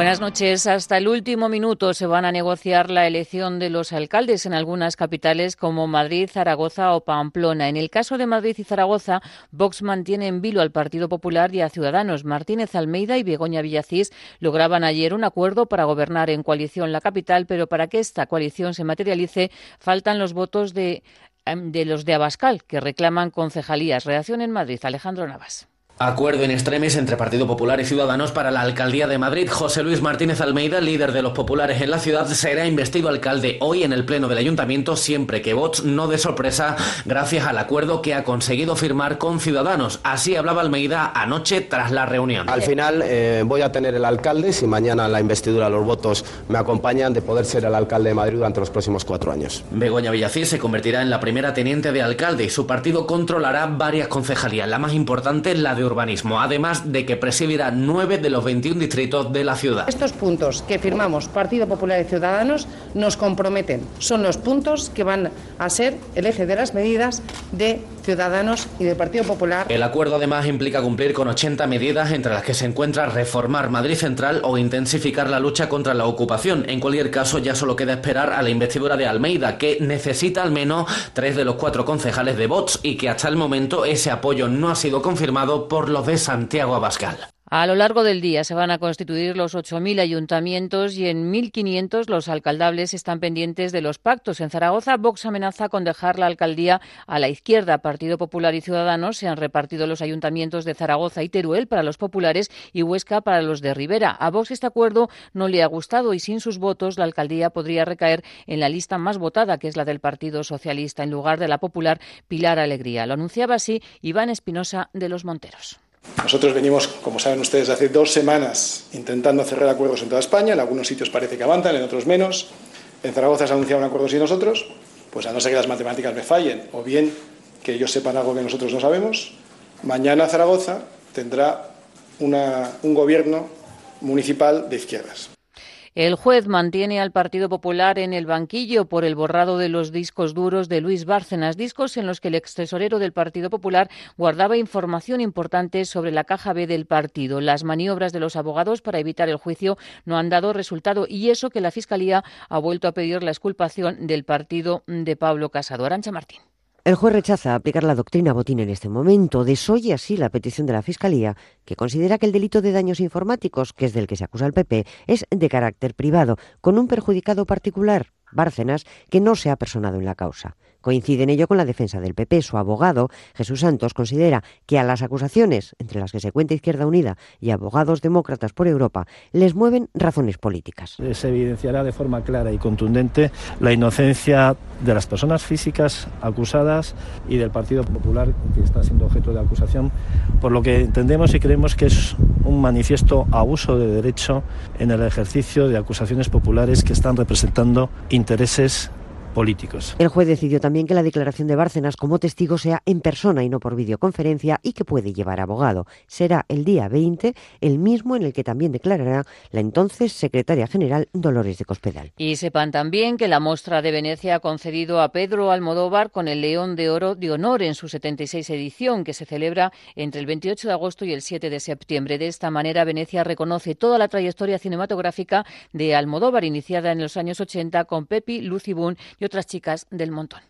Buenas noches. Hasta el último minuto se van a negociar la elección de los alcaldes en algunas capitales como Madrid, Zaragoza o Pamplona. En el caso de Madrid y Zaragoza, Vox mantiene en vilo al Partido Popular y a Ciudadanos. Martínez Almeida y Begoña Villacís lograban ayer un acuerdo para gobernar en coalición la capital, pero para que esta coalición se materialice faltan los votos de, em, de los de Abascal, que reclaman concejalías. Reacción en Madrid, Alejandro Navas. Acuerdo en extremis entre Partido Popular y Ciudadanos para la alcaldía de Madrid. José Luis Martínez Almeida, líder de los populares en la ciudad, será investido alcalde hoy en el pleno del ayuntamiento, siempre que Vox no dé sorpresa, gracias al acuerdo que ha conseguido firmar con Ciudadanos. Así hablaba Almeida anoche tras la reunión. Al final eh, voy a tener el alcalde, si mañana la investidura los votos me acompañan, de poder ser el alcalde de Madrid durante los próximos cuatro años. Begoña Villacís se convertirá en la primera teniente de alcalde y su partido controlará varias concejalías. La más importante, la de urbanismo, además de que presidirá nueve de los 21 distritos de la ciudad. Estos puntos que firmamos Partido Popular y Ciudadanos nos comprometen. Son los puntos que van a ser el eje de las medidas de Ciudadanos y del Partido Popular. El acuerdo además implica cumplir con 80 medidas entre las que se encuentra reformar Madrid Central o intensificar la lucha contra la ocupación. En cualquier caso, ya solo queda esperar a la investidura de Almeida, que necesita al menos tres de los cuatro concejales de Vox y que hasta el momento ese apoyo no ha sido confirmado por los de Santiago Abascal. A lo largo del día se van a constituir los 8.000 ayuntamientos y en 1.500 los alcaldables están pendientes de los pactos. En Zaragoza, Vox amenaza con dejar la alcaldía a la izquierda. Partido Popular y Ciudadanos se han repartido los ayuntamientos de Zaragoza y Teruel para los populares y Huesca para los de Rivera. A Vox este acuerdo no le ha gustado y sin sus votos la alcaldía podría recaer en la lista más votada, que es la del Partido Socialista, en lugar de la popular Pilar Alegría. Lo anunciaba así Iván Espinosa de los Monteros. Nosotros venimos, como saben ustedes, hace dos semanas intentando cerrar acuerdos en toda España. En algunos sitios parece que avanzan, en otros menos. En Zaragoza se ha anunciado un acuerdo sin nosotros. Pues a no ser que las matemáticas me fallen o bien que ellos sepan algo que nosotros no sabemos, mañana Zaragoza tendrá un gobierno municipal de izquierdas. El juez mantiene al Partido Popular en el banquillo por el borrado de los discos duros de Luis Bárcenas, discos en los que el ex tesorero del Partido Popular guardaba información importante sobre la caja B del partido. Las maniobras de los abogados para evitar el juicio no han dado resultado y eso que la Fiscalía ha vuelto a pedir la exculpación del partido de Pablo Casado. Arancha Martín. El juez rechaza aplicar la doctrina botín en este momento, desoye así la petición de la Fiscalía, que considera que el delito de daños informáticos, que es del que se acusa al PP, es de carácter privado, con un perjudicado particular, Bárcenas, que no se ha personado en la causa. Coincide en ello con la defensa del PP. Su abogado, Jesús Santos, considera que a las acusaciones, entre las que se cuenta Izquierda Unida y abogados demócratas por Europa, les mueven razones políticas. Se evidenciará de forma clara y contundente la inocencia de las personas físicas acusadas y del Partido Popular que está siendo objeto de acusación, por lo que entendemos y creemos que es un manifiesto abuso de derecho en el ejercicio de acusaciones populares que están representando intereses políticos. El juez decidió también que la declaración de Bárcenas como testigo sea en persona y no por videoconferencia y que puede llevar abogado. Será el día 20, el mismo en el que también declarará la entonces secretaria general Dolores de Cospedal. Y sepan también que la Mostra de Venecia ha concedido a Pedro Almodóvar con el León de Oro de Honor en su 76 edición, que se celebra entre el 28 de agosto y el 7 de septiembre. De esta manera, Venecia reconoce toda la trayectoria cinematográfica de Almodóvar, iniciada en los años 80 con Pepi, Lucy Boone y otras chicas del montón.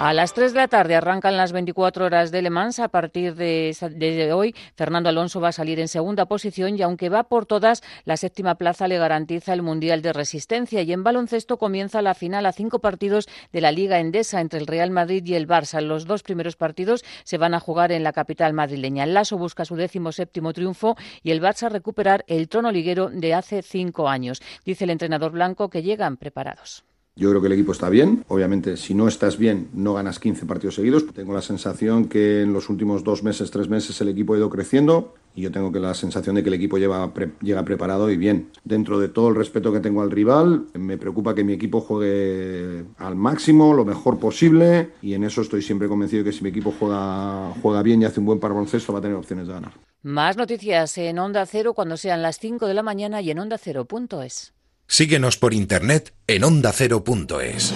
A las 3 de la tarde arrancan las 24 horas de Le Mans. A partir de, hoy, Fernando Alonso va a salir en segunda posición y aunque va por todas, la séptima plaza le garantiza el Mundial de Resistencia. Y en baloncesto comienza la final a cinco partidos de la Liga Endesa entre el Real Madrid y el Barça. Los dos primeros partidos se van a jugar en la capital madrileña. El Lasso busca su décimo séptimo triunfo y el Barça recuperar el trono liguero de hace cinco años. Dice el entrenador blanco que llegan preparados. Yo creo que el equipo está bien. Obviamente, si no estás bien, no ganas 15 partidos seguidos. Tengo la sensación que en los últimos dos meses, tres meses, el equipo ha ido creciendo y yo tengo que la sensación de que el equipo lleva, pre, llega preparado y bien. Dentro de todo el respeto que tengo al rival, me preocupa que mi equipo juegue al máximo, lo mejor posible y en eso estoy siempre convencido que si mi equipo juega, juega bien y hace un buen baloncesto va a tener opciones de ganar. Más noticias en Onda Cero cuando sean las 5 de la mañana y en onda cero.es. Síguenos por internet en ondacero.es.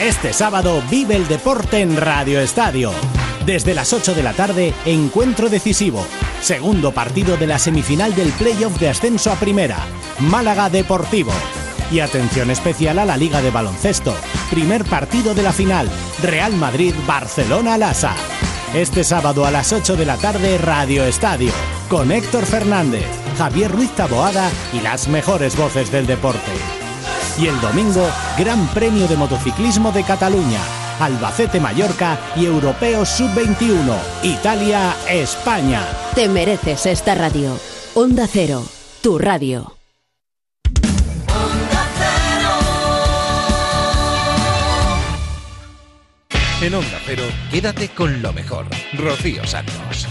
Este sábado vive el deporte en Radio Estadio. Desde las 8 de la tarde, encuentro decisivo. Segundo partido de la semifinal del playoff de ascenso a primera. Málaga Deportivo. Y atención especial a la Liga de Baloncesto. Primer partido de la final. Real Madrid-Barcelona-Lasa. Este sábado a las 8 de la tarde, Radio Estadio. Con Héctor Fernández, Javier Ruiz Taboada y las mejores voces del deporte. Y el domingo, Gran Premio de Motociclismo de Cataluña. Albacete-Mallorca y Europeo Sub-21. Italia-España. Te mereces esta radio. Onda Cero, tu radio. En Onda Cero, quédate con lo mejor. Rocío Santos.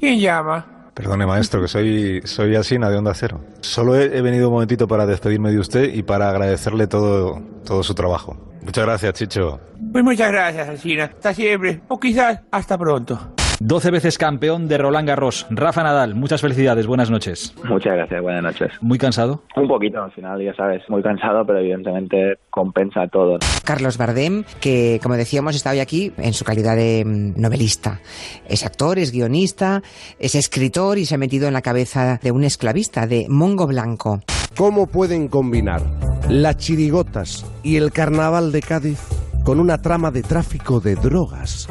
¿Quién llama? Perdone, maestro, que soy, soy Asina de Onda Cero. Solo he, he venido un momentito para despedirme de usted y para agradecerle todo, todo su trabajo. Muchas gracias, Chicho. Pues muchas gracias, Alcina. Hasta siempre. O quizás hasta pronto. 12 veces campeón de Roland Garros. Rafa Nadal, muchas felicidades, buenas noches. Muchas gracias, buenas noches. ¿Muy cansado? Un poquito, al final, ya sabes, muy cansado, pero evidentemente compensa todo. Carlos Bardem, que como decíamos está hoy aquí en su calidad de mm, novelista. Es actor, es guionista, es escritor y se ha metido en la cabeza de un esclavista, de Mongo Blanco. ¿Cómo pueden combinar las chirigotas y el carnaval de Cádiz con una trama de tráfico de drogas?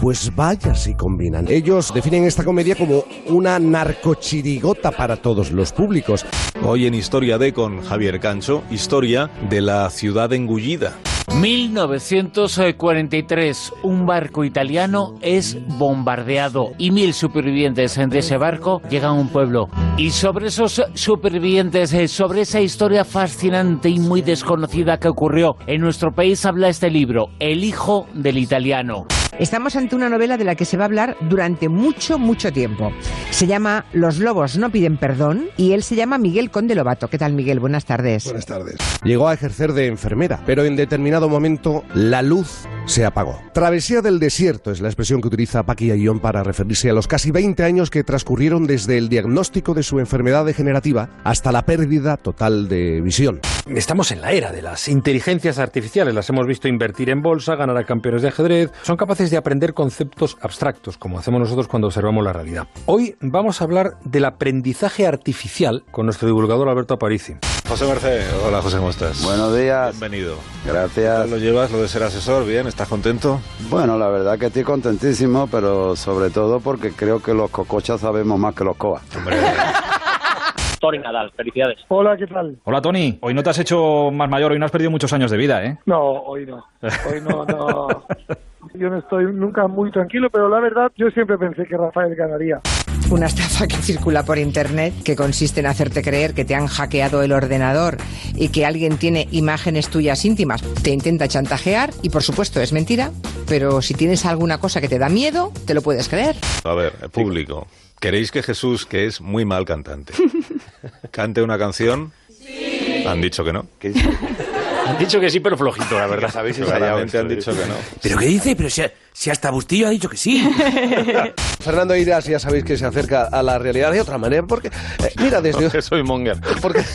Pues vaya si combinan. Ellos definen esta comedia como una narcochirigota para todos los públicos. Hoy en Historia de con Javier Cancho, historia de la ciudad engullida. 1943, un barco italiano es bombardeado y mil supervivientes de ese barco llegan a un pueblo. Y sobre esos supervivientes, eh, sobre esa historia fascinante y muy desconocida que ocurrió en nuestro país, habla este libro, El hijo del italiano. Estamos ante una novela de la que se va a hablar durante mucho, mucho tiempo. Se llama Los lobos no piden perdón y él se llama Miguel Conde Lobato. ¿Qué tal, Miguel? Buenas tardes. Buenas tardes. Llegó a ejercer de enfermera, pero en determinado momento la luz se apagó. Travesía del desierto es la expresión que utiliza Paqui Ayón para referirse a los casi 20 años que transcurrieron desde el diagnóstico de su enfermedad degenerativa hasta la pérdida total de visión. Estamos en la era de las inteligencias artificiales. Las hemos visto invertir en bolsa, ganar a campeones de ajedrez. Son capaces de aprender conceptos abstractos, como hacemos nosotros cuando observamos la realidad. Hoy vamos a hablar del aprendizaje artificial con nuestro divulgador Alberto Aparici. José Merced, hola José, ¿cómo estás? Buenos días. Bienvenido. Gracias. ¿Lo llevas, lo de ser asesor? ¿Bien? ¿Estás contento? Bueno, la verdad que estoy contentísimo, pero sobre todo porque creo que los cocochas sabemos más que los coas. Tony Nadal, felicidades. Hola, ¿qué tal? Hola Tony, hoy no te has hecho más mayor, hoy no has perdido muchos años de vida, ¿eh? No, hoy no. Hoy no, no. Yo no estoy nunca muy tranquilo, pero la verdad yo siempre pensé que Rafael ganaría. Una estafa que circula por internet que consiste en hacerte creer que te han hackeado el ordenador y que alguien tiene imágenes tuyas íntimas. Te intenta chantajear y por supuesto es mentira, pero si tienes alguna cosa que te da miedo, te lo puedes creer. A ver, público, ¿queréis que Jesús, que es muy mal cantante, cante una canción? Sí. Han dicho que no. Han dicho que sí, pero flojito, la verdad. Sabéis Claramente han dicho que no. ¿Pero qué dice? Pero si, si hasta Bustillo ha dicho que sí. Fernando Iras ya sabéis que se acerca a la realidad de otra manera, porque, eh, mira, desde... Porque soy monger. Porque...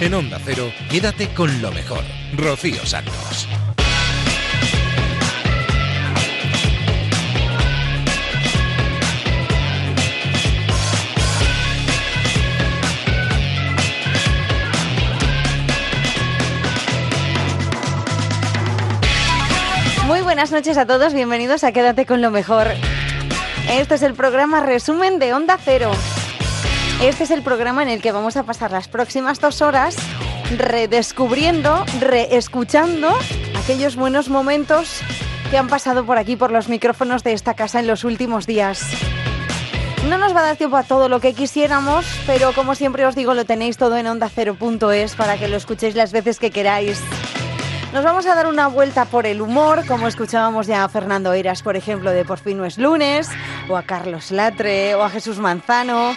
En Onda Cero, quédate con lo mejor. Rocío Santos. Buenas noches a todos, bienvenidos a Quédate con lo mejor. Este es el programa resumen de Onda Cero. Este es el programa en el que vamos a pasar las próximas dos horas redescubriendo, reescuchando aquellos buenos momentos que han pasado por aquí, por los micrófonos de esta casa en los últimos días. No nos va a dar tiempo a todo lo que quisiéramos, pero como siempre os digo, lo tenéis todo en ondacero.es para que lo escuchéis las veces que queráis. Nos vamos a dar una vuelta por el humor, como escuchábamos ya a Fernando Eras, por ejemplo, de Por fin no es lunes, o a Carlos Latre, o a Jesús Manzano.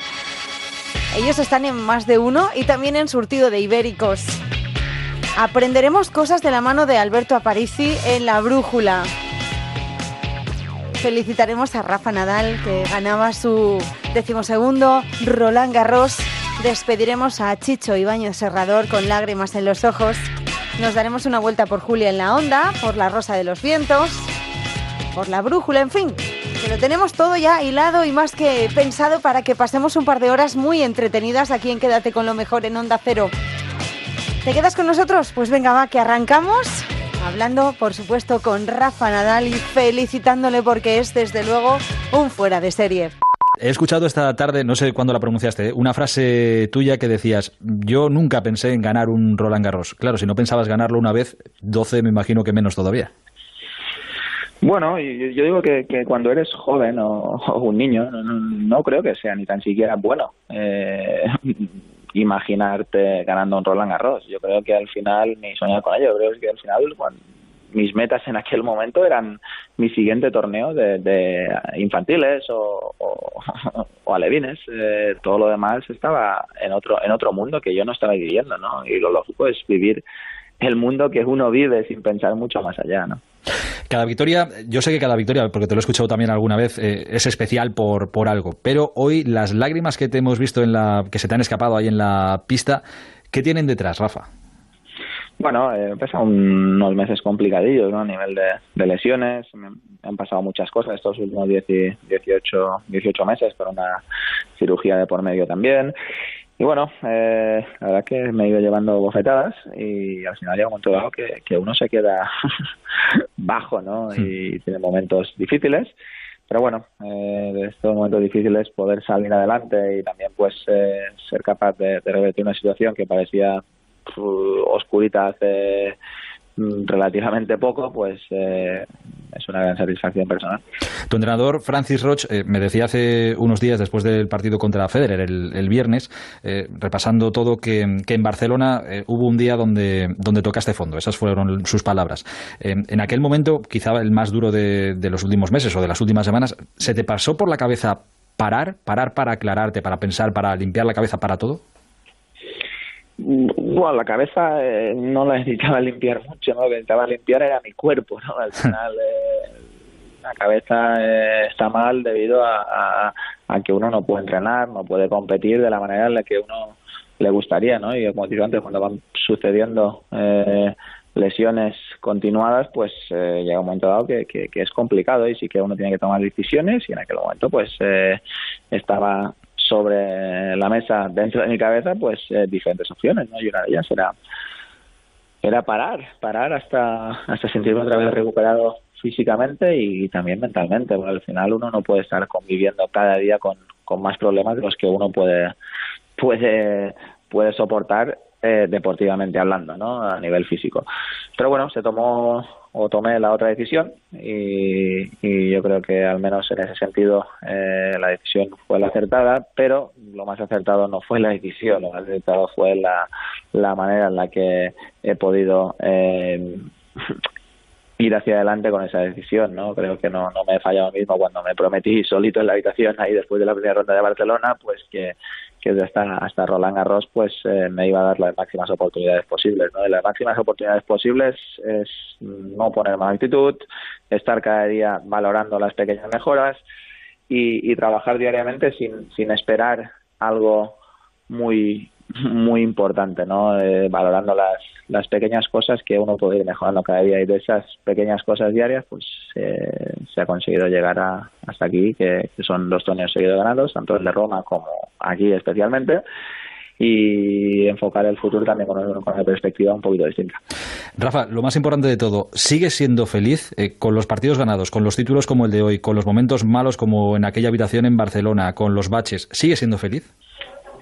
Ellos están en más de uno y también en surtido de ibéricos. Aprenderemos cosas de la mano de Alberto Aparici en la brújula. Felicitaremos a Rafa Nadal, que ganaba su decimosegundo Roland Garros. Despediremos a Chicho Ibáñez Serrador con lágrimas en los ojos. Nos daremos una vuelta por Julia en la Onda, por la Rosa de los Vientos, por la Brújula, en fin. Que lo tenemos todo ya hilado y más que pensado para que pasemos un par de horas muy entretenidas aquí en Quédate con lo mejor en Onda Cero. ¿Te quedas con nosotros? Pues venga, va, que arrancamos. Hablando, por supuesto, con Rafa Nadal y felicitándole porque es, desde luego, un fuera de serie. He escuchado esta tarde, no sé cuándo la pronunciaste, ¿eh? una frase tuya que decías, yo nunca pensé en ganar un Roland Garros. Claro, si no pensabas ganarlo una vez, 12 me imagino que menos todavía. Bueno, yo digo que, cuando eres joven o, un niño, no, creo que sea ni tan siquiera bueno eh, imaginarte ganando un Roland Garros. Yo creo que al final, ni soñar con ello, creo que al final mis metas en aquel momento eran mi siguiente torneo de, infantiles o, o, alevines. Eh, todo lo demás estaba en otro, en otro mundo que yo no estaba viviendo, ¿no? Y lo lógico es vivir el mundo que uno vive sin pensar mucho más allá, ¿no? Cada victoria, yo sé que cada victoria, porque te lo he escuchado también alguna vez, eh, es especial por, por algo, pero hoy las lágrimas que te hemos visto en la, que se te han escapado ahí en la pista, ¿qué tienen detrás, Rafa? Bueno, he eh, pasado unos meses complicadillos ¿no? a nivel de, lesiones. Me han pasado muchas cosas estos últimos 18, 18 meses por una cirugía de por medio también. Y bueno, eh, la verdad que me he ido llevando bofetadas y al final llega un momento dado que, que uno se queda bajo ¿no? y tiene momentos difíciles. Pero bueno, eh, de estos momentos difíciles poder salir adelante y también pues eh, ser capaz de, de revertir una situación que parecía oscurita hace mm, relativamente poco, pues eh, es una gran satisfacción personal. Tu entrenador, Francis Roch, eh, me decía hace unos días, después del partido contra Federer, el, viernes, eh, repasando todo, que, en Barcelona hubo un día donde, donde tocaste fondo. Esas fueron sus palabras. en aquel momento, quizá el más duro de los últimos meses o de las últimas semanas, ¿se te pasó por la cabeza parar, parar para aclararte, para pensar, para limpiar la cabeza para todo? Bueno, la cabeza eh, no la necesitaba limpiar mucho, ¿no? Lo que necesitaba limpiar era mi cuerpo, ¿no? Al final eh, la cabeza eh, está mal debido a, a, que uno no puede entrenar, no puede competir de la manera en la que uno le gustaría, ¿no? Y como digo antes, cuando van sucediendo lesiones continuadas, pues llega un momento dado que, que, que, es complicado y sí que uno tiene que tomar decisiones y en aquel momento pues estaba sobre la mesa dentro de mi cabeza pues eh, diferentes opciones no y una de ellas era era parar parar hasta hasta sentirme otra vez recuperado físicamente y también mentalmente porque al final uno no puede estar conviviendo cada día con, con más problemas de los que uno puede puede puede soportar eh, deportivamente hablando, ¿no? A nivel físico. Pero bueno, se tomó o tomé la otra decisión y, yo creo que al menos en ese sentido eh, la decisión fue la acertada, pero lo más acertado no fue la decisión, lo más acertado fue la, la manera en la que he podido eh, ir hacia adelante con esa decisión, ¿no? Creo que no, no me he fallado mismo cuando me prometí solito en la habitación ahí después de la primera ronda de Barcelona, pues que que hasta, hasta Roland Garros pues eh, me iba a dar las máximas oportunidades posibles. ¿no? las máximas oportunidades posibles es no poner más actitud, estar cada día valorando las pequeñas mejoras y, y trabajar diariamente sin, sin esperar algo muy muy importante, ¿no? Eh, valorando las, las pequeñas cosas que uno puede ir mejorando cada día y de esas pequeñas cosas diarias, pues eh, se ha conseguido llegar a, hasta aquí, que, son dos torneos seguidos ganados, tanto el de Roma como aquí especialmente y enfocar el futuro también con, una perspectiva un poquito distinta. Rafa, lo más importante de todo, ¿sigues siendo feliz eh, con los partidos ganados, con los títulos como el de hoy, con los momentos malos como en aquella habitación en Barcelona, con los baches? ¿Sigues siendo feliz?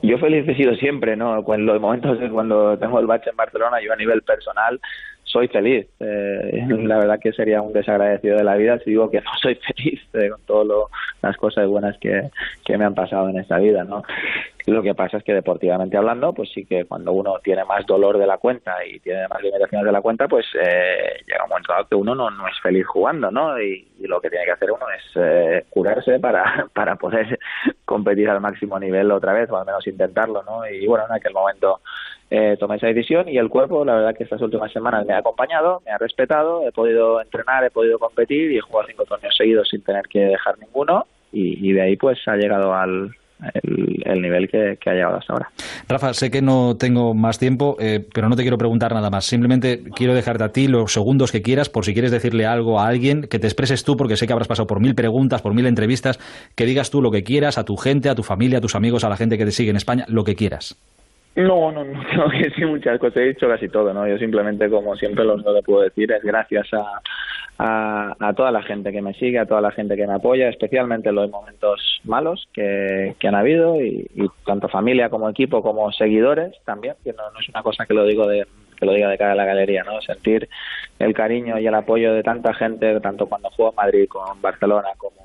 Yo feliz he sido siempre, ¿no? En los momentos cuando tengo el bache en Barcelona, yo a nivel personal soy feliz. Eh, la verdad que sería un desagradecido de la vida si digo que no soy feliz eh, con todas las cosas buenas que, que, me han pasado en esta vida, ¿no? Lo que pasa es que deportivamente hablando, pues sí que cuando uno tiene más dolor de la cuenta y tiene más limitaciones de la cuenta, pues eh, llega un momento dado que uno no, no es feliz jugando, ¿no? Y, lo que tiene que hacer uno es eh, curarse para, para poder competir al máximo nivel otra vez, o al menos intentarlo, ¿no? Y bueno, en aquel momento eh, tomé esa decisión y el cuerpo, la verdad que estas últimas semanas me ha acompañado, me ha respetado, he podido entrenar, he podido competir y he jugado cinco torneos seguidos sin tener que dejar ninguno y, y de ahí pues ha llegado al, el, nivel que, ha llegado hasta ahora. Rafa, sé que no tengo más tiempo, eh, pero no te quiero preguntar nada más. Simplemente quiero dejarte a ti los segundos que quieras por si quieres decirle algo a alguien, que te expreses tú, porque sé que habrás pasado por mil preguntas, por mil entrevistas, que digas tú lo que quieras a tu gente, a tu familia, a tus amigos, a la gente que te sigue en España, lo que quieras. No, no, no tengo que decir muchas cosas, he dicho casi todo, ¿no? Yo simplemente, como siempre, lo único que puedo decir es gracias a, a, toda la gente que me sigue, a toda la gente que me apoya, especialmente en los momentos malos que, han habido, y, tanto familia como equipo como seguidores también, que no, no es una cosa que lo digo de que lo diga de cara a la galería, ¿no? Sentir el cariño y el apoyo de tanta gente, tanto cuando juego en Madrid, con Barcelona, como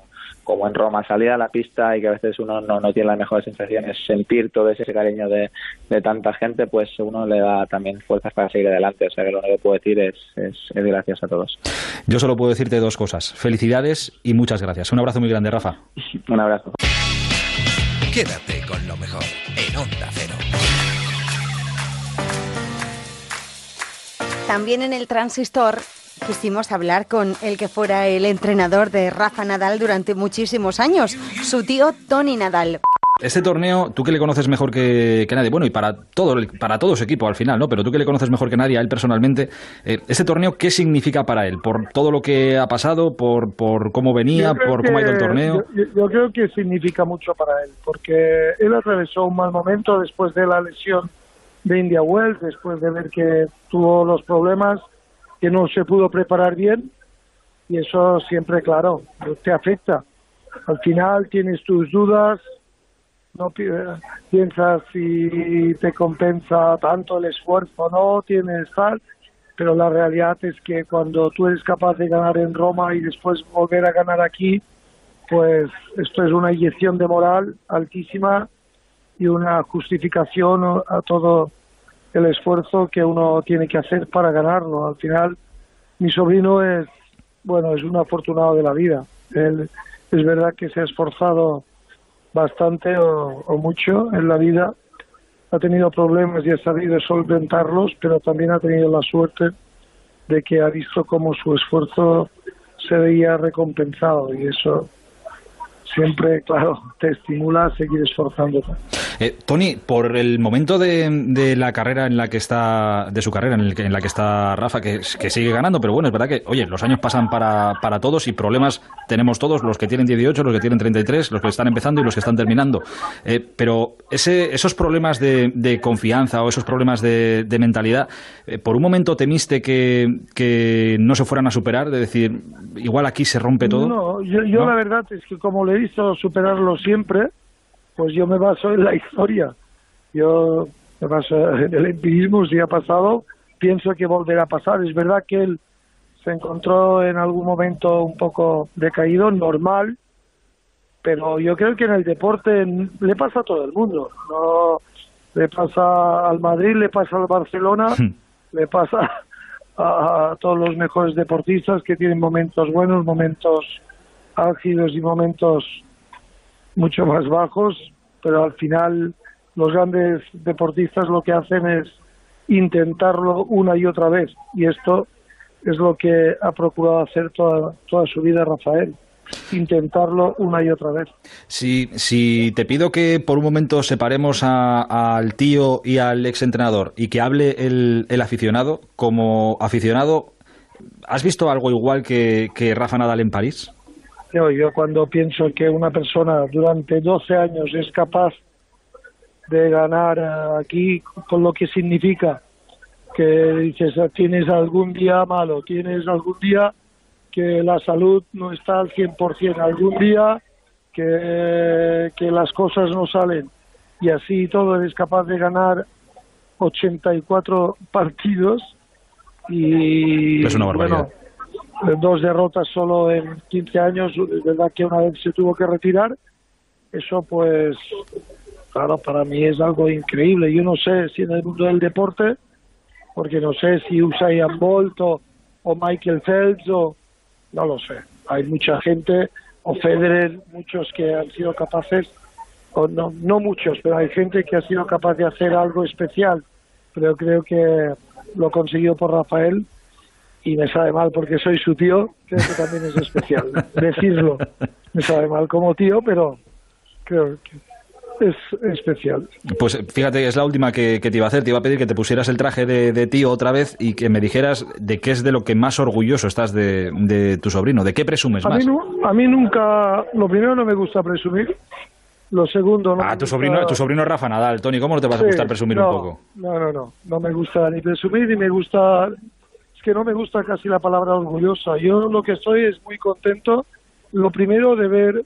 como en Roma, salir a la pista y que a veces uno no, no tiene las mejores sensaciones, sentir todo ese cariño de, de, tanta gente, pues uno le da también fuerzas para seguir adelante. O sea que lo único que puedo decir es, es, gracias a todos. Yo solo puedo decirte dos cosas. Felicidades y muchas gracias. Un abrazo muy grande, Rafa. Un abrazo. Quédate con lo mejor en Onda Cero. También en el transistor quisimos hablar con el que fuera el entrenador de Rafa Nadal durante muchísimos años, su tío Tony Nadal. Este torneo, tú que le conoces mejor que, nadie, bueno, y para todo, para todo su equipo al final, ¿no? Pero tú que le conoces mejor que nadie, a él personalmente, eh, ¿este torneo qué significa para él? ¿Por todo lo que ha pasado? ¿Por, por cómo venía? ¿Por cómo ha ido el torneo? Yo, yo, creo que significa mucho para él, porque él atravesó un mal momento después de la lesión de India Wells, después de ver que tuvo los problemas que no se pudo preparar bien y eso siempre, claro, te afecta. Al final tienes tus dudas, no piensas si te compensa tanto el esfuerzo, no tienes tal, pero la realidad es que cuando tú eres capaz de ganar en Roma y después volver a ganar aquí, pues esto es una inyección de moral altísima y una justificación a todo el esfuerzo que uno tiene que hacer para ganarlo. Al final, mi sobrino es, bueno, es un afortunado de la vida. Él es verdad que se ha esforzado bastante o, mucho en la vida, ha tenido problemas y ha sabido solventarlos, pero también ha tenido la suerte de que ha visto cómo su esfuerzo se veía recompensado y eso siempre, claro, te estimula a seguir esforzándote. Eh, Tony, por el momento de, la carrera en la que está, de su carrera en, el en la que está Rafa, que, sigue ganando, pero bueno, es verdad que, oye, los años pasan para, para todos y problemas tenemos todos, los que tienen 18, los que tienen 33, los que están empezando y los que están terminando. Eh, pero ese, esos problemas de, confianza o esos problemas de, mentalidad, eh, ¿por un momento temiste que, que, no se fueran a superar? De decir, igual aquí se rompe todo. No, yo, yo la verdad es que como le he visto superarlo siempre, pues yo me baso en la historia. Yo me baso en el empirismo, si ha pasado, pienso que volverá a pasar. Es verdad que él se encontró en algún momento un poco decaído, normal, pero yo creo que en el deporte le pasa a todo el mundo. No le pasa al Madrid, le pasa al Barcelona, le pasa a, a, todos los mejores deportistas que tienen momentos buenos, momentos álgidos y momentos mucho más bajos, pero al final los grandes deportistas lo que hacen es intentarlo una y otra vez y esto es lo que ha procurado hacer toda, toda su vida Rafael intentarlo una y otra vez. Si, si te pido que por un momento separemos al tío y al exentrenador y que hable el, el, aficionado, como aficionado, ¿has visto algo igual que, que Rafa Nadal en París? Yo, cuando pienso que una persona durante 12 años es capaz de ganar eh, aquí con lo que significa que dices tienes algún día malo, tienes algún día que la salud no está al 100%, algún día que, que las cosas no salen y así todo eres capaz de ganar 84 partidos y es una barbaridad. Bueno, dos derrotas solo en 15 años, es verdad que una vez se tuvo que retirar, eso pues claro, para mí es algo increíble. Yo no sé si en el mundo del deporte, porque no sé si Usain Bolt o, o Michael Phelps o no lo sé. Hay mucha gente o Federer, muchos que han sido capaces, o no, no muchos, pero hay gente que ha sido capaz de hacer algo especial. Pero creo que lo consiguió por Rafael y me sabe mal porque soy su tío, creo que también es especial. Decirlo me sabe mal como tío, pero creo que es especial. Pues fíjate, es la última que, te iba a hacer. Te iba a pedir que te pusieras el traje de, tío otra vez y que me dijeras de qué es de lo que más orgulloso estás de, tu sobrino. ¿De qué presumes a más? Mí a mí nunca, lo primero no me gusta presumir. Lo segundo no. Ah, tu sobrino, tu sobrino Rafa Nadal, Tony, ¿cómo no te vas a gustar presumir un poco? No, no, no, no me gusta ni presumir ni me gusta, es que no me gusta casi la palabra orgullosa. Yo lo que estoy es muy contento. Lo primero de ver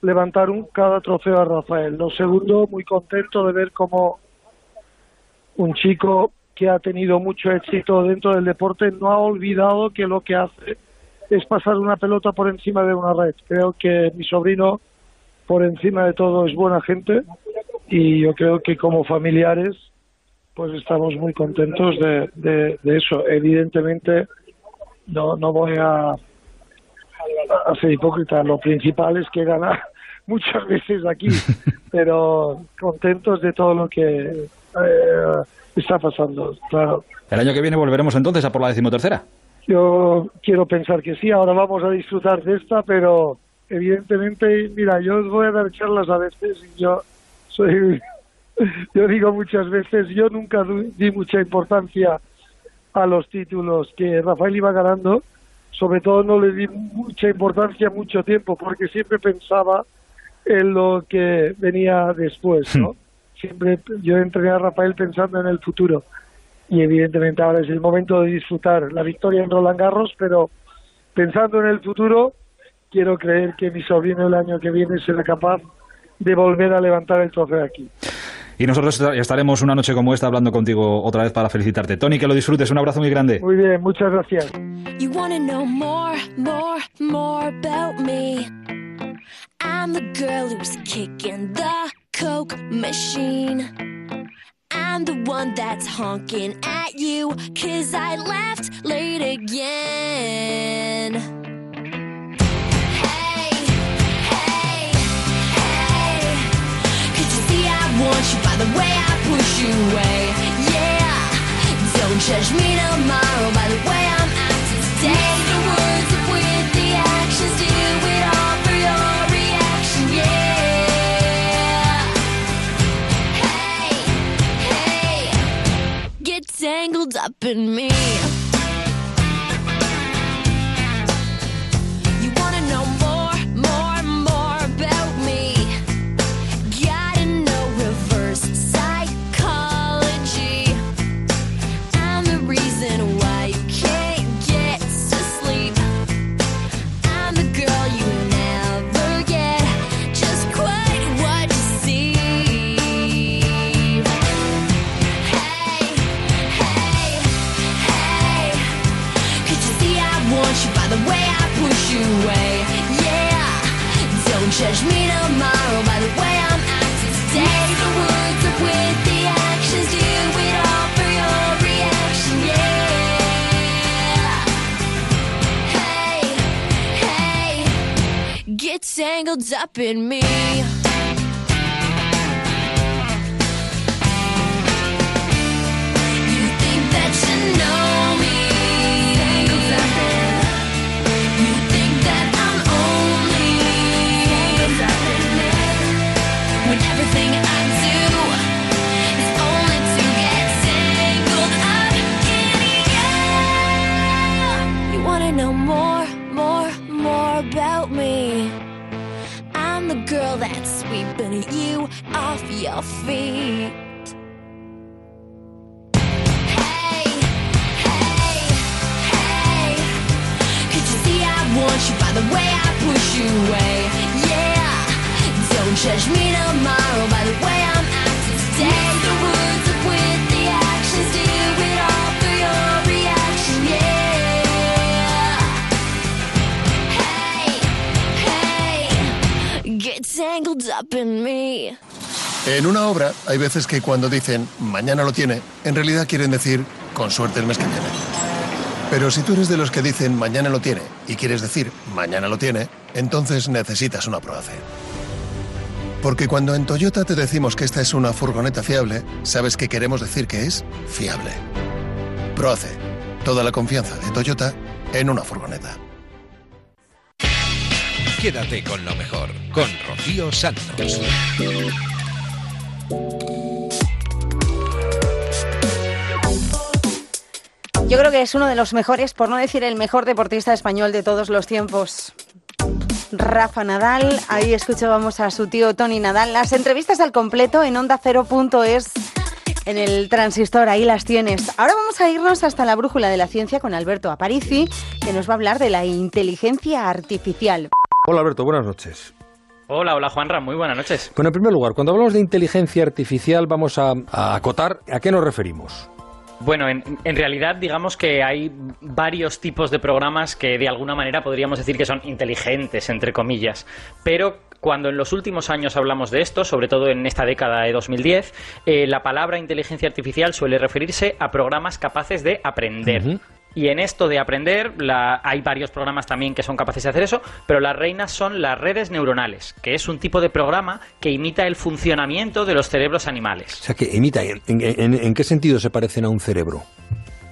levantar un, cada trofeo a Rafael. Lo segundo, muy contento de ver cómo un chico que ha tenido mucho éxito dentro del deporte no ha olvidado que lo que hace es pasar una pelota por encima de una red. Creo que mi sobrino, por encima de todo, es buena gente y yo creo que como familiares, pues estamos muy contentos de, de, de eso. Evidentemente, no, no voy a, a ser hipócrita. Lo principal es que ganar muchas veces aquí, pero contentos de todo lo que eh, está pasando, claro. ¿El año que viene volveremos entonces a por la decimotercera? Yo quiero pensar que sí, ahora vamos a disfrutar de esta, pero evidentemente, mira, yo os voy a dar charlas a veces y yo soy, yo digo muchas veces, yo nunca di mucha importancia a los títulos que Rafael iba ganando, sobre todo no le di mucha importancia mucho tiempo, porque siempre pensaba en lo que venía después, ¿no? Hmm. Siempre yo entrené a Rafael pensando en el futuro y evidentemente ahora es el momento de disfrutar la victoria en Roland Garros, pero pensando en el futuro, quiero creer que mi sobrino el año que viene será capaz de volver a levantar el trofeo aquí. Y nosotros estaremos una noche como esta hablando contigo otra vez para felicitarte. Tony, que lo disfrutes. Un abrazo muy grande. Muy bien, muchas gracias. I'm the girl who's kicking the Coke machine. I'm the one that's honking at you, cause I left late again. Want you by the way I push you away? Yeah, don't judge me tomorrow by the way tangled up in me. Sweeping you off your feet. Hey, hey, hey. You see I want you by the way I push you away? Yeah, don't judge me tomorrow En una obra hay veces que cuando dicen mañana lo tiene, en realidad quieren decir con suerte el mes que viene. Pero si tú eres de los que dicen mañana lo tiene y quieres decir mañana lo tiene, entonces necesitas una Proace. Porque cuando en Toyota te decimos que esta es una furgoneta fiable, sabes que queremos decir que es fiable. Proace. Toda la confianza de Toyota en una furgoneta. Quédate con lo mejor, con Rocío Santos. Yo creo que es uno de los mejores, por no decir el mejor deportista español de todos los tiempos. Rafa Nadal, ahí escuchábamos a su tío Tony Nadal. Las entrevistas al completo en onda es en el transistor, ahí las tienes. Ahora vamos a irnos hasta la brújula de la ciencia con Alberto Aparici, que nos va a hablar de la inteligencia artificial. Hola Alberto, buenas noches. Hola, hola Juanra, muy buenas noches. Bueno, en primer lugar, cuando hablamos de inteligencia artificial vamos a, a acotar a qué nos referimos. Bueno, en, en, realidad digamos que hay varios tipos de programas que de alguna manera podríamos decir que son inteligentes, entre comillas, pero cuando en los últimos años hablamos de esto, sobre todo en esta década de 2010, eh, la palabra inteligencia artificial suele referirse a programas capaces de aprender. Uh -huh. Y en esto de aprender, la, hay varios programas también que son capaces de hacer eso, pero las reinas son las redes neuronales, que es un tipo de programa que imita el funcionamiento de los cerebros animales. O sea, que imita, ¿en, qué sentido se parecen a un cerebro?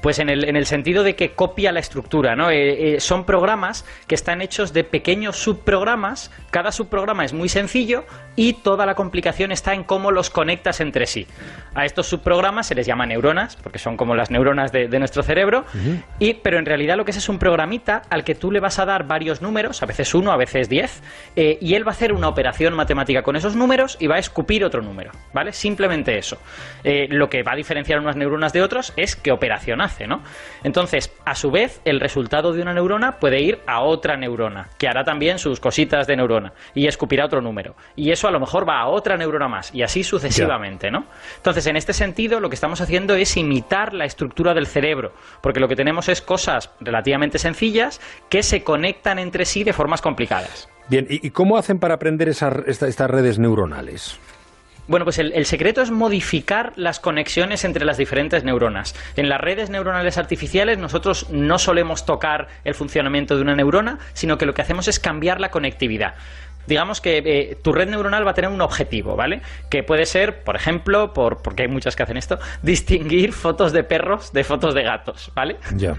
Pues en el, en el, sentido de que copia la estructura, ¿no? Eh, eh, son programas que están hechos de pequeños subprogramas, cada subprograma es muy sencillo y toda la complicación está en cómo los conectas entre sí. A estos subprogramas se les llama neuronas, porque son como las neuronas de, de nuestro cerebro, uh -huh. y, pero en realidad lo que es es un programita al que tú le vas a dar varios números, a veces uno, a veces diez, eh, y él va a hacer una operación matemática con esos números y va a escupir otro número, ¿vale? Simplemente eso. Lo que va a diferenciar unas neuronas de otros es qué operación ¿no? Entonces, a su vez, el resultado de una neurona puede ir a otra neurona, que hará también sus cositas de neurona, y escupirá otro número. Y eso a lo mejor va a otra neurona más, y así sucesivamente, ¿no? Entonces, en este sentido, lo que estamos haciendo es imitar la estructura del cerebro, porque lo que tenemos es cosas relativamente sencillas que se conectan entre sí de formas complicadas. Bien, ¿y cómo hacen para aprender esa, esta, estas redes neuronales? Bueno, pues el, el, secreto es modificar las conexiones entre las diferentes neuronas. En las redes neuronales artificiales nosotros no solemos tocar el funcionamiento de una neurona, sino que lo que hacemos es cambiar la conectividad digamos que eh, tu red neuronal va a tener un objetivo, ¿vale? Que puede ser, por ejemplo, por, porque hay muchas que hacen esto, distinguir fotos de perros de fotos de gatos, ¿vale? Ya.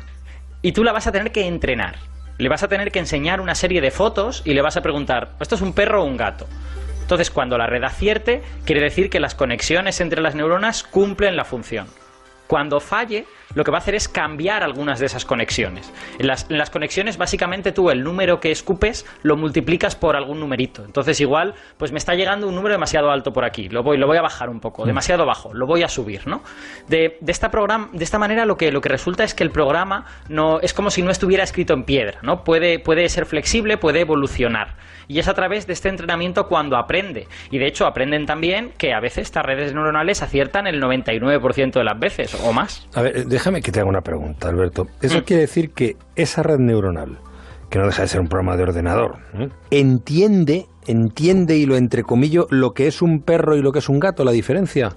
Y tú la vas a tener que entrenar. Le vas a tener que enseñar una serie de fotos y le vas a preguntar, ¿esto es un perro o un gato? Entonces, cuando la red acierte, quiere decir que las conexiones entre las neuronas cumplen la función. Cuando falle, lo que va a hacer es cambiar algunas de esas conexiones. En las, en las, conexiones, básicamente tú el número que escupes lo multiplicas por algún numerito. Entonces, igual, pues me está llegando un número demasiado alto por aquí, lo voy, lo voy a bajar un poco, demasiado bajo, lo voy a subir, ¿no? De, de, esta, program, de esta manera lo que, lo que resulta es que el programa no, es como si no estuviera escrito en piedra, ¿no? Puede, puede ser flexible, puede evolucionar. Y es a través de este entrenamiento cuando aprende. Y de hecho, aprenden también que a veces estas redes neuronales aciertan el 99% de las veces o más. A ver, déjame que te haga una pregunta, Alberto. Eso mm. quiere decir que esa red neuronal, que no deja de ser un programa de ordenador, ¿eh? entiende, entiende y lo entrecomillo lo que es un perro y lo que es un gato, la diferencia.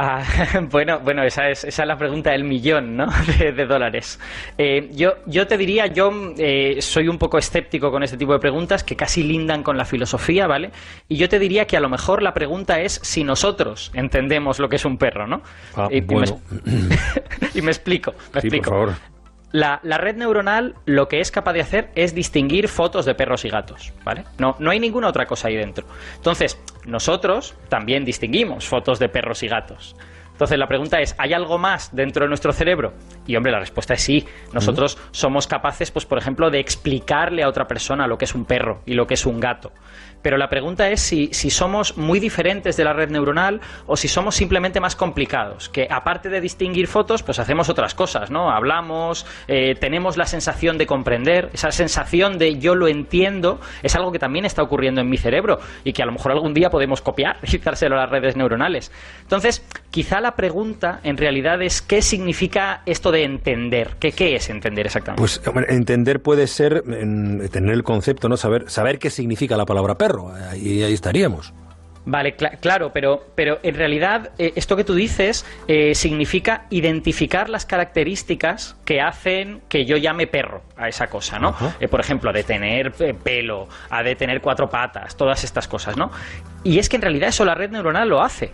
Ah, bueno, bueno, esa es, esa es la pregunta del millón, ¿no? De, de dólares. Eh, yo, yo te diría, yo eh, soy un poco escéptico con este tipo de preguntas que casi lindan con la filosofía, ¿vale? Y yo te diría que a lo mejor la pregunta es si nosotros entendemos lo que es un perro, ¿no? Ah, y, bueno. y, me, y, me, explico, me sí, explico. Por favor. La, la, red neuronal lo que es capaz de hacer es distinguir fotos de perros y gatos, ¿vale? No, no hay ninguna otra cosa ahí dentro. Entonces, nosotros también distinguimos fotos de perros y gatos. Entonces la pregunta es, ¿hay algo más dentro de nuestro cerebro? Y hombre, la respuesta es sí. Nosotros uh -huh. somos capaces, pues por ejemplo, de explicarle a otra persona lo que es un perro y lo que es un gato. Pero la pregunta es si, si, somos muy diferentes de la red neuronal o si somos simplemente más complicados. Que aparte de distinguir fotos, pues hacemos otras cosas, ¿no? Hablamos, eh, tenemos la sensación de comprender, esa sensación de yo lo entiendo, es algo que también está ocurriendo en mi cerebro y que a lo mejor algún día podemos copiar y dárselo a las redes neuronales. Entonces, quizá la pregunta en realidad es qué significa esto de entender. ¿Qué, qué es entender exactamente? Pues hombre, entender puede ser en, tener el concepto, ¿no? Saber, saber qué significa la palabra perro. Ahí, ahí estaríamos. Vale, claro, pero, pero en realidad eh, esto que tú dices eh, significa identificar las características que hacen que yo llame perro a esa cosa, ¿no? Eh, por ejemplo, de tener pelo, a de tener cuatro patas, todas estas cosas, ¿no? Y es que en realidad eso la red neuronal lo hace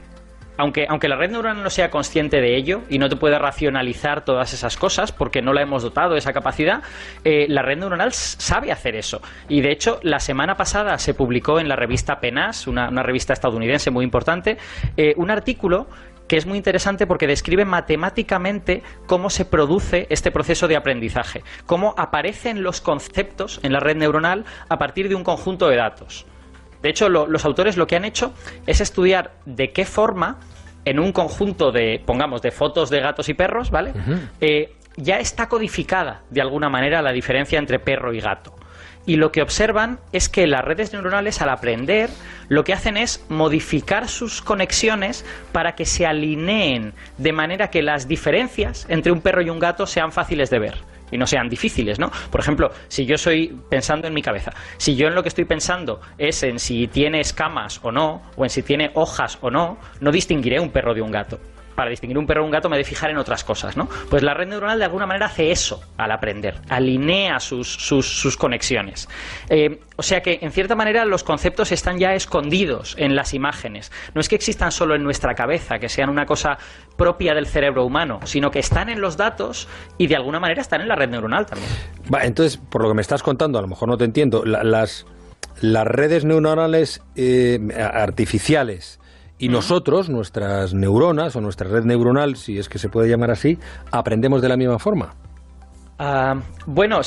aunque, aunque la red neuronal no sea consciente de ello y no te puede racionalizar todas esas cosas porque no la hemos dotado de esa capacidad, eh, la red neuronal sabe hacer eso. Y de hecho, la semana pasada se publicó en la revista PENAS, una, revista estadounidense muy importante, eh, un artículo que es muy interesante porque describe matemáticamente cómo se produce este proceso de aprendizaje, cómo aparecen los conceptos en la red neuronal a partir de un conjunto de datos. De hecho, los autores lo que han hecho es estudiar de qué forma, en un conjunto de, pongamos, de fotos de gatos y perros, ¿vale? Eh, ya está codificada de alguna manera la diferencia entre perro y gato. Y lo que observan es que las redes neuronales al aprender lo que hacen es modificar sus conexiones para que se alineen de manera que las diferencias entre un perro y un gato sean fáciles de ver y no sean difíciles, ¿no? Por ejemplo, si yo estoy pensando en mi cabeza, si yo en lo que estoy pensando es en si tiene escamas o no, o en si tiene hojas o no, no distinguiré un perro de un gato para distinguir un perro de un gato me de fijar en otras cosas, ¿no? Pues la red neuronal de alguna manera hace eso al aprender, alinea sus, sus, conexiones. Eh, o sea que, en cierta manera, los conceptos están ya escondidos en las imágenes. No es que existan solo en nuestra cabeza, que sean una cosa propia del cerebro humano, sino que están en los datos y de alguna manera están en la red neuronal también. Va, entonces, por lo que me estás contando, a lo mejor no te entiendo, las, las redes neuronales eh, artificiales y nosotros, nuestras neuronas o nuestra red neuronal, si es que se puede llamar así, aprendemos de la misma forma. Ah, bueno,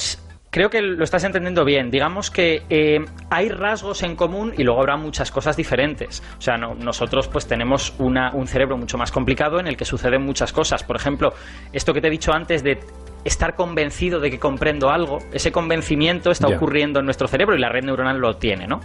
creo que lo estás entendiendo bien. Digamos que eh, hay rasgos en común y luego habrá muchas cosas diferentes. O sea, nosotros pues tenemos una, un cerebro mucho más complicado en el que suceden muchas cosas. Por ejemplo, esto que te he dicho antes de estar convencido de que comprendo algo, ese convencimiento está ocurriendo en nuestro cerebro y la red neuronal lo tiene, ¿no?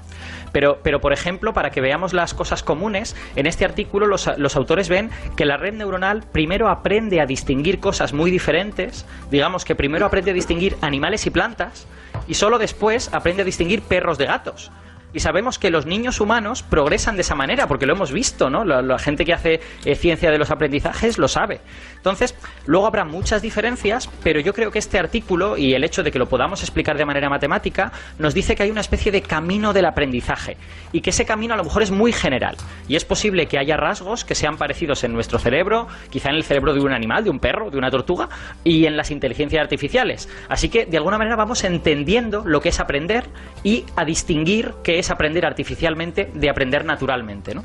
Pero, pero por ejemplo, para que veamos las cosas comunes, en este artículo los, los autores ven que la red neuronal primero aprende a distinguir cosas muy diferentes, digamos que primero aprende a distinguir animales y plantas, y solo después aprende a distinguir perros de gatos. Y sabemos que los niños humanos progresan de esa manera, porque lo hemos visto, ¿no? La, gente que hace eh, ciencia de los aprendizajes lo sabe. Entonces, luego habrá muchas diferencias, pero yo creo que este artículo y el hecho de que lo podamos explicar de manera matemática nos dice que hay una especie de camino del aprendizaje y que ese camino a lo mejor es muy general. Y es posible que haya rasgos que sean parecidos en nuestro cerebro, quizá en el cerebro de un animal, de un perro, de una tortuga, y en las inteligencias artificiales. Así que, de alguna manera, vamos entendiendo lo que es aprender y a distinguir qué es aprender artificialmente de aprender naturalmente. ¿no?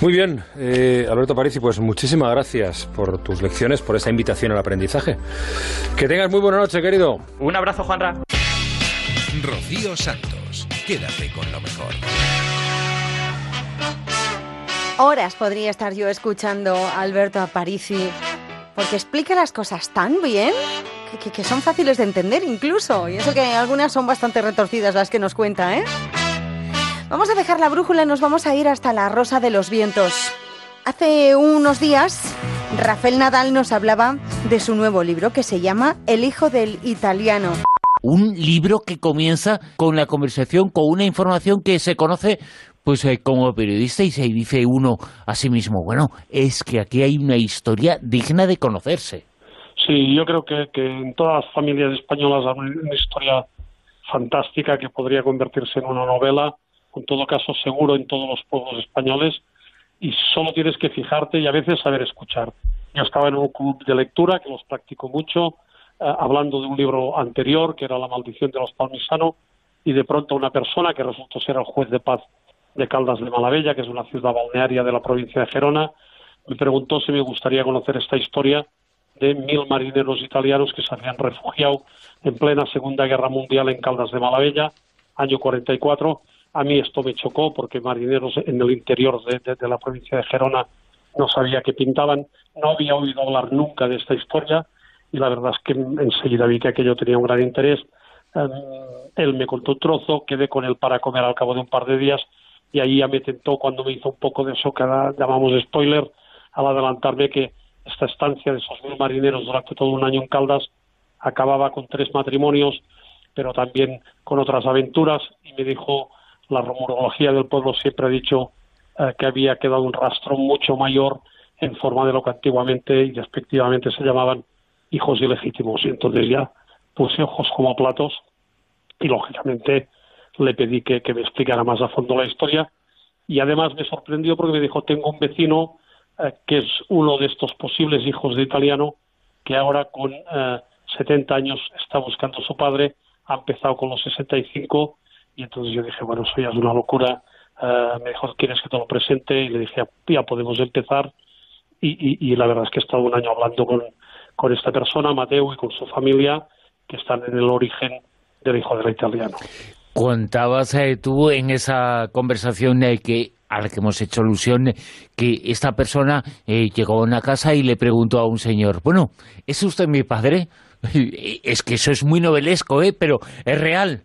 Muy bien, eh, Alberto Parisi, pues muchísimas gracias por tus lecciones, por esa invitación al aprendizaje. Que tengas muy buena noche, querido. Un abrazo, Juanra. Rocío Santos, quédate con lo mejor. Horas podría estar yo escuchando a Alberto Aparici, porque explica las cosas tan bien que, que, son fáciles de entender incluso. Y eso que algunas son bastante retorcidas las que nos cuenta, ¿eh? Vamos a dejar la brújula y nos vamos a ir hasta la Rosa de los Vientos. Hace unos días, Rafael Nadal nos hablaba de su nuevo libro que se llama El hijo del italiano. Un libro que comienza con la conversación, con una información que se conoce pues eh, como periodista y se dice uno a sí mismo, bueno, es que aquí hay una historia digna de conocerse. Sí, yo creo que, que en todas las familias españolas hay una historia fantástica que podría convertirse en una novela en todo caso seguro en todos los pueblos españoles y solo tienes que fijarte y a veces saber escuchar. Yo estaba en un club de lectura que los practico mucho, eh, hablando de un libro anterior que era La maldición de los palmisanos y de pronto una persona que resultó ser el juez de paz de Caldas de Malavella, que es una ciudad balnearia de la provincia de Gerona, me preguntó si me gustaría conocer esta historia de mil marineros italianos que se habían refugiado en plena Segunda Guerra Mundial en Caldas de Malavella, año 44, a mí esto me chocó porque marineros en el interior de, la provincia de Gerona no sabía qué pintaban, no había oído hablar nunca de esta historia y la verdad es que enseguida vi que aquello tenía un gran interés. Em, él me contó un trozo, quedé con él para comer al cabo de un par de días y ahí ya me tentó cuando me hizo un poco de eso que llamamos spoiler al adelantarme que esta estancia de esos mil marineros durante todo un año en Caldas acababa con tres matrimonios, pero también con otras aventuras y me dijo la rumorología del pueblo siempre ha dicho eh, que había quedado un rastro mucho mayor en forma de lo que antiguamente y despectivamente se llamaban hijos ilegítimos. Y entonces ya puse ojos como platos y lógicamente le pedí que, me explicara más a fondo la historia y además me sorprendió porque me dijo tengo un vecino eh, que es uno de estos posibles hijos de italiano que ahora con 70 años está buscando a su padre, ha empezado con los 65 y entonces yo dije, bueno, eso ya es una locura, uh, me dijo, ¿quieres que te lo presente? Y le dije, ya podemos empezar. Y, la verdad es que he estado un año hablando con, con esta persona, Mateo, y con su familia, que están en el origen del hijo del italiano. Contabas eh, tú en esa conversación eh, que a la que hemos hecho alusión, que esta persona llegó a una casa y le preguntó a un señor, bueno, ¿es usted mi padre? Es que eso es muy novelesco, ¿eh? pero es real.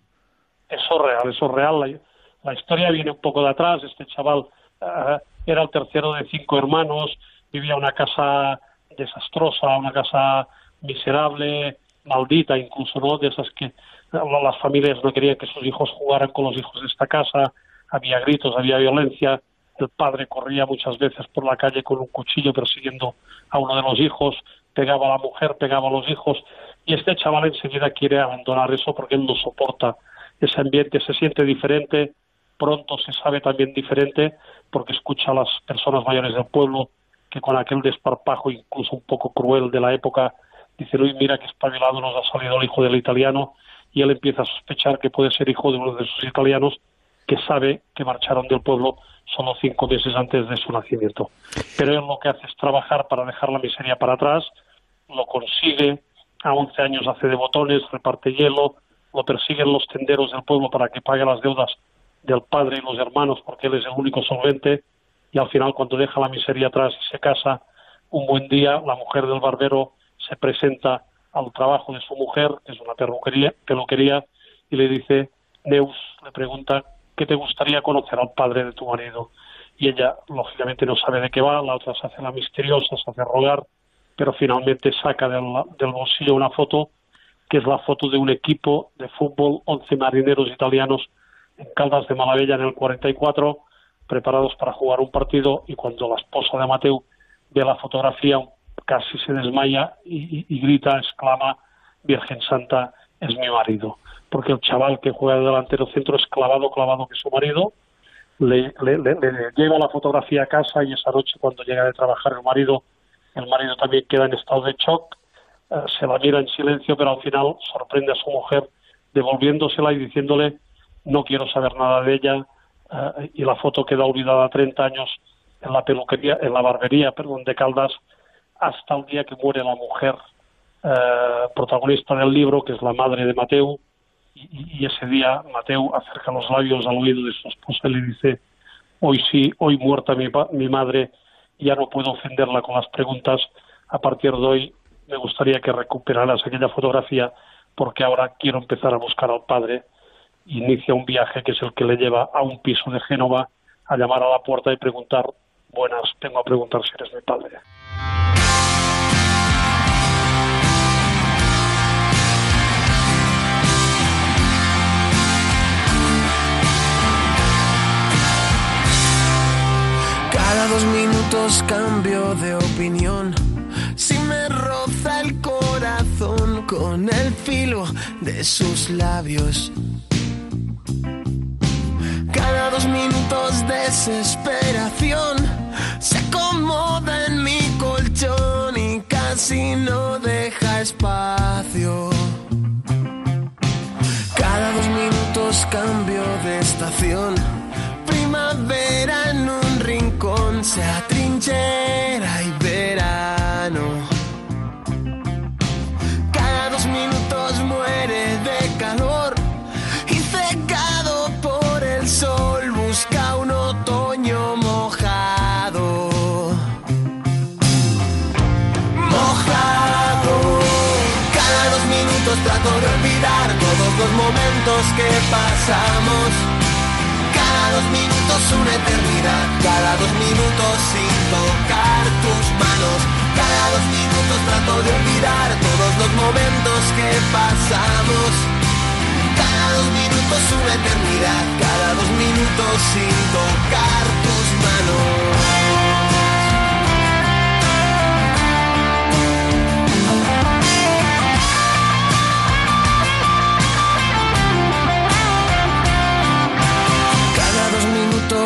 Eso es real, eso es real. La, historia viene un poco de atrás. Este chaval eh, era el tercero de cinco hermanos, vivía una casa desastrosa, una casa miserable, maldita incluso, ¿no? De esas que las familias no querían que sus hijos jugaran con los hijos de esta casa, había gritos, había violencia, el padre corría muchas veces por la calle con un cuchillo persiguiendo a uno de los hijos, pegaba a la mujer, pegaba a los hijos, y este chaval enseguida quiere abandonar eso porque él no soporta ese ambiente se siente diferente, pronto se sabe también diferente porque escucha a las personas mayores del pueblo que con aquel desparpajo incluso un poco cruel de la época dicen, uy, mira que espabilado nos ha salido el hijo del italiano y él empieza a sospechar que puede ser hijo de uno de sus italianos que sabe que marcharon del pueblo solo cinco meses antes de su nacimiento. Pero él lo que hace es trabajar para dejar la miseria para atrás, lo consigue, a 11 años hace de botones, reparte hielo, lo persiguen los tenderos del pueblo para que pague las deudas del padre y los hermanos porque él es el único solvente y al final cuando deja la miseria atrás y se casa un buen día la mujer del barbero se presenta al trabajo de su mujer que es una peluquería, peluquería y le dice Neus le pregunta ¿qué te gustaría conocer al padre de tu marido? y ella lógicamente no sabe de qué va la otra se hace la misteriosa se hace rogar pero finalmente saca del, del bolsillo una foto que es la foto de un equipo de fútbol, 11 marineros italianos en Caldas de Malavella en el 44, preparados para jugar un partido y cuando la esposa de Mateo ve la fotografía casi se desmaya y, grita, exclama, Virgen Santa, es mi marido. Porque el chaval que juega de delantero centro es clavado, clavado que su marido, le, le, lleva la fotografía a casa y esa noche cuando llega de trabajar el marido, el marido también queda en estado de shock se la mira en silencio, pero al final sorprende a su mujer devolviéndosela y diciéndole no quiero saber nada de ella eh, y la foto queda olvidada 30 años en la peluquería, en la barbería, perdón, de Caldas hasta el día que muere la mujer eh, protagonista del libro, que es la madre de Mateo, y, ese día Mateo acerca los labios al oído de su esposa y le dice, hoy sí, hoy muerta mi, mi madre, ya no puedo ofenderla con las preguntas, a partir de hoy me gustaría que recuperaras aquella fotografía porque ahora quiero empezar a buscar al padre. Inicia un viaje que es el que le lleva a un piso de Génova a llamar a la puerta y preguntar, buenas, tengo a preguntar si eres mi padre. Cada dos minutos cambio de opinión me roza el corazón con el filo de sus labios. Cada dos minutos desesperación se acomoda en mi colchón y casi no deja espacio. Cada dos minutos cambio de estación. Primavera en un rincón se atrinchera y que pasamos. Cada dos minutos una eternidad, cada dos minutos sin tocar tus manos cada dos minutos trato de olvidar todos los momentos que pasamos. Cada dos minutos una eternidad, cada dos minutos sin tocar tus manos.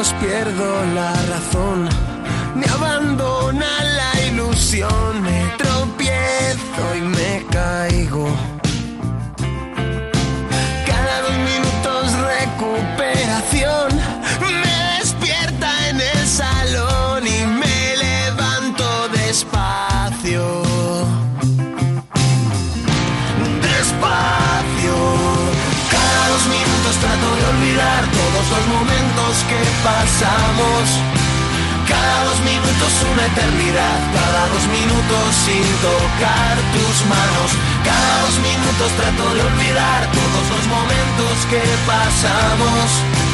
Corazón me abandona la ilusión, me tropiezo y me caigo. Cada dos minutos recuperación me despierta en el salón y me levanto despacio. Despacio. Cada dos minutos trato de olvidar todos los momentos pasamos. Cada dos minutos una eternidad, cada dos minutos sin tocar tus manos. Cada dos minutos trato de olvidar todos los momentos que pasamos.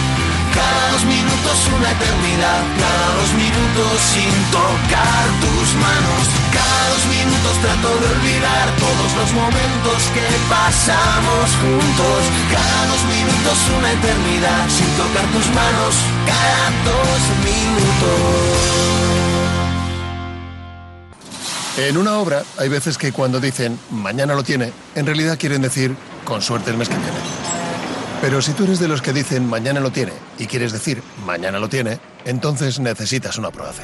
Cada dos minutos una eternidad, cada dos minutos sin tocar tus manos. Cada dos minutos trato de olvidar todos los momentos que pasamos juntos. Cada dos minutos una eternidad sin tocar tus manos. Cada dos minutos. En una obra hay veces que cuando dicen mañana lo tiene, en realidad quieren decir con suerte el mes que viene. Pero si tú eres de los que dicen mañana lo tiene y quieres decir mañana lo tiene, entonces necesitas una Proace.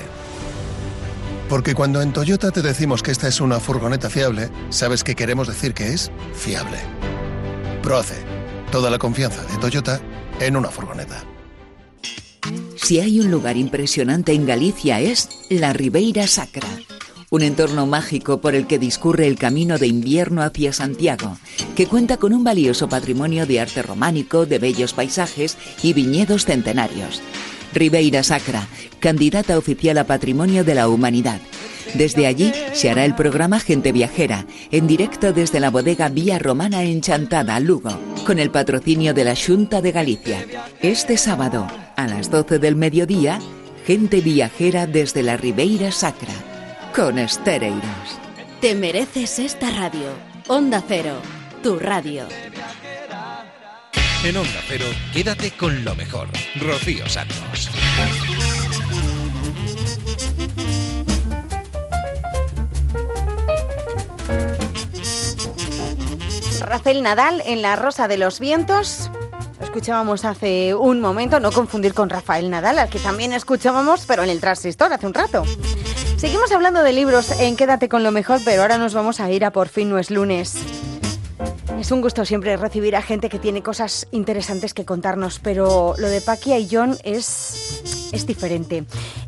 Porque cuando en Toyota te decimos que esta es una furgoneta fiable, sabes que queremos decir que es fiable. Proace, toda la confianza de Toyota en una furgoneta. Si hay un lugar impresionante en Galicia es la Ribeira Sacra, un entorno mágico por el que discurre el camino de invierno hacia Santiago, que cuenta con un valioso patrimonio de arte románico, de bellos paisajes y viñedos centenarios. Ribeira Sacra, candidata oficial a Patrimonio de la Humanidad. Desde allí se hará el programa Gente Viajera, en directo desde la bodega Vía Romana Enchantada, Lugo, con el patrocinio de la Junta de Galicia. Este sábado, a las 12 del mediodía, Gente Viajera desde la Ribeira Sacra, con Estereiros. Te mereces esta radio. Onda Cero, tu radio. En Onda Cero, quédate con lo mejor. Rocío Santos. Rafael Nadal en La Rosa de los Vientos. Lo escuchábamos hace un momento, no confundir con Rafael Nadal, al que también escuchábamos, pero en el transistor hace un rato. Seguimos hablando de libros en Quédate con lo mejor, pero ahora nos vamos a ir a Por fin no es lunes. Es un gusto siempre recibir a gente que tiene cosas interesantes que contarnos, pero lo de Paqui y John es, es diferente.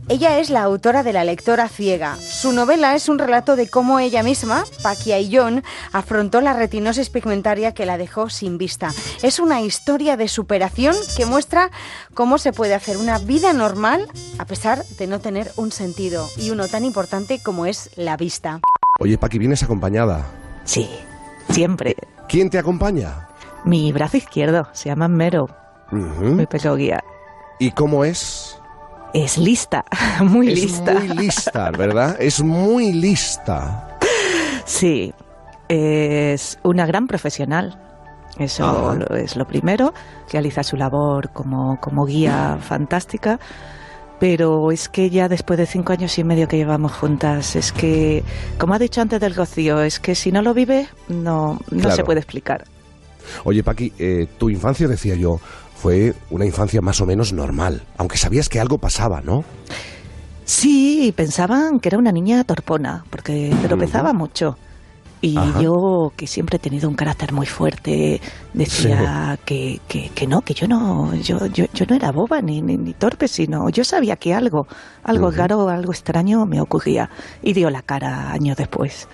Ella es la autora de La lectora ciega. Su novela es un relato de cómo ella misma, Paqui John, afrontó la retinosis pigmentaria que la dejó sin vista. Es una historia de superación que muestra cómo se puede hacer una vida normal a pesar de no tener un sentido y uno tan importante como es la vista. Oye, Paqui, ¿vienes acompañada? Sí, siempre. ¿Quién te acompaña? Mi brazo izquierdo, se llama Mero. Mi pelo guía. ¿Y cómo es? Es lista, muy Es lista. muy lista, ¿verdad? Es muy lista. Sí, es una gran profesional. Eso Ajá. lo- es lo primero. Realiza su labor como, como guía fantástica. Pero es que ya después de cinco años y medio que llevamos juntas, es que, como ha dicho antes del Rocío, es que si no lo vive, no, no Claro. se puede explicar. Oye, Paqui, eh, tu infancia, decía yo, fue una infancia más o menos normal, aunque sabías que algo pasaba, ¿no? Sí, pensaban que era una niña torpona, porque tropezaba mucho. Y Ajá. yo, que siempre he tenido un carácter muy fuerte, decía que, que, que no, que yo no, yo, yo, yo no era boba ni, ni, ni torpe, sino yo sabía que algo, algo raro, algo extraño me ocurría. Y dio la cara años después.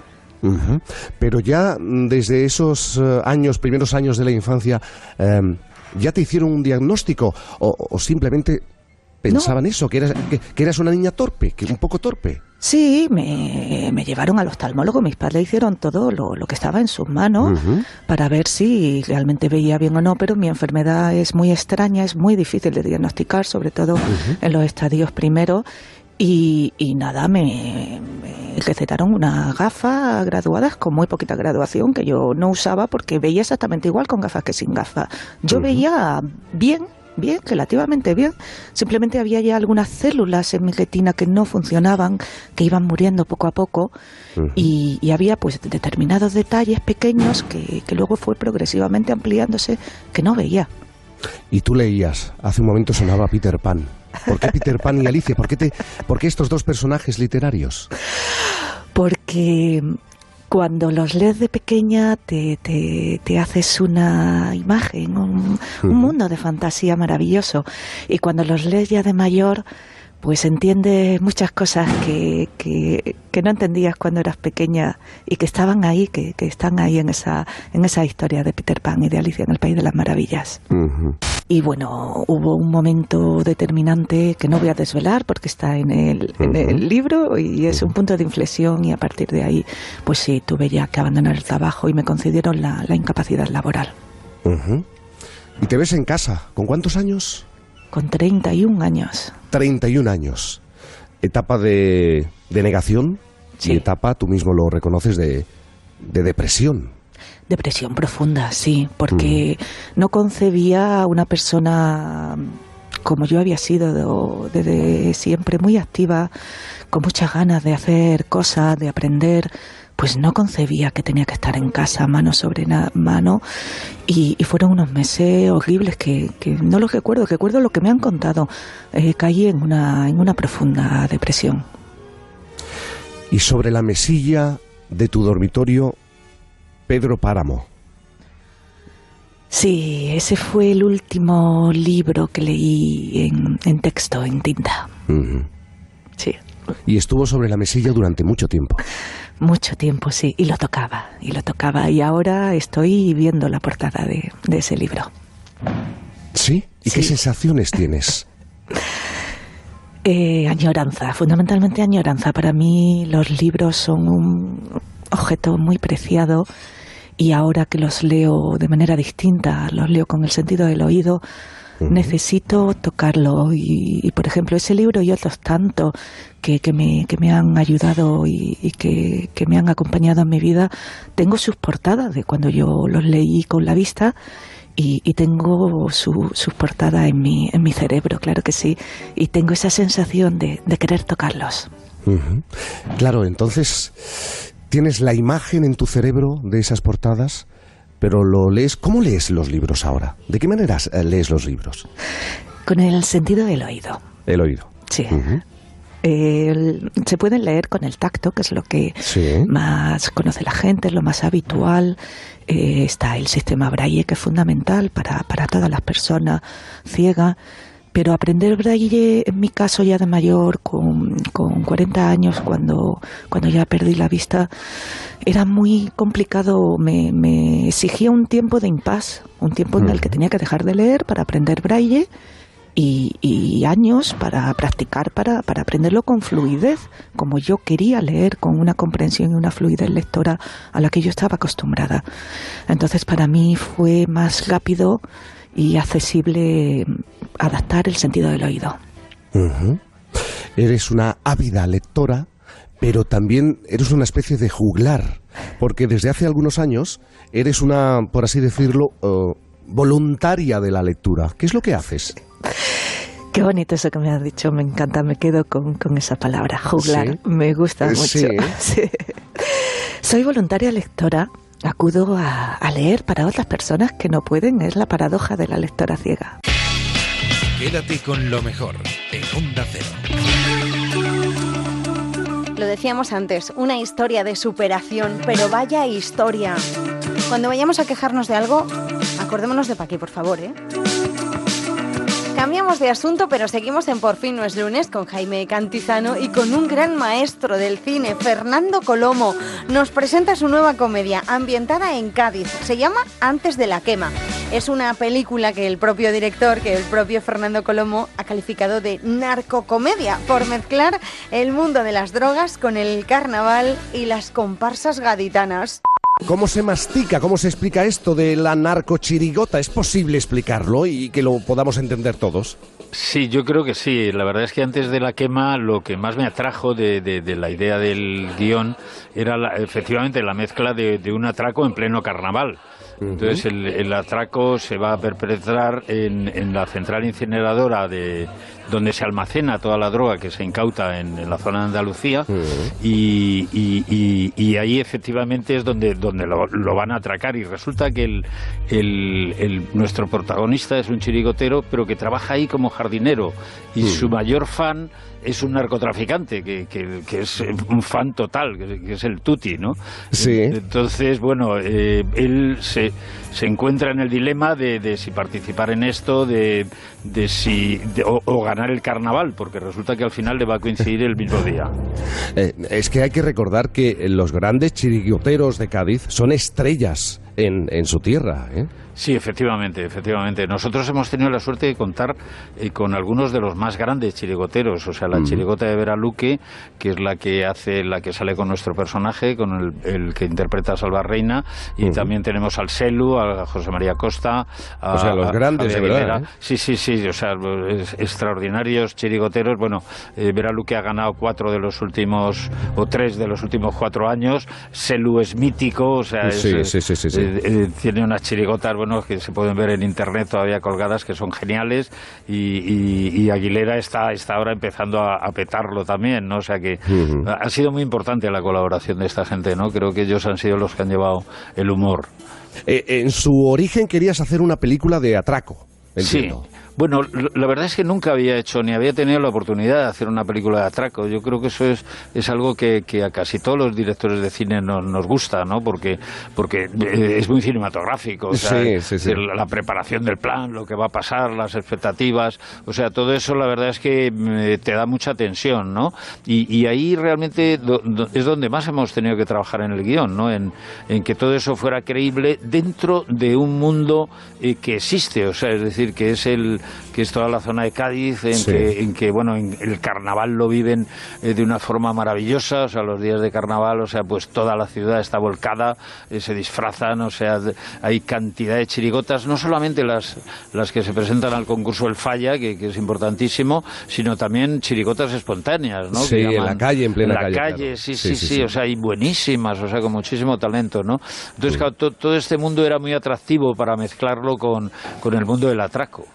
Pero ya desde esos eh, años, primeros años de la infancia, em, ¿ya te hicieron un diagnóstico o, o simplemente pensaban eso, que eras, que, que eras una niña torpe, que un poco torpe? Sí, me, me llevaron al oftalmólogo, mis padres hicieron todo lo, lo que estaba en sus manos para ver si realmente veía bien o no, pero mi enfermedad es muy extraña, es muy difícil de diagnosticar, sobre todo en los estadios primeros. Y, y nada, me, me recetaron unas gafas graduadas con muy poquita graduación que yo no usaba porque veía exactamente igual con gafas que sin gafas. Yo veía bien, bien, relativamente bien. Simplemente había ya algunas células en mi retina que no funcionaban, que iban muriendo poco a poco. y, y había pues determinados detalles pequeños que, que luego fue progresivamente ampliándose que no veía. Y tú leías, hace un momento sonaba Peter Pan. ¿Por qué Peter Pan y Alicia? ¿Por qué, te, por qué estos dos personajes literarios? Porque cuando los lees de pequeña te, te, te haces una imagen, un, un mundo de fantasía maravilloso. Y cuando los lees ya de mayor, pues entiendes muchas cosas que, que, que, no entendías cuando eras pequeña y que estaban ahí, que, que, están ahí en esa, en esa historia de Peter Pan y de Alicia en el País de las Maravillas. Uh -huh. Y bueno, hubo un momento determinante que no voy a desvelar porque está en el, -huh. en el libro y es un punto de inflexión y a partir de ahí, pues sí, tuve ya que abandonar el trabajo y me concedieron la, la incapacidad laboral. Uh -huh. ¿Y te ves en casa? ¿Con cuántos años? Con 31 años. 31 años. Etapa de, de negación sí. y etapa, tú mismo lo reconoces, de, de depresión. Depresión profunda, sí, porque mm. no concebía una persona como yo había sido desde siempre muy activa, con muchas ganas de hacer cosas, de aprender, pues no concebía que tenía que estar en casa mano sobre mano y, y fueron unos meses horribles que, que, no los recuerdo, recuerdo lo que me han contado. Eh, caí en una, en una profunda depresión. Y sobre la mesilla de tu dormitorio, Pedro Páramo. Sí, ese fue el último libro que leí en, en texto, en tinta. Uh -huh. Sí. Y estuvo sobre la mesilla durante mucho tiempo. Mucho tiempo, sí, y lo tocaba, y lo tocaba, y ahora estoy viendo la portada de, de ese libro. ¿Sí? ¿Y sí. qué sensaciones tienes? Eh, añoranza, fundamentalmente añoranza. Para mí los libros son un objeto muy preciado y ahora que los leo de manera distinta, los leo con el sentido del oído, Uh -huh. necesito tocarlo y, y, por ejemplo ese libro y otros tantos que, que, me, que me han ayudado y, y que, que, me han acompañado en mi vida tengo sus portadas de cuando yo los leí con la vista y, y tengo su, sus portadas en mi, en mi cerebro, claro que sí y tengo esa sensación de, de querer tocarlos uh -huh. Claro, entonces tienes la imagen en tu cerebro de esas portadas pero lo lees. ¿Cómo lees los libros ahora? ¿De qué manera lees los libros? Con el sentido del oído. El oído. Sí. Uh -huh. el, se pueden leer con el tacto, que es lo que sí. más conoce la gente, es lo más habitual. Eh, está el sistema Braille, que es fundamental para, para todas las personas ciegas. Pero aprender braille, en mi caso ya de mayor, con, con 40 años, cuando, cuando ya perdí la vista, era muy complicado, me, me exigía un tiempo de impas, un tiempo en el que tenía que dejar de leer para aprender braille y, y años para practicar, para, para aprenderlo con fluidez, como yo quería leer, con una comprensión y una fluidez lectora a la que yo estaba acostumbrada. Entonces para mí fue más rápido y accesible adaptar el sentido del oído. Uh -huh. Eres una ávida lectora, pero también eres una especie de juglar, porque desde hace algunos años eres una, por así decirlo, uh, voluntaria de la lectura. ¿Qué es lo que haces? Qué bonito eso que me has dicho, me encanta, me quedo con, con esa palabra, juglar, ¿Sí? me gusta mucho. Sí. sí. Soy voluntaria lectora acudo a, a, leer para otras personas que no pueden. Es la paradoja de la lectora ciega. Quédate con lo mejor en Onda Cero. Lo decíamos antes, una historia de superación, pero vaya historia. Cuando vayamos a quejarnos de algo, acordémonos de Paqui, por favor, ¿eh? Cambiamos de asunto, pero seguimos en Por fin no es lunes con Jaime Cantizano y con un gran maestro del cine, Fernando Colomo. Nos presenta su nueva comedia, ambientada en Cádiz. Se llama Antes de la quema. Es una película que el propio director, que el propio Fernando Colomo, ha calificado de narcocomedia por mezclar el mundo de las drogas con el carnaval y las comparsas gaditanas. ¿Cómo se mastica, cómo se explica esto de la narcochirigota? ¿Es posible explicarlo y que lo podamos entender todos? Sí, yo creo que sí. La verdad es que antes de la quema lo que más me atrajo de, de, de la idea del guion era la, efectivamente la mezcla de, de, un atraco en pleno carnaval. Entonces el, el, atraco se va a perpetrar en, en la central incineradora de, donde se almacena toda la droga que se incauta en, la zona de Andalucía. Y, y, ahí efectivamente es donde, donde lo, van a atracar. Y resulta que el, el, nuestro protagonista es un chirigotero pero que trabaja ahí como jardinero. Y su mayor fan es un narcotraficante, que, que, es un fan total, que, es el Tuti, ¿no? Sí. Entonces, bueno, eh, él se, se encuentra en el dilema de, si participar en esto, de, de si o, ganar el carnaval, porque resulta que al final le va a coincidir el mismo día. Eh, es que hay que recordar que los grandes chirigüeteros de Cádiz son estrellas en, en su tierra. ¿eh? Sí, efectivamente, efectivamente. Nosotros hemos tenido la suerte de contar eh, con algunos de los más grandes chirigoteros, o sea, la chirigota de Vera Luque, que es la que hace, la que sale con nuestro personaje, con el, que interpreta a Salva Reina, y también tenemos al Selu, a José María Costa, a, o sea, los grandes, de verdad. ¿eh? Sí, sí, sí, o sea, extraordinarios chirigoteros. Bueno, eh, Vera Luque ha ganado cuatro de los últimos, o tres de los últimos cuatro años. Selu es mítico, o sea, tiene unas chirigotas bueno, que se pueden ver en internet todavía colgadas, que son geniales, y, Aguilera está, está ahora empezando a, petarlo también, ¿no? O sea que ha sido muy importante la colaboración de esta gente, ¿no? Creo que ellos han sido los que han llevado el humor. Eh, en su origen querías hacer una película de atraco. Entiendo. Sí. Bueno, la verdad es que nunca había hecho ni había tenido la oportunidad de hacer una película de atraco. Yo creo que eso es, es algo que, a casi todos los directores de cine nos gusta, ¿no? Porque, porque eh, es muy cinematográfico. O sea, La preparación del plan, lo que va a pasar, las expectativas. O sea, todo eso la verdad es que mm, te da mucha tensión, ¿no? Y, ahí realmente es donde más hemos tenido que trabajar en el guion, ¿no? En, que todo eso fuera creíble dentro de un mundo eh, que existe. O sea, es decir, que es el que es toda la zona de Cádiz, en, que, en que, bueno, en el carnaval lo viven eh, de una forma maravillosa, o sea, los días de carnaval, o sea, pues toda la ciudad está volcada, eh, se disfrazan, o sea, hay cantidad de chirigotas, no solamente las, las que se presentan al concurso El Falla, que, es importantísimo, sino también chirigotas espontáneas, ¿no? Sí, en la calle, en plena calle. En la calle, sí, sí, sí, o sea, hay buenísimas, o sea, con muchísimo talento, ¿no? Entonces, claro, todo este mundo era muy atractivo para mezclarlo con, con el mundo del atraco.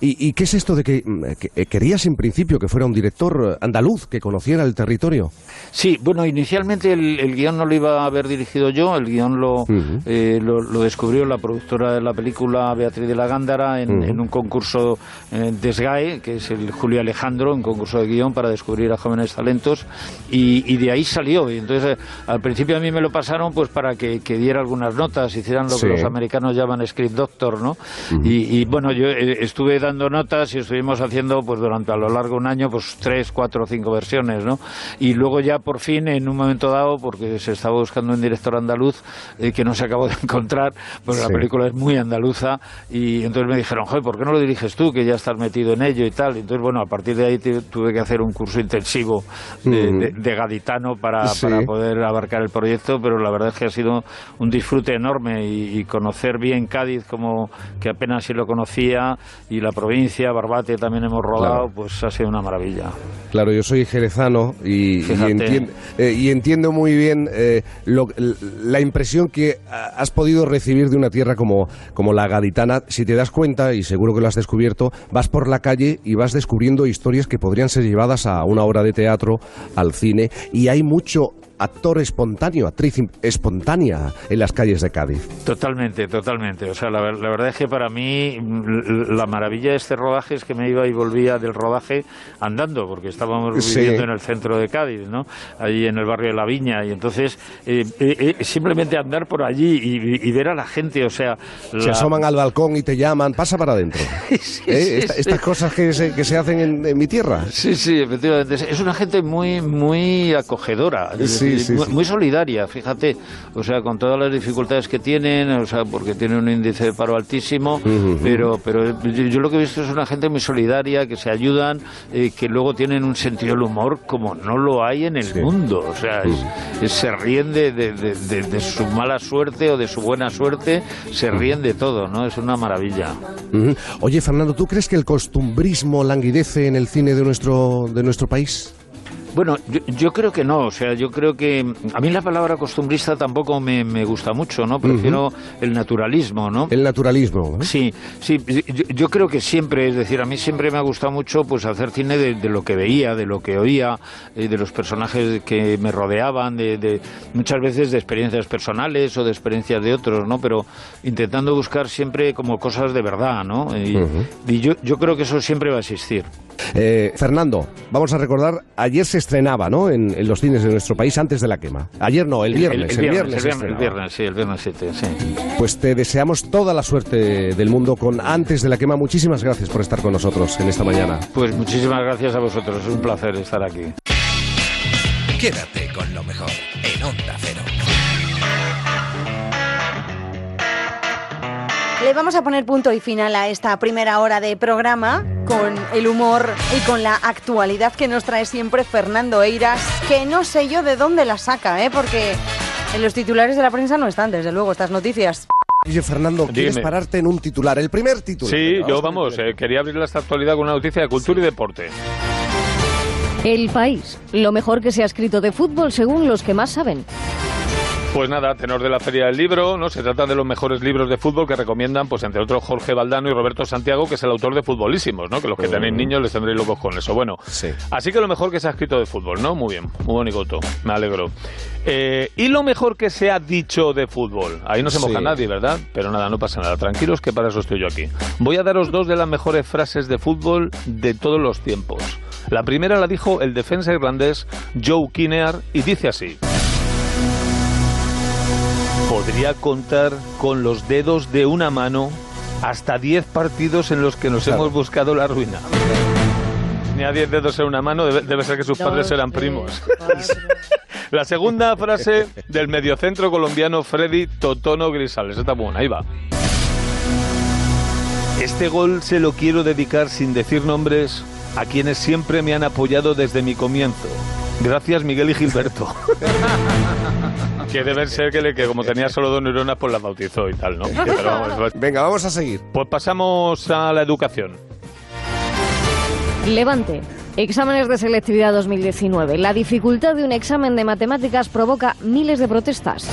¿Y, qué es esto de que, mm, eh, querías en principio que fuera un director andaluz que conociera el territorio? Sí, bueno, inicialmente el, guion no lo iba a haber dirigido yo, el guion lo, eh, lo, descubrió la productora de la película Beatriz de la Gándara en, un concurso eh, de SGAE, que es el Julio Alejandro, un concurso de guion para descubrir a jóvenes talentos, y, de ahí salió. Y entonces, al principio a mí me lo pasaron pues para que, diera algunas notas, hicieran lo que los americanos llaman script doctor, ¿no? y, bueno, yo estuve dando notas y estuvimos haciendo pues durante a lo largo de un año pues tres, cuatro, cinco versiones, ¿no? Y luego ya por fin en un momento dado, porque se estaba buscando un director andaluz eh, que no se acabó de encontrar, porque la película es muy andaluza y entonces me dijeron, joder, ¿por qué no lo diriges tú que ya estás metido en ello y tal? entonces bueno, a partir de ahí tuve que hacer un curso intensivo de, gaditano para, para, poder abarcar el proyecto, pero la verdad es que ha sido un disfrute enorme y, y conocer bien Cádiz como que apenas si lo conocía y la provincia, Barbate también hemos rodado, pues ha sido una maravilla. Claro, yo soy jerezano y, y, eh, entiendo muy bien eh, la impresión que has podido recibir de una tierra como, como la gaditana. Si te das cuenta, y seguro que lo has descubierto, vas por la calle y vas descubriendo historias que podrían ser llevadas a una obra de teatro, al cine, y hay mucho actor espontáneo, actriz espontánea en las calles de Cádiz. Totalmente, totalmente. O sea, la, verdad es que para mí la maravilla de este rodaje es que me iba y volvía del rodaje andando, porque estábamos viviendo en el centro de Cádiz, ¿no? Ahí en el barrio de La Viña, y entonces eh, eh, eh, simplemente andar por allí y, ver a la gente, o sea... Se asoman al balcón y te llaman, pasa para adentro. estas cosas que se, que se hacen en, mi tierra. Sí, sí, efectivamente. Es una gente muy, muy acogedora. Sí, muy, solidaria, fíjate, o sea, con todas las dificultades que tienen, o sea, porque tienen un índice de paro altísimo, pero, pero yo, lo que he visto es una gente muy solidaria, que se ayudan, eh, que luego tienen un sentido del humor como no lo hay en el mundo, o sea, se ríen de, de, su mala suerte o de su buena suerte, se ríen de todo, ¿no? Es una maravilla. Oye, Fernando, ¿tú crees que el costumbrismo languidece en el cine de nuestro, de nuestro país? Bueno, yo, creo que no, o sea, yo creo que a mí la palabra costumbrista tampoco me, gusta mucho, ¿no? Prefiero el naturalismo, ¿no? El naturalismo. Sí, sí, yo, creo que siempre, es decir, a mí siempre me ha gustado mucho pues hacer cine de, lo que veía, de lo que oía, eh, de los personajes que me rodeaban, de, muchas veces de experiencias personales o de experiencias de otros, ¿no? Pero intentando buscar siempre como cosas de verdad, ¿no? Y, yo, yo creo que eso siempre va a existir. Eh, Fernando, vamos a recordar, ayer se estrenaba, ¿no? En, los cines de nuestro país antes de la quema. Ayer no, el viernes. El, viernes, el viernes, sí, el viernes 7, sí. Pues te deseamos toda la suerte del mundo con Antes de la quema. Muchísimas gracias por estar con nosotros en esta mañana. Pues muchísimas gracias a vosotros, es un placer estar aquí. Quédate con lo mejor Le vamos a poner punto y final a esta primera hora de programa con el humor y con la actualidad que nos trae siempre Fernando Eiras, que no sé yo de dónde la saca, ¿eh? porque en los titulares de la prensa no están, desde luego, estas noticias. Oye, Fernando, ¿quieres pararte en un titular? El primer titular. Sí, yo vamos, eh, quería abrir esta actualidad con una noticia de cultura y deporte. El país, lo mejor que se ha escrito de fútbol según los que más saben. Pues nada, tenor de la Feria del Libro, ¿no? Se trata de los mejores libros de fútbol que recomiendan, pues entre otros, Jorge Valdano y Roberto Santiago, que es el autor de Futbolísimos, ¿no? Que los que tenéis niños les tendréis locos con eso. Bueno, sí. así que lo mejor que se ha escrito de fútbol, ¿no? Muy bien, muy bonito, me alegro. Eh, y lo mejor que se ha dicho de fútbol. Ahí no se moja nadie, ¿verdad? Pero nada, no pasa nada. Tranquilos que para eso estoy yo aquí. Voy a daros dos de las mejores frases de fútbol de todos los tiempos. La primera la dijo el defensa irlandés Joe Kinear y dice así podría contar con los dedos de una mano hasta 10 partidos en los que nos hemos buscado la ruina. Ni a 10 dedos en una mano, debe, ser que sus padres eran primos. la segunda frase del mediocentro colombiano Freddy Totono Grisales. Está buena, ahí va. Este gol se lo quiero dedicar sin decir nombres a quienes siempre me han apoyado desde mi comienzo. Gracias Miguel y Gilberto. que debe ser que, que como tenía solo dos neuronas, pues la bautizó y tal, ¿no? Pues- Venga, vamos a seguir. Pues pasamos a la educación. Levante. Exámenes de selectividad 2019. La dificultad de un examen de matemáticas provoca miles de protestas.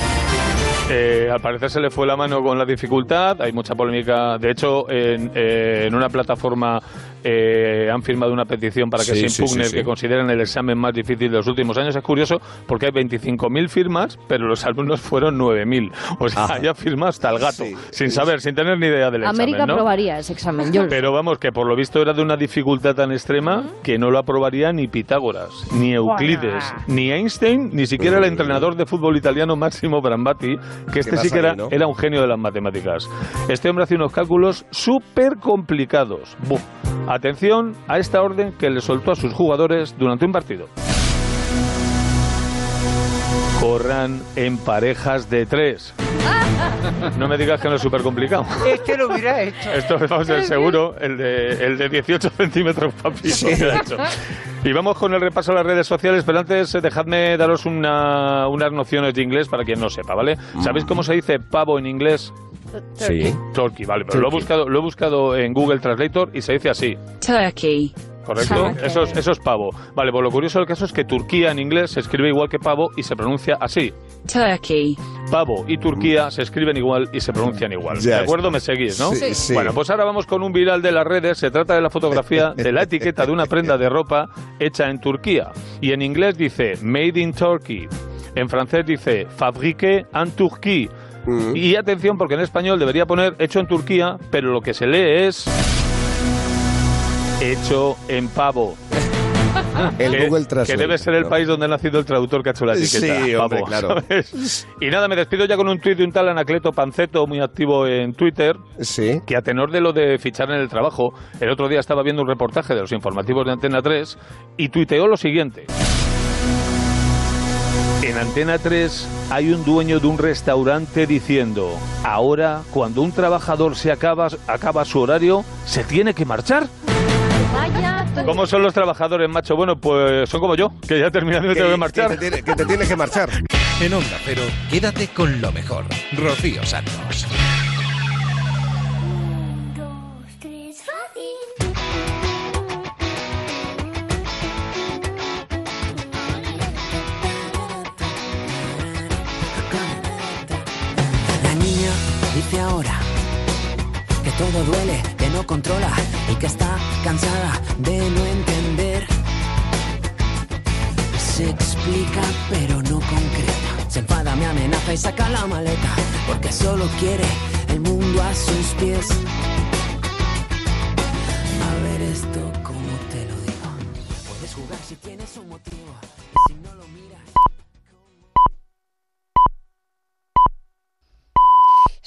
Eh, al parecer se le fue la mano con la dificultad, hay mucha polémica. De hecho, en, eh, en una plataforma eh, han firmado una petición para que se impugne que consideren el examen más difícil de los últimos años. Es curioso porque hay 25.000 firmas, pero los alumnos fueron 9.000. O sea, ya firma hasta el gato, sin saber, sin tener ni idea del examen. América aprobaría ese examen. Pero vamos, que por lo visto era de una dificultad tan extrema que no lo aprobaría ni Pitágoras, ni Euclides, ni Einstein, ni siquiera el entrenador de fútbol italiano Máximo Brambati, que este sí que era, era, un genio de las matemáticas. Este hombre hace unos cálculos súper complicados. Atención a esta orden que le soltó a sus jugadores durante un partido. Corran en parejas de tres. No me digas que no es súper complicado. Este lo hubiera hecho. Esto vamos a ser seguro, el de, el de 18 centímetros, papi. Y vamos con el repaso a las redes sociales, pero antes eh, dejadme daros una, unas nociones de inglés para quien no sepa, ¿vale? ¿Sabéis cómo se dice pavo en inglés? Sí. Turkey, vale, pero Lo, he buscado, lo he buscado en Google Translator y se dice así. Turkey. ¿Correcto? Eso es, eso es pavo. Vale, pues lo curioso del caso es que Turquía en inglés se escribe igual que pavo y se pronuncia así. Turkey. Pavo y Turquía se escriben igual y se pronuncian igual. ¿De acuerdo? ¿Me seguís, no? Sí, Bueno, pues ahora vamos con un viral de las redes. Se trata de la fotografía de la etiqueta de una prenda de ropa hecha en Turquía. Y en inglés dice Made in Turkey. En francés dice Fabriqué en Turquie Mm. Y atención, porque en español debería poner hecho en Turquía, pero lo que se lee es hecho en pavo. El que, Google Translate. Que debe ser el país donde ha nacido el traductor que ha hecho la etiqueta. Sí, hombre, claro. Y nada, me despido ya con un tuit de un tal Anacleto Panceto, muy activo en Twitter, sí. que a tenor de lo de fichar en el trabajo, el otro día estaba viendo un reportaje de los informativos de Antena 3 y tuiteó lo siguiente. En Antena 3 hay un dueño de un restaurante diciendo, ahora cuando un trabajador se acaba, acaba su horario, se tiene que marchar. ¿Cómo son los trabajadores, macho? Bueno, pues son como yo, que ya terminando y me tengo que marchar. Que te, que te tienes que marchar. En Onda Pero, quédate con lo mejor. Rocío Santos. Dice ahora que todo duele, que no controla y que está cansada de no entender. Se explica pero no concreta. Se enfada, me amenaza y saca la maleta porque solo quiere el mundo a sus pies. A ver esto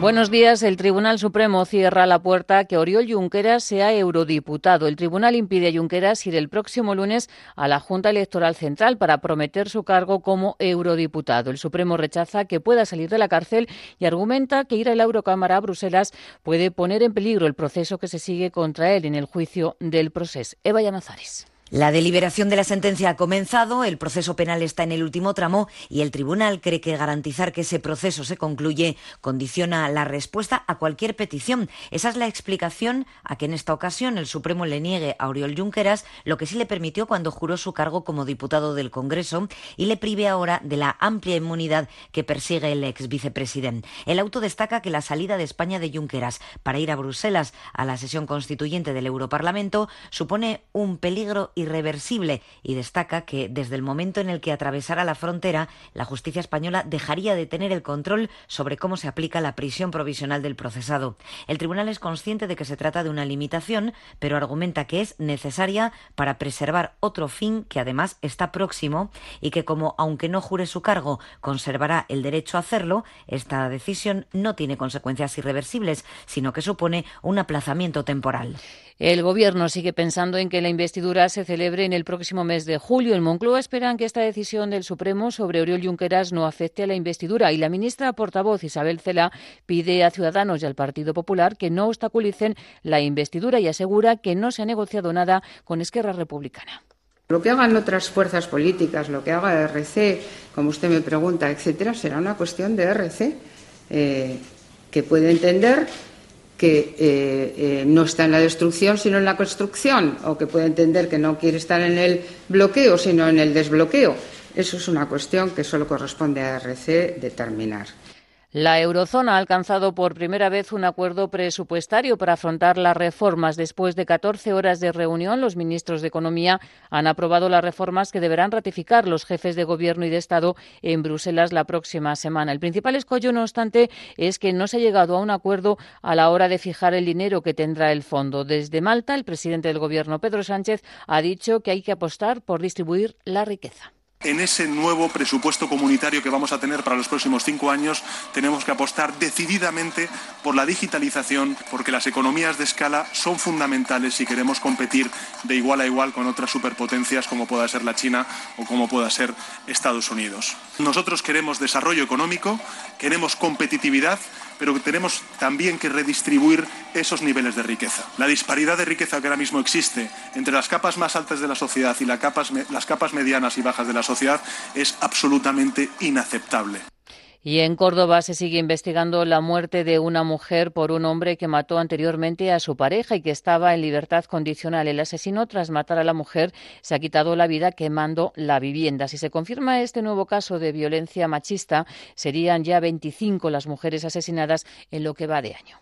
Buenos días. El Tribunal Supremo cierra la puerta que Oriol Junqueras sea eurodiputado. El tribunal impide a Junqueras ir el próximo lunes a la Junta Electoral Central para prometer su cargo como eurodiputado. El Supremo rechaza que pueda salir de la cárcel y argumenta que ir a la Eurocámara a Bruselas puede poner en peligro el proceso que se sigue contra él en el juicio del proceso. Eva Llamazares. La deliberación de la sentencia ha comenzado, el proceso penal está en el último tramo y el tribunal cree que garantizar que ese proceso se concluye condiciona la respuesta a cualquier petición. Esa es la explicación a que en esta ocasión el Supremo le niegue a Oriol Junqueras lo que sí le permitió cuando juró su cargo como diputado del Congreso y le prive ahora de la amplia inmunidad que persigue el ex vicepresidente. El auto destaca que la salida de España de Junqueras para ir a Bruselas a la sesión constituyente del Europarlamento supone un peligro irreversible y destaca que desde el momento en el que atravesara la frontera, la justicia española dejaría de tener el control sobre cómo se aplica la prisión provisional del procesado. El tribunal es consciente de que se trata de una limitación, pero argumenta que es necesaria para preservar otro fin que además está próximo y que como aunque no jure su cargo conservará el derecho a hacerlo, esta decisión no tiene consecuencias irreversibles, sino que supone un aplazamiento temporal. El Gobierno sigue pensando en que la investidura se celebre en el próximo mes de julio. En Moncloa esperan que esta decisión del Supremo sobre Oriol Junqueras no afecte a la investidura y la ministra portavoz Isabel Cela pide a Ciudadanos y al Partido Popular que no obstaculicen la investidura y asegura que no se ha negociado nada con Esquerra Republicana. Lo que hagan otras fuerzas políticas, lo que haga RC, como usted me pregunta, etcétera, será una cuestión de RC, eh, que puede entender que eh, eh, no está en la destrucción sino en la construcción, o que puede entender que no quiere estar en el bloqueo sino en el desbloqueo. Eso es una cuestión que solo corresponde a RC determinar. La eurozona ha alcanzado por primera vez un acuerdo presupuestario para afrontar las reformas. Después de 14 horas de reunión, los ministros de Economía han aprobado las reformas que deberán ratificar los jefes de Gobierno y de Estado en Bruselas la próxima semana. El principal escollo, no obstante, es que no se ha llegado a un acuerdo a la hora de fijar el dinero que tendrá el fondo. Desde Malta, el presidente del Gobierno, Pedro Sánchez, ha dicho que hay que apostar por distribuir la riqueza. En ese nuevo presupuesto comunitario que vamos a tener para los próximos cinco años, tenemos que apostar decididamente por la digitalización, porque las economías de escala son fundamentales si queremos competir de igual a igual con otras superpotencias como pueda ser la China o como pueda ser Estados Unidos. Nosotros queremos desarrollo económico, queremos competitividad, pero tenemos también que redistribuir esos niveles de riqueza. La disparidad de riqueza que ahora mismo existe entre las capas más altas de la sociedad y las capas, medianas y bajas de la sociedad es absolutamente inaceptable. Y en Córdoba se sigue investigando la muerte de una mujer por un hombre que mató anteriormente a su pareja y que estaba en libertad condicional. El asesino, tras matar a la mujer, se ha quitado la vida quemando la vivienda. Si se confirma este nuevo caso de violencia machista, serían ya 25 las mujeres asesinadas en lo que va de año.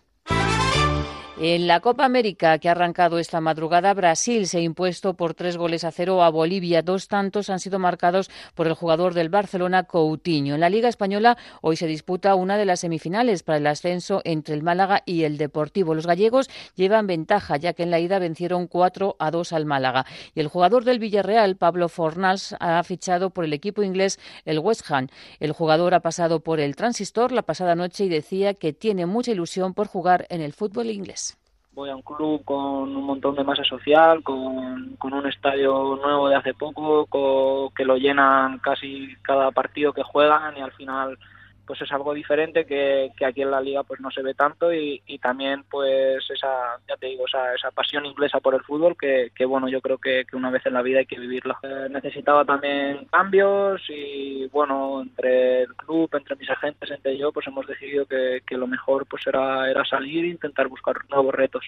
En la Copa América que ha arrancado esta madrugada, Brasil se ha impuesto por tres goles a cero a Bolivia. Dos tantos han sido marcados por el jugador del Barcelona, Coutinho. En la Liga Española hoy se disputa una de las semifinales para el ascenso entre el Málaga y el Deportivo. Los gallegos llevan ventaja, ya que en la ida vencieron 4 a 2 al Málaga. Y el jugador del Villarreal, Pablo Fornals, ha fichado por el equipo inglés el West Ham. El jugador ha pasado por el Transistor la pasada noche y decía que tiene mucha ilusión por jugar en el fútbol inglés voy a un club con un montón de masa social, con, con un estadio nuevo de hace poco, que lo llenan casi cada partido que juegan y al final pues es algo diferente que, que, aquí en la liga pues no se ve tanto y, y, también pues esa ya te digo esa, esa pasión inglesa por el fútbol que, que bueno yo creo que, que, una vez en la vida hay que vivirla. Eh, necesitaba también cambios y bueno entre el club entre mis agentes entre yo pues hemos decidido que, que lo mejor pues era era salir e intentar buscar nuevos retos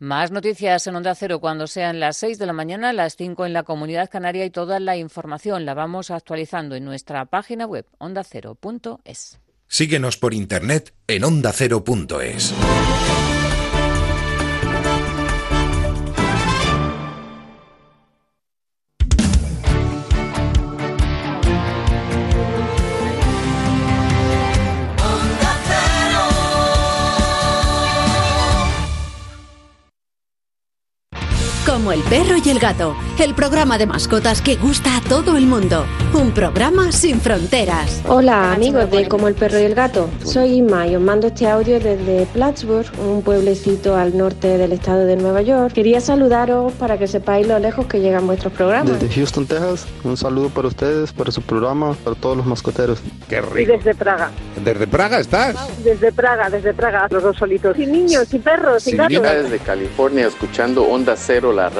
Más noticias en Onda Cero cuando sean las 6 de la mañana, las 5 en la Comunidad Canaria y toda la información la vamos actualizando en nuestra página web ondacero.es. Síguenos por internet en ondacero.es. Como el perro y el gato, el programa de mascotas que gusta a todo el mundo. Un programa sin fronteras. Hola amigos de Como el perro y el gato, soy Inma y os mando este audio desde Plattsburgh, un pueblecito al norte del estado de Nueva York. Quería saludaros para que sepáis lo lejos que llegan vuestros programas. Desde Houston, Texas, un saludo para ustedes, para su programa, para todos los mascoteros. Qué rico. desde Praga. ¿Desde Praga estás? Desde Praga, desde Praga, los dos solitos. Sin niños, sin perros, sin gatos. desde California escuchando Onda Cero, la radio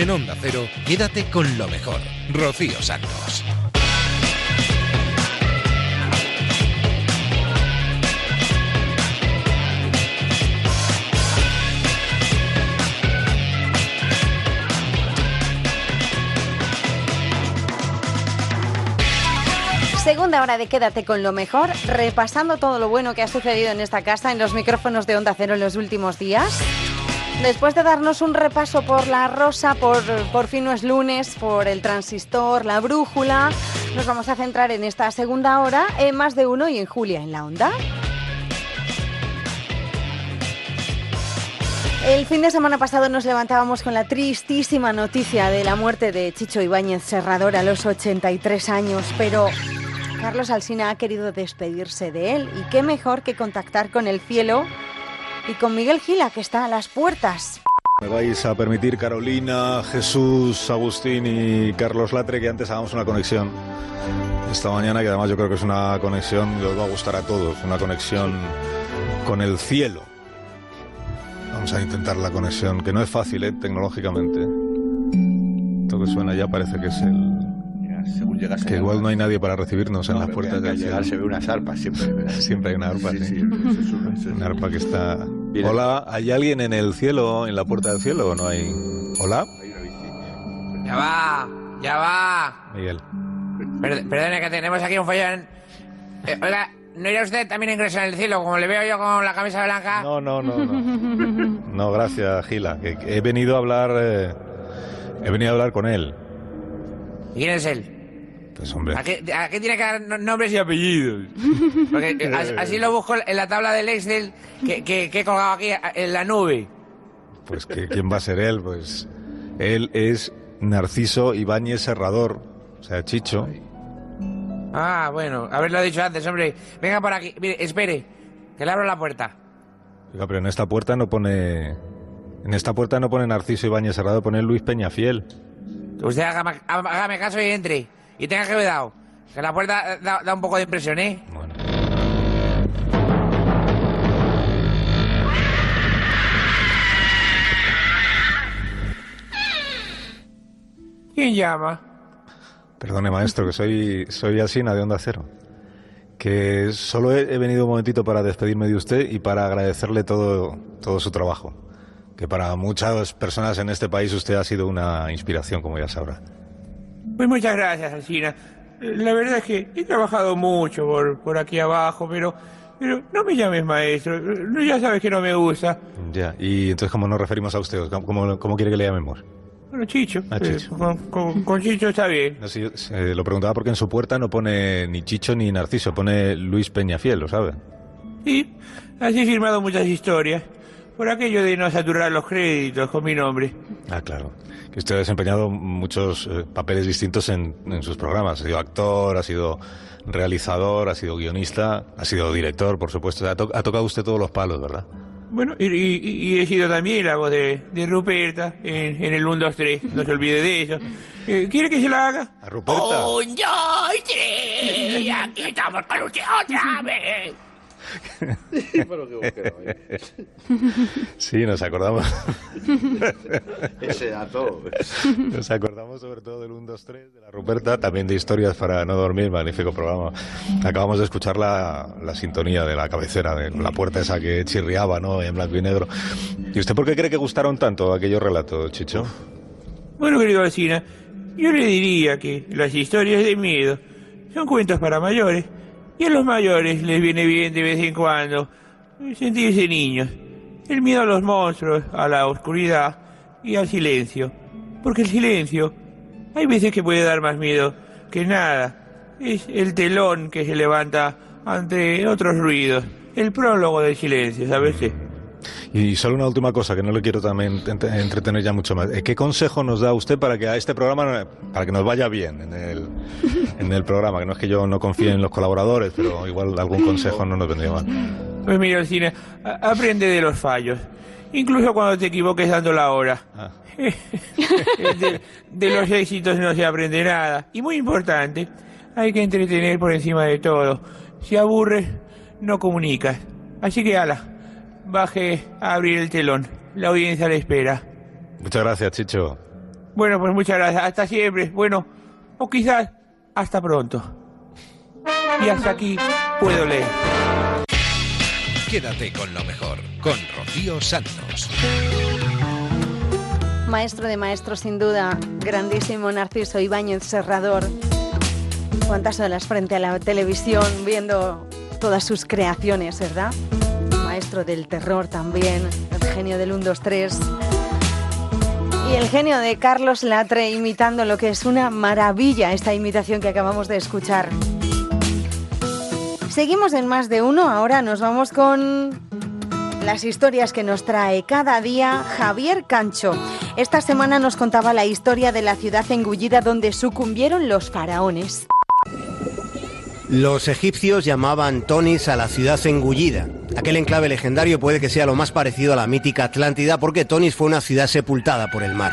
En Onda Cero, quédate con lo mejor. Rocío Santos. Segunda hora de Quédate con lo mejor, repasando todo lo bueno que ha sucedido en esta casa, en los micrófonos de Onda Cero en los últimos días. Después de darnos un repaso por la rosa, por por fin no es lunes, por el transistor, la brújula, nos vamos a centrar en esta segunda hora en más de uno y en Julia en la onda. El fin de semana pasado nos levantábamos con la tristísima noticia de la muerte de Chicho Ibáñez Serrador a los 83 años, pero Carlos Alsina ha querido despedirse de él y qué mejor que contactar con el cielo y con Miguel Gila que está a las puertas. Me vais a permitir, Carolina, Jesús, Agustín y Carlos Latre, que antes hagamos una conexión esta mañana, que además yo creo que es una conexión que os va a gustar a todos, una conexión con el cielo. Vamos a intentar la conexión, que no es fácil, ¿eh? tecnológicamente. Esto que suena ya parece que es el... Según llegas Que igual no hay nadie para recibirnos en las puertas del llegar se ve unas arpas siempre. Siempre hay una arpa, sí. Sí, sí, eso es una- eso es Una arpa que está... Hola, ¿hay alguien en el cielo, en la puerta del cielo o no hay? Hola, Ya va, ya va. Miguel. Per- perdone que tenemos aquí un follón. Eh, oiga, ¿no irá usted también a ingresar en el cielo? Como le veo yo con la camisa blanca. No, no, no, no. No, gracias, Gila. he venido a hablar... eh, he venido a hablar con él. ¿Y quién es él? Pues hombre, ¿A qué, a qué tiene que dar no- nombres y apellidos? Porque así, lo busco en la tabla del Excel que, que, que he colgado aquí en la nube. pues que, ¿quién va a ser él? Pues él es Narciso Ibáñez Serrador, o sea, Chicho. Ah, bueno, haberlo dicho antes, hombre. Venga por aquí. Mire, espere, que le abro la puerta. Oiga, pero en esta puerta no pone... En esta puerta no pone Narciso Ibáñez Serrador, pone Luis Peñafiel. Usted hágame, hágame caso y entre. Y tenga cuidado, que la puerta da, da un poco de impresión, ¿eh? ¿Quién llama? Perdone, maestro, que soy, soy Alsina de Onda Cero. Que solo he, he venido un momentito para despedirme de usted y para agradecerle todo, todo su trabajo. Que para muchas personas en este país usted ha sido una inspiración, como ya sabrá. Pues muchas gracias, Alcina. La verdad es que he trabajado mucho por, por aquí abajo, pero, pero no me llames maestro. Ya sabes que no me gusta. Ya, y entonces, ¿cómo nos referimos a usted? ¿Cómo, cómo quiere que le llamemos? Bueno, Chicho. Ah, eh, Chicho. con, con- con Chicho está bien. No, sí, eh, lo preguntaba porque en su puerta no pone ni Chicho ni Narciso, pone Luis Peñafiel, ¿lo sabe? Sí, así he firmado muchas historias. Por aquello de no saturar los créditos con mi nombre. Ah, claro. Que usted ha desempeñado muchos eh, papeles distintos en, en sus programas. Ha sido actor, ha sido realizador, ha sido guionista, ha sido director, por supuesto. Ha, to- ha tocado usted todos los palos, ¿verdad? Bueno, y, he sido también la voz de, Ruperta en, el 1, 2, 3, no se olvide de eso. Eh, ¿Quiere que se la haga? ¿A Ruperta? ¡Un, dos, tres! ¡Aquí estamos con usted otra vez! sí, nos acordamos. Ese dato. Nos acordamos sobre todo del 1, 2, 3 de la Ruperta, también de historias para no dormir, magnífico programa. Acabamos de escuchar la, la sintonía de la cabecera, de la puerta esa que chirriaba, ¿no? En blanco y negro. ¿Y usted por qué cree que gustaron tanto aquellos relatos, Chicho? Bueno, querido Alcina, yo le diría que las historias de miedo son cuentos para mayores y a los mayores les viene bien de vez en cuando sentirse niños. El miedo a los monstruos, a la oscuridad y al silencio. Porque el silencio hay veces que puede dar más miedo que nada. Es el telón que se levanta ante otros ruidos. El prólogo del silencio, ¿sabes? Y solo una última cosa, que no le quiero también entretener ya mucho más. Eh, ¿Qué consejo nos da usted para que a este programa, para que nos vaya bien en el, en el programa? Que no es que yo no confíe en los colaboradores, pero igual algún consejo no nos vendría mal. Pues mira, el cine, aprende de los fallos. Incluso cuando te equivoques dando la hora. Ah. de, de los éxitos no se aprende nada. Y muy importante, hay que entretener por encima de todo. Si aburres, no comunicas. Así que ala baje a abrir el telón. La audiencia le espera. Muchas gracias, Chicho. Bueno, pues muchas gracias. Hasta siempre. Bueno, o quizás hasta pronto. Y hasta aquí puedo leer. Quédate con lo mejor, con Rocío Santos. Maestro de maestros, sin duda, grandísimo Narciso Ibáñez Serrador. Cuántas horas frente a la televisión viendo todas sus creaciones, ¿verdad? Del terror también, el genio del 1, 2, 3. Y el genio de Carlos Latre imitando lo que es una maravilla esta imitación que acabamos de escuchar. Seguimos en más de uno, ahora nos vamos con las historias que nos trae cada día Javier Cancho. Esta semana nos contaba la historia de la ciudad engullida donde sucumbieron los faraones. Los egipcios llamaban Tonis a la ciudad engullida. Aquel enclave legendario puede que sea lo más parecido a la mítica Atlántida porque Tonis fue una ciudad sepultada por el mar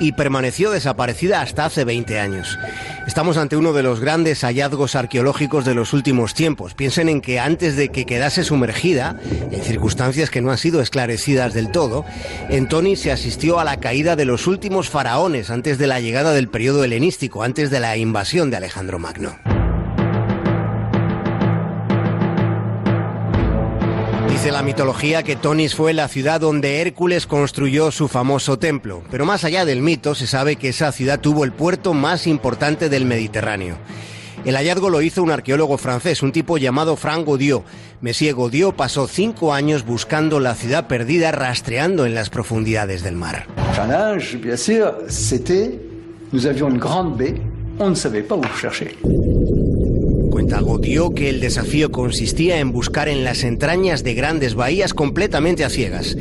y permaneció desaparecida hasta hace 20 años. Estamos ante uno de los grandes hallazgos arqueológicos de los últimos tiempos. Piensen en que antes de que quedase sumergida, en circunstancias que no han sido esclarecidas del todo, en Tonis se asistió a la caída de los últimos faraones antes de la llegada del periodo helenístico, antes de la invasión de Alejandro Magno. Dice la mitología que Tonis fue la ciudad donde Hércules construyó su famoso templo, pero más allá del mito se sabe que esa ciudad tuvo el puerto más importante del Mediterráneo. El hallazgo lo hizo un arqueólogo francés, un tipo llamado Frank Godiot. Monsieur Godiot pasó cinco años buscando la ciudad perdida, rastreando en las profundidades del mar. bien sûr, c'était, nous avions une grande baie, on ne savait pas où chercher. Godió que el desafío consistía en buscar en las entrañas de grandes bahías completamente a ciegas.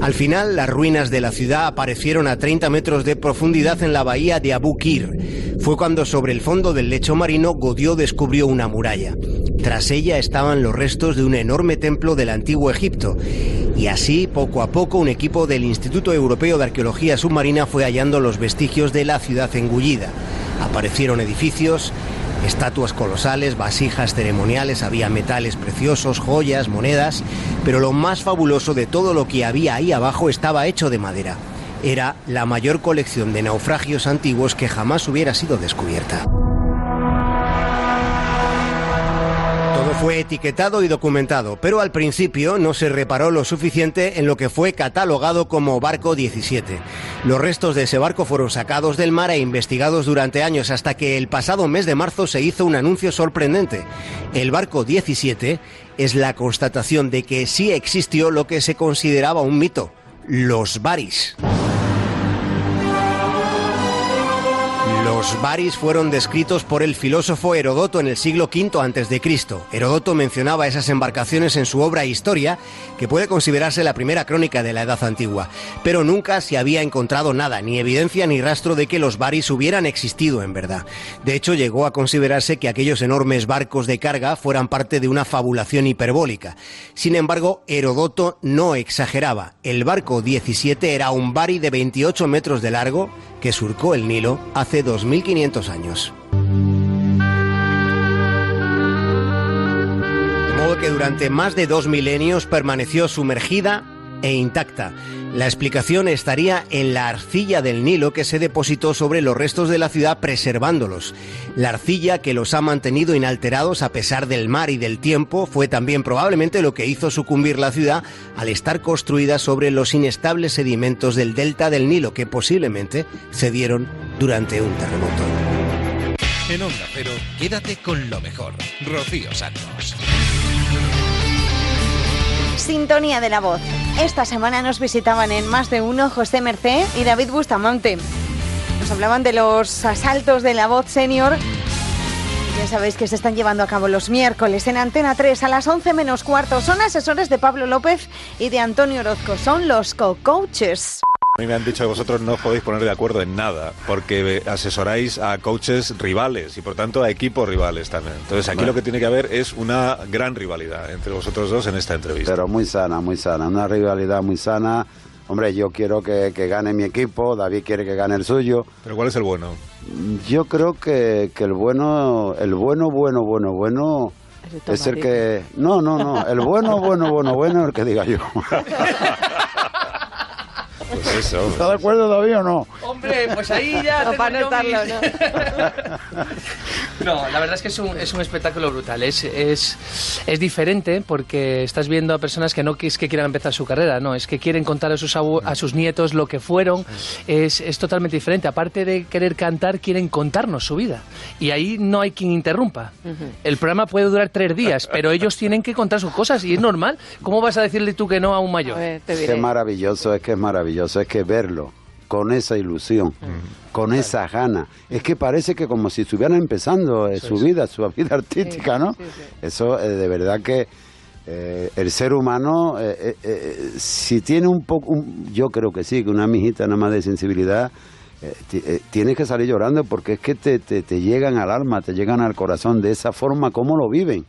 Al final, las ruinas de la ciudad aparecieron a 30 metros de profundidad en la bahía de Abu Kir. Fue cuando sobre el fondo del lecho marino Godió descubrió una muralla. Tras ella estaban los restos de un enorme templo del antiguo Egipto. Y así, poco a poco, un equipo del Instituto Europeo de Arqueología Submarina fue hallando los vestigios de la ciudad engullida. Aparecieron edificios, Estatuas colosales, vasijas ceremoniales, había metales preciosos, joyas, monedas, pero lo más fabuloso de todo lo que había ahí abajo estaba hecho de madera. Era la mayor colección de naufragios antiguos que jamás hubiera sido descubierta. Fue etiquetado y documentado, pero al principio no se reparó lo suficiente en lo que fue catalogado como Barco 17. Los restos de ese barco fueron sacados del mar e investigados durante años hasta que el pasado mes de marzo se hizo un anuncio sorprendente. El Barco 17 es la constatación de que sí existió lo que se consideraba un mito, los baris. Los baris fueron descritos por el filósofo Herodoto en el siglo V a.C. Herodoto mencionaba esas embarcaciones en su obra Historia, que puede considerarse la primera crónica de la Edad Antigua, pero nunca se había encontrado nada, ni evidencia ni rastro de que los baris hubieran existido en verdad. De hecho, llegó a considerarse que aquellos enormes barcos de carga fueran parte de una fabulación hiperbólica. Sin embargo, Herodoto no exageraba. El barco 17 era un bari de 28 metros de largo que surcó el Nilo hace 2.500 años. De modo que durante más de dos milenios permaneció sumergida e intacta. La explicación estaría en la arcilla del Nilo que se depositó sobre los restos de la ciudad preservándolos. La arcilla que los ha mantenido inalterados a pesar del mar y del tiempo fue también probablemente lo que hizo sucumbir la ciudad al estar construida sobre los inestables sedimentos del delta del Nilo que posiblemente cedieron durante un terremoto. En Onda Cero, quédate con lo mejor. Rocío Santos. Sintonía de la voz. Esta semana nos visitaban en más de uno José Mercé y David Bustamante. Nos hablaban de los asaltos de la voz senior. Ya sabéis que se están llevando a cabo los miércoles en Antena 3 a las 11 menos cuarto. Son asesores de Pablo López y de Antonio Orozco. Son los co-coaches. A mí me han dicho que vosotros no os podéis poner de acuerdo en nada, porque asesoráis a coaches rivales y por tanto a equipos rivales también. Entonces aquí lo que tiene que haber es una gran rivalidad entre vosotros dos en esta entrevista. Pero muy sana, muy sana, una rivalidad muy sana. Hombre, yo quiero que, que gane mi equipo, David quiere que gane el suyo. ¿Pero cuál es el bueno? Yo creo que, que el bueno, el bueno, bueno, bueno, bueno es el que... No, no, no, el bueno, bueno, bueno, bueno es el que diga yo. Pues eso. ¿Está de acuerdo todavía o no? Hombre, pues ahí ya... No, para No, la verdad es que es un, es un espectáculo brutal. Es, es, es diferente porque estás viendo a personas que no es que quieran empezar su carrera, no, es que quieren contar a sus, abu- a sus nietos lo que fueron. Es, es totalmente diferente. Aparte de querer cantar, quieren contarnos su vida. Y ahí no hay quien interrumpa. El programa puede durar tres días, pero ellos tienen que contar sus cosas y es normal. ¿Cómo vas a decirle tú que no a un mayor? Qué maravilloso, es que es maravilloso, es que verlo con esa ilusión, con esa gana, es que parece que como si estuvieran empezando eh, su vida, su vida artística, ¿no? Eso eh, de verdad que eh, el ser humano, eh, eh, eh, si tiene un poco, un- yo creo que sí, que una mijita nada más de sensibilidad, eh, ti- eh, tienes que salir llorando porque es que te, te, te llegan al alma, te llegan al corazón de esa forma como lo viven.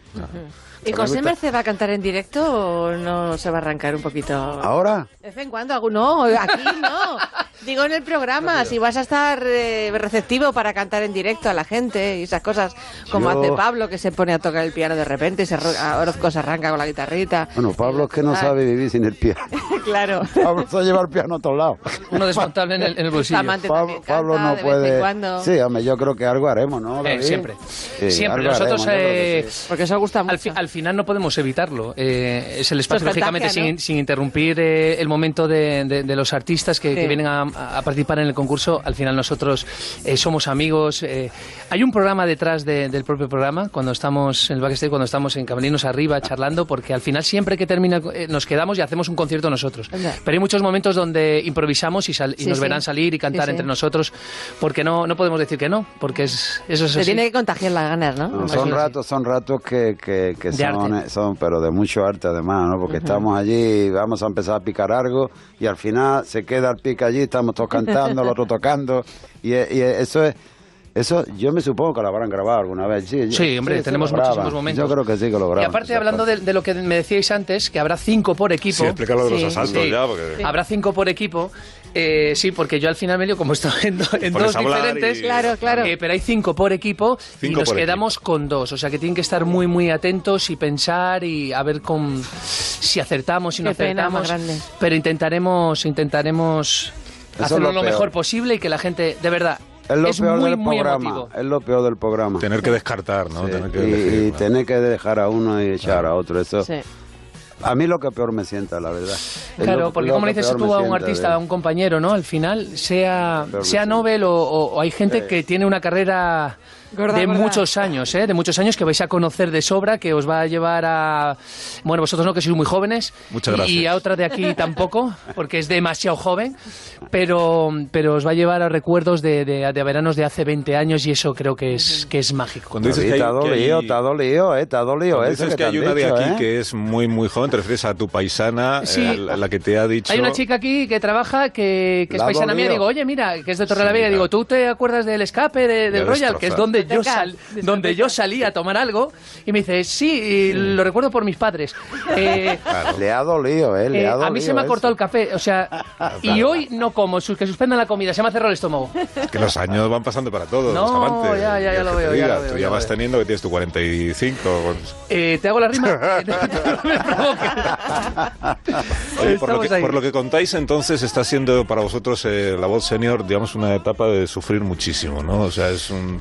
¿Y José Merced va a cantar en directo o no se va a arrancar un poquito? ¿Ahora? De vez en cuando, algún- no, aquí no. Digo en el programa, si vas a estar eh, receptivo para cantar en directo a la gente y esas cosas, como Yo- hace Pablo, que se pone a tocar el piano de repente y se, Orozco se arranca con la guitarrita. Bueno, Pablo es que no Ah. sabe vivir sin el piano. claro. Pablo se lleva el piano a todos lados. Uno desmontable en el, en el bolsillo. Amante Pablo, también Pablo canta no de vez en puede. cuando. Sí, hombre, yo creo que algo haremos, ¿no? Eh, siempre. Sí, Siempre. Nosotros, haremos, eh, sí. Porque eso gusta al, fi- al final no podemos evitarlo. Eh, es el espacio, es lógicamente, contagia, sin, ¿no? sin interrumpir eh, el momento de, de- de los artistas que, Sí. que vienen a, a participar en el concurso. Al final nosotros eh, somos amigos. eh, hay un programa detrás de- del propio programa, cuando estamos en el backstage, cuando estamos en Camerinos arriba charlando, porque al final siempre que termina eh, nos quedamos y hacemos un concierto nosotros. Pero hay muchos momentos donde improvisamos y, sal- y Sí, nos sí. verán salir y cantar Sí, sí. entre nosotros, porque no, no podemos decir que no, porque es, eso es Se así. tiene que contagiar las ganas, ¿no? No, son ratos, son ratos que, que, que De son, arte. son, pero de mucho arte además, ¿no? Porque estamos allí, vamos a empezar a picar algo y al final se queda el pica allí, estamos todos cantando, el otro tocando y, y eso es, eso yo me supongo que lo habrán grabado alguna vez. Sí, Sí, hombre, tenemos muchísimos momentos. Yo creo que sí que lo Y graban. aparte, hablando de, de lo que me decíais antes, que habrá cinco por equipo. Sí, explica lo de los asaltos ya, porque- Sí. Habrá cinco por equipo. Eh, sí, porque yo al final medio, como estoy en, do- en Pones dos diferentes. y- Claro, claro. eh, pero hay cinco por equipo Cinco y nos quedamos con dos. O sea que tienen que estar muy, muy atentos y pensar y a ver con, si acertamos, si no Qué acertamos. grande. Pero intentaremos, intentaremos hacerlo lo mejor posible y que la gente, de verdad, Es lo es peor muy, del muy programa. emotivo. Es lo peor del programa. Tener que descartar, ¿no? Sí, Tener que y, elegir, y ¿no? tener que dejar a uno y echar a otro. Eso, Sí. A mí lo que peor me sienta, la verdad. Claro, lo- porque lo como le dices tú a un artista, a un compañero, ¿no? Al final, sea, sea. Nobel o, o- o hay gente Sí. que tiene una carrera Gorda, de gorda. muchos años, ¿eh? de muchos años que vais a conocer de sobra, que os va a llevar a... Bueno, vosotros no, que sois muy jóvenes. Muchas gracias. Y a otra de aquí tampoco, porque es demasiado joven, pero, pero os va a llevar a recuerdos de, de, de veranos de hace 20 años y eso creo que es, que es mágico. Cuando dices que te ha hay- que dolido, hay- te ha dolido, eh, te ha dolido dices que hay una de dicho, aquí ¿eh? que es muy muy joven, te refieres a tu paisana, Sí. eh, la, la que te ha dicho... Hay una chica aquí que trabaja, que, que es ha paisana mía, digo, oye, mira, que es de Torrelavega, digo, ¿tú te acuerdas del escape de- del Ya Royal? Que es destroza. Donde yo, sal- donde yo salí a tomar algo, y me dice, sí, y lo recuerdo por mis padres. Eh, Le ha dolido, eh, le eh, ha dolido a mí se me ha eso. cortado el café, o sea, y hoy no como, sus- que suspendan la comida, se me ha cerrado el estómago. Que los años van pasando para todos, No, Bustamante. ya, ya, ya ¿Qué lo te veo, ya lo veo, Tú ya ya vas veo. teniendo que tienes tu 45. Eh, ¿Te hago la rima? Oye, por, lo que, por lo que contáis, entonces está siendo para vosotros eh, la voz senior, digamos, una etapa de sufrir muchísimo, ¿no? O sea, es un,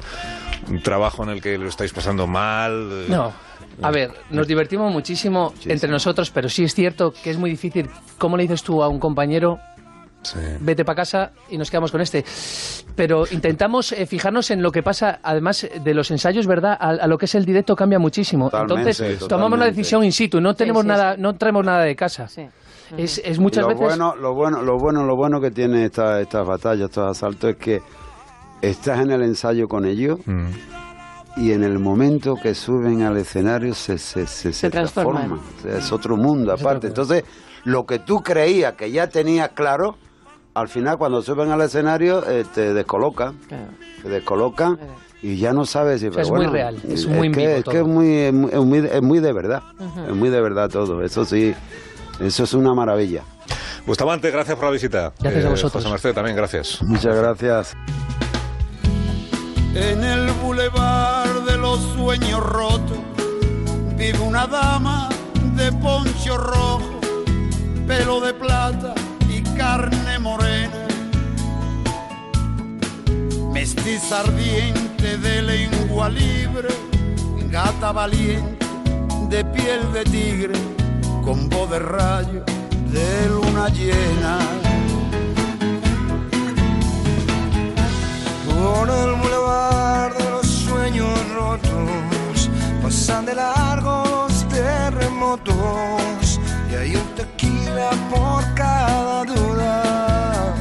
un trabajo en el que lo estáis pasando mal. eh, No. A ver, nos divertimos muchísimo entre nosotros, pero sí es cierto que es muy difícil. ¿Cómo le dices tú a un compañero, vete para casa y nos quedamos con este? Pero intentamos eh, fijarnos en lo que pasa, además de los ensayos, ¿verdad? A, a lo que es el directo cambia muchísimo. Totalmente, Entonces, tomamos totalmente. decisión in situ, no tenemos sí, nada, no traemos nada de casa. Es, es muchas lo veces... Bueno, lo, bueno, lo, bueno, lo bueno que tiene esta- estas batallas, estos asaltos, es que estás en el ensayo con ellos Mm. y en el momento que suben al escenario se, se, se, se transforman. transforma. O sea, es otro mundo aparte. Entonces, lo que tú creías que ya tenías claro, al final cuando suben al escenario eh, te descolocan. Te descolocan. Y ya no sabes si O sea, pero es muy real, es muy en que, vivo es, que es muy, es muy- es muy, es muy de verdad. Es muy de verdad todo. Eso sí, eso es una maravilla. Bustamante, gracias por la visita. Eh, Gracias a vosotros. José también, gracias. Muchas gracias. En el bulevar de los sueños rotos vive una dama de poncho rojo, pelo de plata y carne morena. Mestiza ardiente de lengua libre, gata valiente de piel de tigre, con voz de rayo de luna llena. El rotos pasan de largo terremotos y hay un tequila por cada duda.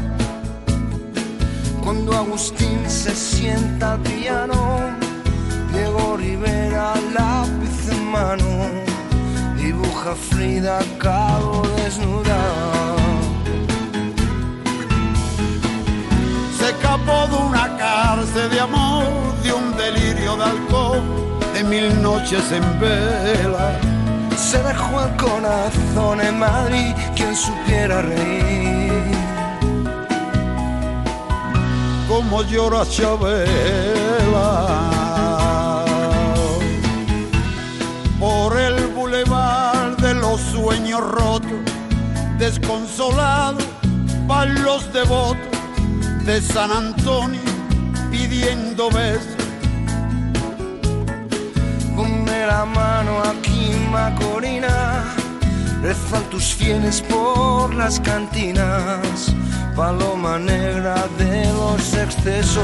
Cuando Agustín se sienta al piano, Diego Rivera lápiz en mano, dibuja Frida Kahlo desnuda. Se escapó de una cárcel de amor, delirio de alcohol, de mil noches en vela. Se dejó el corazón en Madrid, quien supiera reír. Como llora Chabela. Por el bulevar de los sueños rotos, desconsolado, van los devotos de San Antonio pidiendo besos. Ponme la mano aquí, Macorina. Rezan tus fieles por las cantinas, paloma negra de los excesos.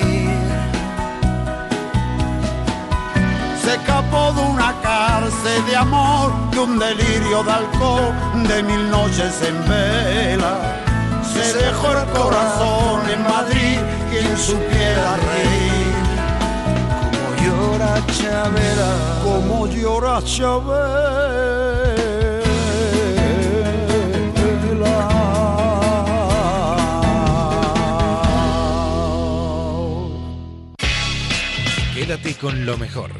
Se escapó de una cárcel de amor, de un delirio de alcohol, de mil noches en vela. Se dejó el corazón en Madrid, quien supiera reír. Como llora Chavera, como llora Quédate con lo mejor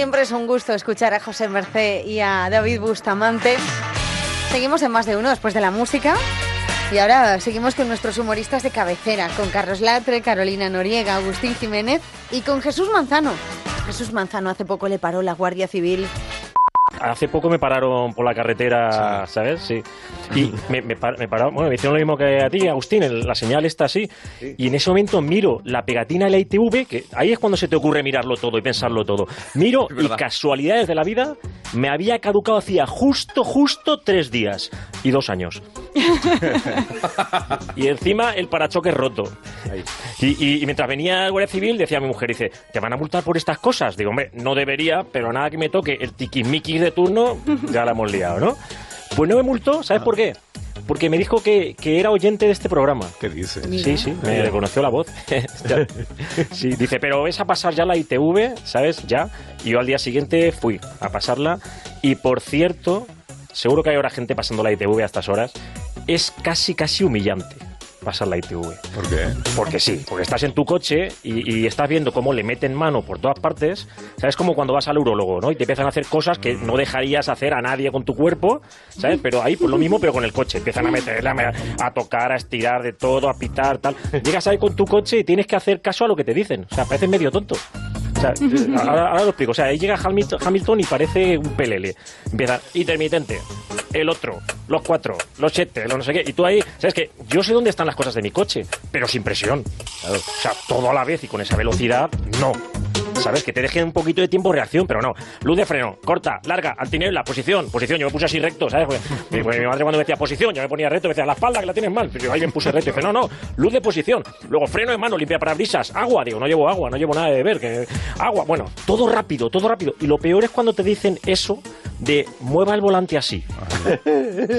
Siempre es un gusto escuchar a José Mercé y a David Bustamante. Seguimos en más de uno después de la música. Y ahora seguimos con nuestros humoristas de cabecera, con Carlos Latre, Carolina Noriega, Agustín Jiménez y con Jesús Manzano. Jesús Manzano hace poco le paró la Guardia Civil Hace poco me pararon por la carretera, ¿sabes? Sí. Y me, me, par- me pararon, bueno, me hicieron lo mismo que a ti, Agustín, el- la señal está así. Y en ese momento miro la pegatina de la ITV, que ahí es cuando se te ocurre mirarlo todo y pensarlo todo. Miro y casualidades de la vida, me había caducado hacía justo, justo tres días y dos años. y encima el parachoque roto. Y, y- y mientras venía el Guardia Civil, decía mi mujer, dice, ¿te van a multar por estas cosas? Digo, hombre, no debería, pero nada que me toque el tiquismiquis de turno, ya la hemos liado, ¿no? Pues no me multó, ¿sabes por qué? Porque me dijo que, que era oyente de este programa. ¿Qué dices? Sí, sí, me reconoció la voz. Sí, dice, pero ves a pasar ya la ITV, ¿sabes? Ya. Y yo al día siguiente fui a pasarla. Y por cierto, seguro que hay ahora gente pasando la ITV a estas horas. Es casi, casi humillante pasar la ITV. ¿Por qué? Porque sí, porque estás en tu coche y, y estás viendo cómo le meten mano por todas partes. ¿Sabes? Como cuando vas al urologo, ¿no? Y te empiezan a hacer cosas que no dejarías hacer a nadie con tu cuerpo, ¿sabes? Pero ahí, pues lo mismo, pero con el coche. Empiezan a meterle, a, a tocar, a estirar de todo, a pitar, tal. Llegas ahí con tu coche y tienes que hacer caso a lo que te dicen. O sea, pareces medio tonto. O sea, eh, ahora, ahora lo explico. O sea, ahí llega Hamilton, Hamilton y parece un pelele. Empieza, intermitente, el otro, los cuatro, los siete, los no sé qué. Y tú ahí, ¿sabes qué? Yo sé dónde están las cosas de mi coche, pero sin presión. O sea, todo a la vez y con esa velocidad, no. ¿Sabes? Que te deje un poquito de tiempo de reacción, pero no. Luz de freno, corta, larga, antinebla, posición, posición. Yo me puse así recto, ¿sabes? Porque- porque mi madre cuando me decía posición, yo me ponía recto, me decía la espalda que la tienes mal. Pero yo ahí me puse recto y dice, no, no, luz de posición. Luego freno de mano, limpia parabrisas, agua. Digo, no llevo agua, no llevo nada de beber. Que... Agua, bueno, todo rápido, todo rápido. Y lo peor es cuando te dicen eso de mueva el volante así.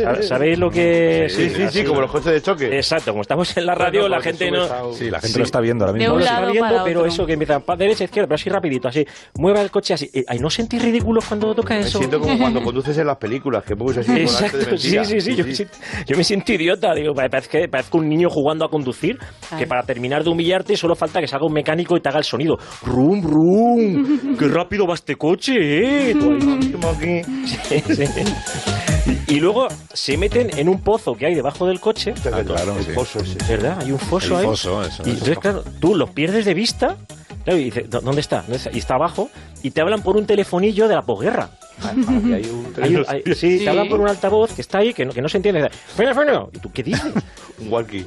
¿Sabe- ¿Sabéis lo que...? Sí, sí, sí, como los coches de choque. Exacto, como estamos en la radio, la gente no... Sí, la gente lo está viendo ahora mismo. No lo está viendo, para pero otro. eso que empieza pa- derecha, izquierda, pero así rapidito, así. Mueva el coche así. Eh, ay, ¿No sentís ridículos cuando toca Me eso? siento como cuando conduces en las películas, que pones así volante de Exacto, sí, mentira. sí, sí, yo, me siento, yo me siento idiota, digo, pa- parezco, un niño jugando a conducir, que para terminar de humillarte solo falta que salga un mecánico y te haga el sonido. ¡Rum, rum! ¡Qué rápido va este coche, eh! Sí, sí. Y, y luego se meten en un pozo que hay debajo del coche. claro, el sí. pozo. ¿Verdad? Hay un foso El ahí. foso, eso, Y eso. entonces, claro, tú los pierdes de vista. Claro, y dices, "¿Dó- ¿dónde está? ¿Dónde está?". Y está abajo. Y te hablan por un telefonillo de la posguerra. Aquí hay un Hay un- hay- sí, te hablan por un altavoz que está ahí, que no, que no se entiende. ¡Freno, freno! ¿Y tú qué dices? Un walkie.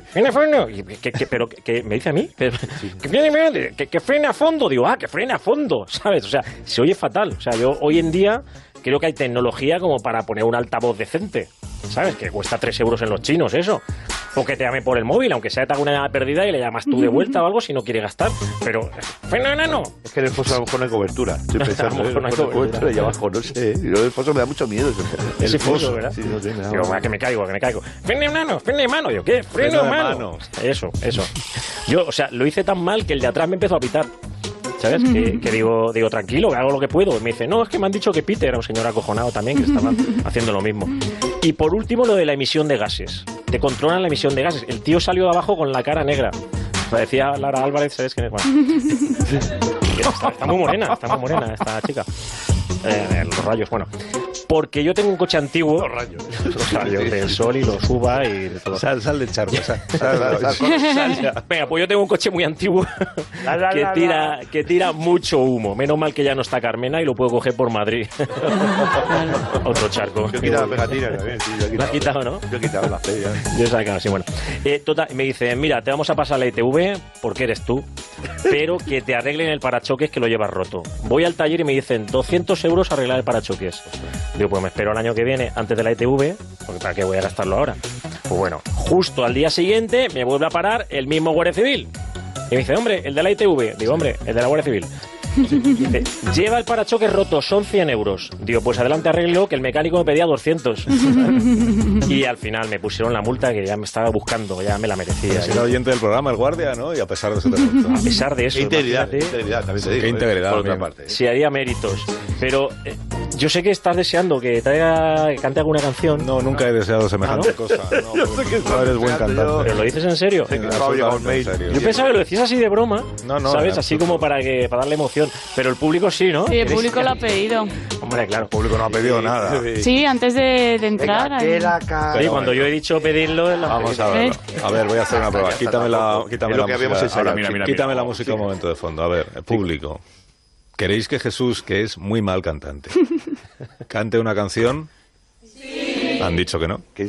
Y que, que- pero que, me dice a mí, pero, frene, que, que frene a fondo. Digo, ah, que frene a fondo, ¿sabes? O sea, se oye fatal. O sea, yo hoy en día creo que hay tecnología como para poner un altavoz decente, ¿sabes? Que cuesta 3 euros en los chinos eso. O que te llame por el móvil, aunque sea te haga una llamada perdida y le llamas tú de vuelta o algo si no quiere gastar. Pero, freno, enano. Es que en el foso a lo mejor no hay cobertura. Estoy A lo pensando, mejor ¿eh? no hay A lo mejor cobertura. y abajo, no sé. Y lo del foso me da mucho miedo. Ese, Ese foso, ¿verdad? Sí, no sé, me da- Digo, "Va, que me caigo, que me caigo. Freno, mano, freno de mano. Yo, ¿qué? Freno, Freno mano. mano. Eso, eso. Yo, o sea, lo hice tan mal que el de atrás me empezó a pitar. ¿Sabes? Que, que digo, digo, tranquilo, que hago lo que puedo. Y me dice, no, es que me han dicho que Peter era un señor acojonado también, que estaba haciendo lo mismo. Y por último, lo de la emisión de gases. Te controlan la emisión de gases. El tío salió de abajo con la cara negra. Parecía Lara Álvarez, ¿sabes quién es? Bueno. Está, está muy morena, está muy morena esta chica. Eh, los rayos, bueno. Porque yo tengo un coche antiguo. Los rayos. Los rayos del sol y los uva y de todo. Sal, sal del charco, sal. Sal, sal, sal, sal. Venga, pues yo tengo un coche muy antiguo que tira, que tira mucho humo. Menos mal que ya no está Carmena y lo puedo coger por Madrid. Otro charco. Yo he quitado la pegatina también. Sí, yo he Lo has quitado, ¿no? Yo he quitado la fe ya. Yo he sacado, sí, bueno. Eh, total, me dice, mira, te vamos a pasar la ITV porque eres tú, pero que te arreglen el parachoques que lo llevas roto. Voy al taller y me dicen 200 euros arreglar el parachoques. Digo, pues me espero el año que viene antes de la ITV, porque para qué voy a gastarlo ahora. Pues bueno, justo al día siguiente me vuelve a parar el mismo Guardia Civil. Y me dice, hombre, el de la ITV. Digo, hombre, el de la Guardia Civil. Dice, lleva el parachoques roto, son 100 euros. Digo, pues adelante arreglo, que el mecánico me pedía 200. y al final me pusieron la multa que ya me estaba buscando, ya me la merecía. Es el oyente del programa, el guardia, ¿no? Y a pesar de eso. A pesar de eso. Integridad, integridad, también te Qué digo. ¿eh? integridad, Por otra parte. Si haría méritos. Pero eh, yo sé que estás deseando que traiga, que cante alguna canción. No, nunca he deseado semejante ¿Ah, no? cosa. No, Yo sé que no estás eres buen cantante. ¿Pero lo dices en serio? Sí, en mail. serio. Yo pensaba que lo decías así de broma, No, no, ¿sabes? en Así como para que para darle emoción. Pero el público sí, ¿no? Sí, el ¿Queréis- público lo ha pedido. Hombre, claro. El público no ha pedido nada. Sí, antes de, de entrar. Venga, ahí. la ca- Sí, cuando yo he dicho pedirlo, Vamos a ver. A ver, voy a hacer una prueba. Quítame la, quítame música. habíamos ensayado. Ahora, mira, mira, Quítame la música un momento de fondo. A ver, el público. ¿Queréis que Jesús, que es muy mal cantante, cante una canción? Han dicho que no. Que-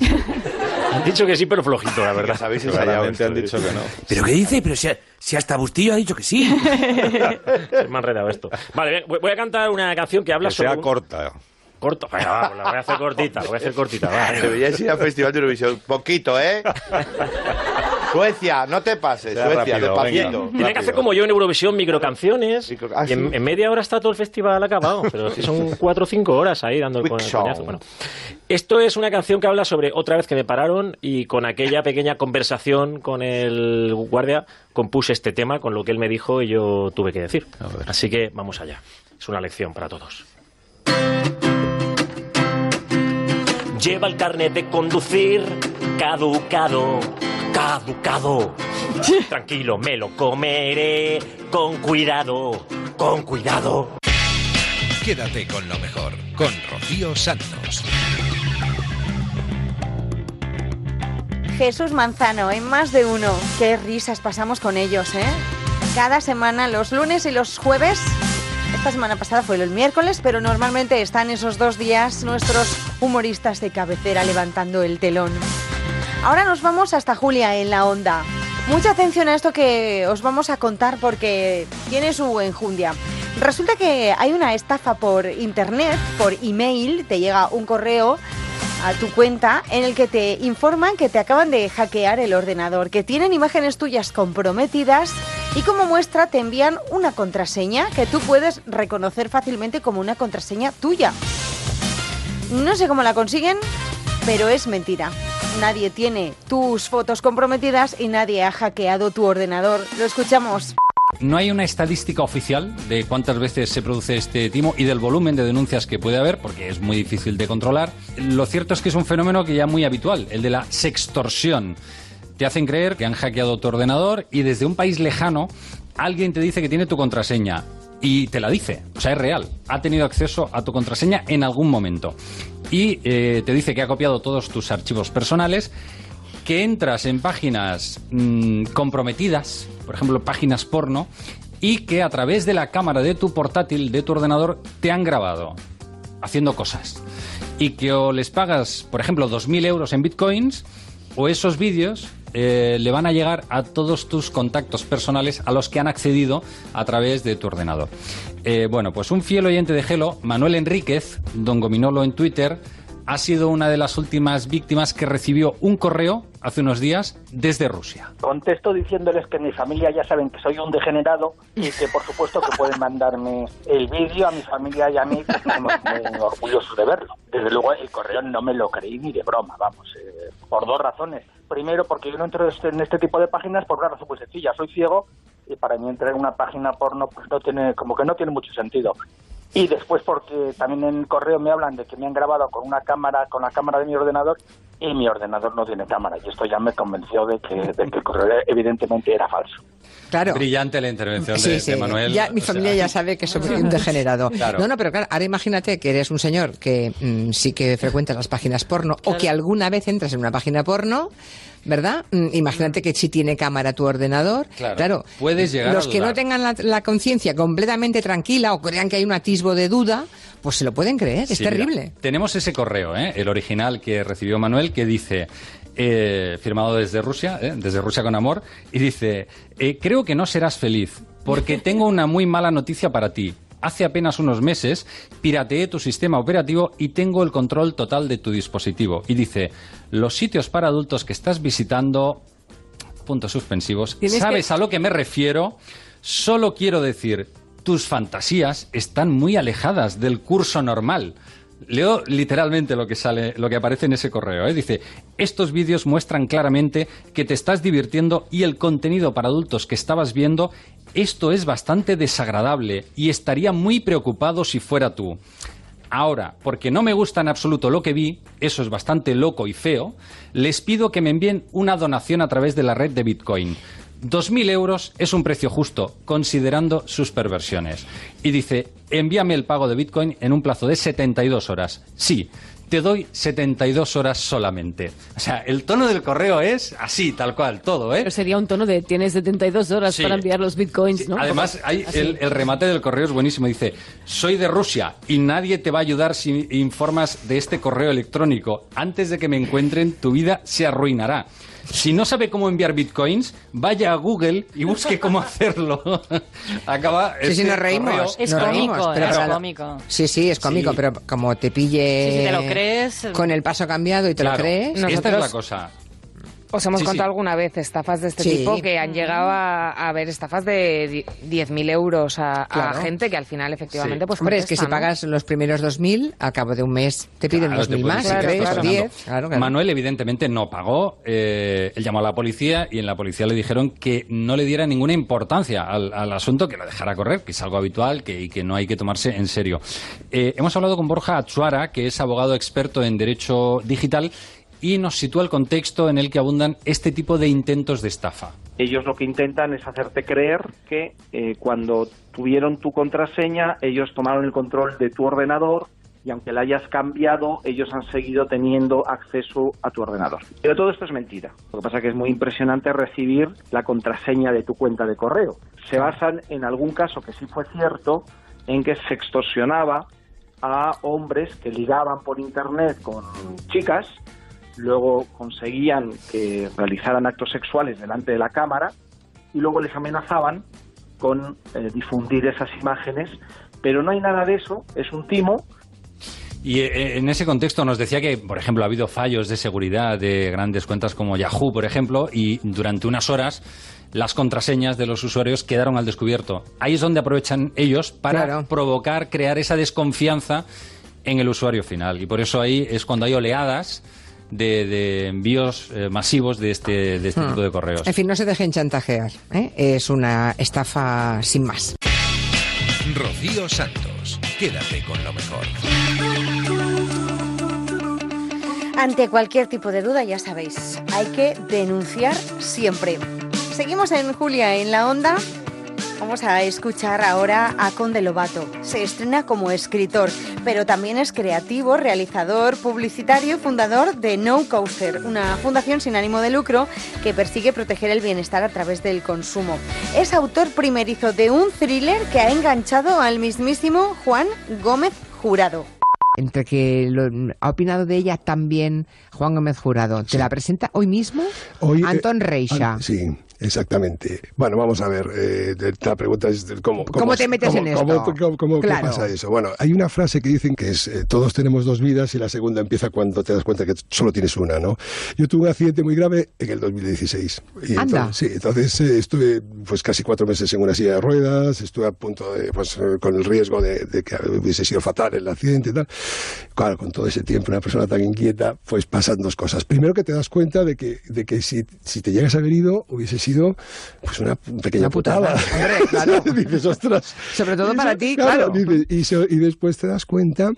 Han dicho que sí, pero flojito, la verdad. Sabéis ensayado Claramente esto, han dicho que no. ¿Pero qué dice? Pero si, si hasta Bustillo ha dicho que sí. Se me ha enredado esto. Vale, voy- a cantar una canción que habla Que sobre. sea un- corta. Corto. Venga, va, pues la voy a hacer cortita, la voy a hacer cortita. va, venga. Deberíais ir al Festival de Eurovisión. Poquito, ¿eh? Suecia, no te pases. Sea Suecia, rápido, despacito. venga. Tiene que hacer como yo en Eurovisión, microcanciones. Micro- ah, y en, sí. en media hora está todo el festival acabado. Pero si son cuatro o cinco horas ahí dando el, Quick con el song. coñazo. Bueno, esto es una canción que habla sobre otra vez que me pararon y con aquella pequeña conversación con el guardia compuse este tema con lo que él me dijo y yo tuve que decir. Así que vamos allá. Es una lección para todos. Lleva el carnet de conducir caducado, caducado. Tranquilo, me lo comeré con cuidado, con cuidado. Quédate con lo mejor, con Rocío Santos. Jesús Manzano, en más de uno. Qué risas pasamos con ellos, ¿eh? Cada semana, los lunes y los jueves. Esta semana pasada fue el miércoles, pero normalmente están esos dos días nuestros humoristas de cabecera levantando el telón. Ahora nos vamos hasta Julia en la onda. Mucha atención a esto que os vamos a contar porque tiene su enjundia. Resulta que hay una estafa por internet, por email, te llega un correo a tu cuenta en el que te informan que te acaban de hackear el ordenador, que tienen imágenes tuyas comprometidas y como muestra te envían una contraseña que tú puedes reconocer fácilmente como una contraseña tuya. No sé cómo la consiguen, pero es mentira. Nadie tiene tus fotos comprometidas y nadie ha hackeado tu ordenador. Lo escuchamos. No hay una estadística oficial de cuántas veces se produce este timo y del volumen de denuncias que puede haber, porque es muy difícil de controlar. Lo cierto es que es un fenómeno que ya muy habitual, el de la sextorsión. Te hacen creer que han hackeado tu ordenador y desde un país lejano alguien te dice que tiene tu contraseña y te la dice, o sea, es real. Ha tenido acceso a tu contraseña en algún momento y eh, te dice que ha copiado todos tus archivos personales que entras en páginas mm, comprometidas, por ejemplo, páginas porno, y que a través de la cámara de tu portátil, de tu ordenador, te han grabado haciendo cosas. Y que o les pagas, por ejemplo, 2.000 euros en bitcoins, o esos vídeos eh, le van a llegar a todos tus contactos personales a los que han accedido a través de tu ordenador. Eh, bueno, pues un fiel oyente de Gelo, Manuel Enríquez, don Gominolo en Twitter, ha sido una de las últimas víctimas que recibió un correo hace unos días desde Rusia. Contesto diciéndoles que mi familia ya saben que soy un degenerado y que por supuesto que pueden mandarme el vídeo a mi familia y a mí, que estamos muy de verlo. Desde luego el correo no me lo creí ni de broma, vamos, eh, por dos razones. Primero porque yo no entro en este tipo de páginas por una razón muy sencilla, soy ciego y para mí entrar en una página porno pues no tiene, como que no tiene mucho sentido. Y después porque también en correo me hablan de que me han grabado con una cámara, con la cámara de mi ordenador y mi ordenador no tiene cámara. Y esto ya me convenció de que el correo evidentemente era falso. Claro. Brillante la intervención Sí, de, sí. de Manuel. Ya, mi sea, familia ya sabe que soy un degenerado. Claro. No, no, pero claro, ahora imagínate que eres un señor que mm, sí que frecuenta las páginas porno o que alguna vez entras en una página porno, ¿verdad? Mm, imagínate que si tiene cámara tu ordenador. Claro. Puedes llegar Los a que no tengan la, la conciencia completamente tranquila o crean que hay un atisbo de duda, pues se lo pueden creer. Es Sí, mira, terrible. tenemos ese correo, ¿eh? el original que recibió Manuel, que dice, eh, firmado desde Rusia, ¿eh? desde Rusia con amor, y dice, eh, creo que no serás feliz, porque tengo una muy mala noticia para ti. hace apenas unos meses pirateé tu sistema operativo y tengo el control total de tu dispositivo. Y dice, los sitios para adultos que estás visitando, puntos suspensivos, ¿sabes que- a lo que me refiero? Solo quiero decir, tus fantasías están muy alejadas del curso normal. Leo literalmente lo que sale, lo que aparece en ese correo. ¿eh? Dice: estos vídeos muestran claramente que te estás divirtiendo y el contenido para adultos que estabas viendo. Esto es bastante desagradable y estaría muy preocupado si fuera tú. Ahora, porque no me gusta en absoluto lo que vi, eso es bastante loco y feo, les pido que me envíen una donación a través de la red de Bitcoin. 2.000 euros es un precio justo, considerando sus perversiones. Y dice, envíame el pago de Bitcoin en un plazo de 72 horas. Sí, te doy 72 horas solamente. O sea, el tono del correo es así, tal cual, todo, ¿eh? Pero sería un tono de tienes 72 horas Sí. para enviar los bitcoins, ¿no? Además, hay el, el remate del correo es buenísimo. Dice, soy de Rusia y nadie te va a ayudar si informas de este correo electrónico. Antes de que me encuentren, tu vida se arruinará. Si no sabe cómo enviar bitcoins, vaya a Google y busque cómo hacerlo. Acaba Sí, sí, este nos reímos. correo- nos reímos, pero es claro, cómico. Sí, sí, es cómico, Sí. pero como te pille. Sí, si te lo crees. Con el paso cambiado y te Claro, lo crees. esta es la cosa. Os hemos Sí, contado sí. alguna vez estafas de este Sí. tipo que han llegado a, a ver estafas de di- 10.000 euros a, a gente que al final efectivamente pues Hombre, es que si pagas los primeros 2.000, al cabo de un mes te piden Claro, te 2.000 pueden más, seguir si crees, o extorsionando. 10. Claro, claro. Manuel evidentemente no pagó. eh, él llamó a la policía y en la policía le dijeron que no le diera ninguna importancia al, al asunto, que lo dejara correr, que es algo habitual que, y que no hay que tomarse en serio. Eh, hemos hablado con Borja Achuara, que es abogado experto en derecho digital y nos sitúa el contexto en el que abundan este tipo de intentos de estafa. Ellos lo que intentan es hacerte creer que eh, cuando tuvieron tu contraseña, ellos tomaron el control de tu ordenador y aunque la hayas cambiado, ellos han seguido teniendo acceso a tu ordenador. Pero todo esto es mentira. Lo que pasa es que es muy impresionante recibir la contraseña de tu cuenta de correo. Se basan en algún caso que sí fue cierto, en que se extorsionaba a hombres que ligaban por internet con chicas luego conseguían que realizaran actos sexuales delante de la cámara y luego les amenazaban con eh, difundir esas imágenes, pero no hay nada de eso, es un timo Y eh, en ese contexto nos decía que, por ejemplo, ha habido fallos de seguridad de grandes cuentas como Yahoo, por ejemplo, y durante unas horas las contraseñas de los usuarios quedaron al descubierto. Ahí es donde aprovechan ellos para Claro. provocar, crear esa desconfianza en el usuario final. Y por eso ahí es cuando hay oleadas de, de envíos eh, masivos de este, de este Hmm. tipo de correos. En fin, no se dejen chantajear. ¿eh? Es una estafa sin más. Rocío Santos, quédate con lo mejor. Ante cualquier tipo de duda, ya sabéis, hay que denunciar siempre. Seguimos en Julia en la onda. Vamos a escuchar ahora a Conde Lobato. Se estrena como escritor, pero también es creativo, realizador, publicitario y fundador de No Coaster, una fundación sin ánimo de lucro que persigue proteger el bienestar a través del consumo. Es autor primerizo de un thriller que ha enganchado al mismísimo Juan Gómez Jurado. Entre que lo- ha opinado de ella también Juan Gómez Jurado. ¿Te la presenta hoy mismo? Hoy, eh, Antón Reixa. an- sí, exactamente. Bueno, vamos a ver. eh, la pregunta es cómo, ¿Cómo te metes cómo- en esto? cómo- cómo- ¿Qué Claro. pasa eso? Bueno, hay una frase que dicen que es eh, todos tenemos dos vidas y la segunda empieza cuando te das cuenta que solo tienes una, ¿no? Yo tuve un accidente muy grave en el 2016. Y Anda. entonces, sí, entonces eh, estuve pues casi cuatro meses en una silla de ruedas, estuve a punto de, pues eh, con el riesgo de, de que hubiese sido fatal el accidente y tal. Claro, con todo ese tiempo, una persona tan inquieta, pues pasan dos cosas. Primero que te das cuenta de que, de que si, si te llegas a haber ido, hubiese sido pues una pequeña Una putada. putada. Hombre, claro. dices, ostras. Sobre todo para ti, claro. dices, y, so- y después te das cuenta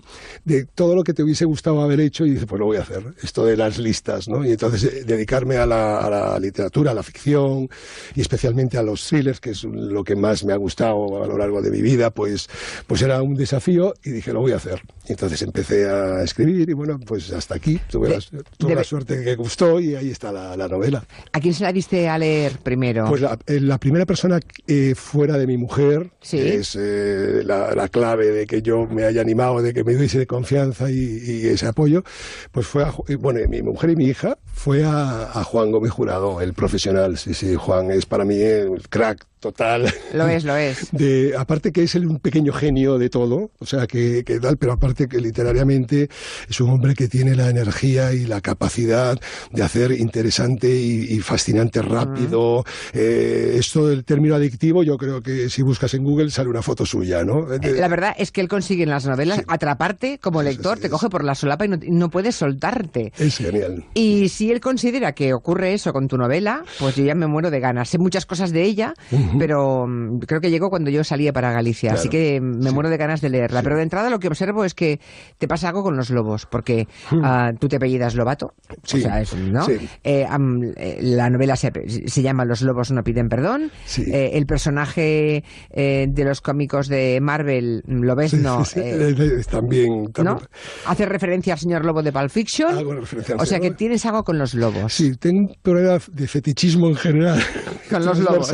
de todo lo que te hubiese gustado haber hecho y dices, pues lo voy a hacer. Esto de las listas, ¿no? Y entonces eh, dedicarme a la, a la literatura, a la ficción y especialmente a los thrillers, que es lo que más me ha gustado a lo largo de mi vida, pues, pues era un desafío y dije, lo voy a hacer. Y entonces empecé a escribir y bueno, pues hasta aquí. Tuve, la, tuve de- la suerte que gustó y ahí está la, la novela. ¿A quién se la diste a leer primero? Pues la, eh, la primera persona eh, fuera de mi mujer Sí. que es eh, la, la clave de que yo me haya animado, de que me diese confianza y, y ese apoyo, pues fue a, eh, bueno, mi mujer y mi hija fue a, a Juan Gómez Jurado, el profesional. Sí, sí, Juan es para mí el crack total. Lo es, lo es. De, aparte que es el, un pequeño genio de todo, o sea, que, que tal, pero aparte que literariamente es un hombre que tiene la energía y la capacidad de hacer interesante y, y fascinante rápido. Eh, esto del término adictivo, yo creo que si buscas en Google sale una foto suya, ¿no? Eh, La verdad es que él consigue en las novelas atraparte como lector, te coge por la solapa y no, no puedes soltarte. Es genial. Y si él considera que ocurre eso con tu novela, pues yo ya me muero de ganas. Sé muchas cosas de ella, pero mm, creo que llegó cuando yo salía para Galicia, así que me muero de ganas de leerla. Pero de entrada lo que observo es que te pasa algo con los lobos, porque ah, tú te apellidas Lobato, Sí, o sea, es- ¿no? Eh, eh, la novela se, se llama Los lobos no piden perdón. Eh, el personaje eh, de los cómicos de Marvel, sí, eh, eh, también, también ¿no? Hace referencia al señor lobo de Pulp Fiction. o sea que tienes algo con los lobos. Sí, tengo un problema de fetichismo en general. Con los lobos.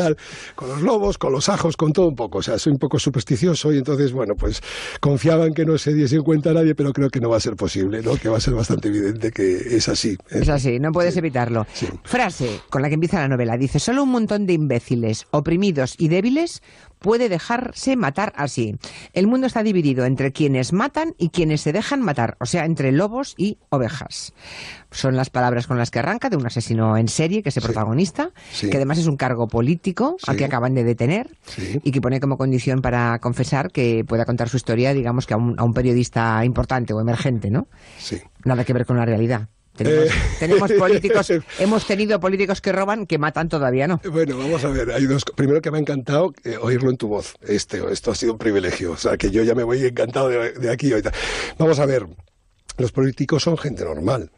Con los lobos, con los ajos, con todo un poco. O sea, soy un poco supersticioso y entonces, bueno, pues confiaba en que no se diese cuenta nadie, pero creo que no va a ser posible, ¿no? Que va a ser bastante evidente que es así. ¿eh? Es así, no puedes evitarlo. Frase con la que empieza la novela. Dice, solo un montón de imbéciles, oprimidos y débiles puede dejarse matar así. El mundo está dividido entre quienes matan y quienes se dejan matar, o sea, entre lobos y ovejas. Son las palabras con las que arranca de un asesino en serie, que es el protagonista, Sí. que además es un cargo político al que acaban de detener y que pone como condición para confesar que pueda contar su historia, digamos que a un, a un periodista importante o emergente, ¿no? Sí. Nada que ver con la realidad. Tenemos, Eh. tenemos políticos, hemos tenido políticos que roban, que matan todavía, ¿no? Bueno, vamos a ver. Hay dos. Primero que me ha encantado eh, oírlo en tu voz. Este, esto ha sido un privilegio. O sea, que yo ya me voy encantado de, de aquí ahorita. Vamos a ver. Los políticos son gente normal.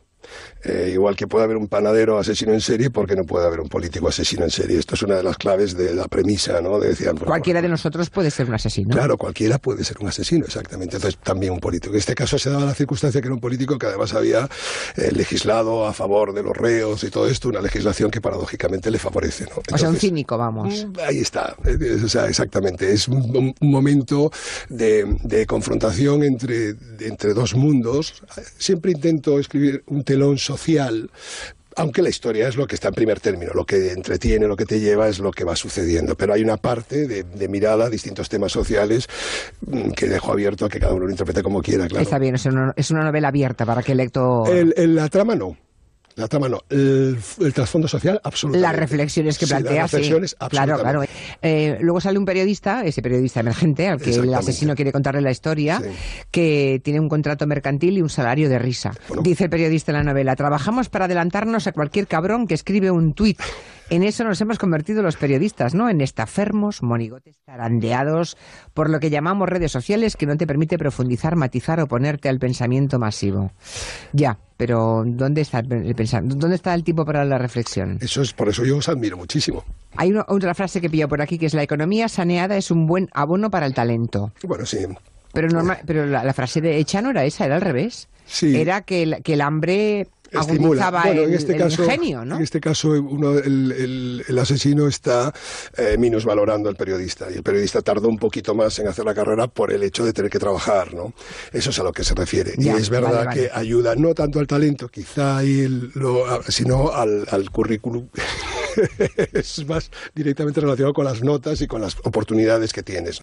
Eh, igual que puede haber un panadero asesino en serie, porque no puede haber un político asesino en serie? Esto es una de las claves de la premisa, ¿no? De decir, bueno, Cualquiera de nosotros puede ser un asesino. Claro, cualquiera puede ser un asesino, exactamente. Entonces, también un político. En este caso se daba la circunstancia que era un político que además había eh, legislado a favor de los reos y todo esto, una legislación que paradójicamente le favorece, ¿no? o sea, un Entonces, cínico, vamos. Ahí está, eh, o sea, exactamente. Es un, un momento de, de confrontación entre, entre dos mundos. Siempre intento escribir un telón social. Aunque la historia es lo que está en primer término, lo que entretiene, lo que te lleva es lo que va sucediendo. Pero hay una parte de, de mirada distintos temas sociales mm, que dejo abierto a que cada uno lo interprete como quiera, claro. Está bien, es una, es una novela abierta para que el lector... El- el- la trama no. La trama no. El, el trasfondo social, absolutamente. Las reflexiones que Sí, plantea, las sí. reflexiones, Claro, claro. absolutamente. Eh, luego sale un periodista, ese periodista emergente, al que el asesino quiere contarle la historia, que tiene un contrato mercantil y un salario de risa. Dice el periodista en la novela, trabajamos para adelantarnos a cualquier cabrón que escribe un tuit. En eso nos hemos convertido los periodistas, ¿no? En estafermos, monigotes zarandeados por lo que llamamos redes sociales que no te permite profundizar, matizar o ponerte al pensamiento masivo. Ya, pero ¿dónde está el pensamiento? ¿Dónde está el tiempo para la reflexión? Eso es, por eso yo os admiro muchísimo. Hay una- otra frase que pillo por aquí que es la economía saneada es un buen abono para el talento. Bueno, sí. Pero normal, pero la, la frase de hecha no era esa, era al revés. Sí. Era que el, que el hambre Estimula. Bueno, el, en este el caso, ingenio, ¿no? En este caso, uno, el, el- el asesino está eh, minusvalorando al periodista y el periodista tardó un poquito más en hacer la carrera por el hecho de tener que trabajar, ¿no? Eso es a lo que se refiere. Ya, y es verdad vale, vale. que ayuda no tanto al talento, quizá el- lo- sino al, al currículum. es más directamente relacionado con las notas y con las oportunidades que tienes.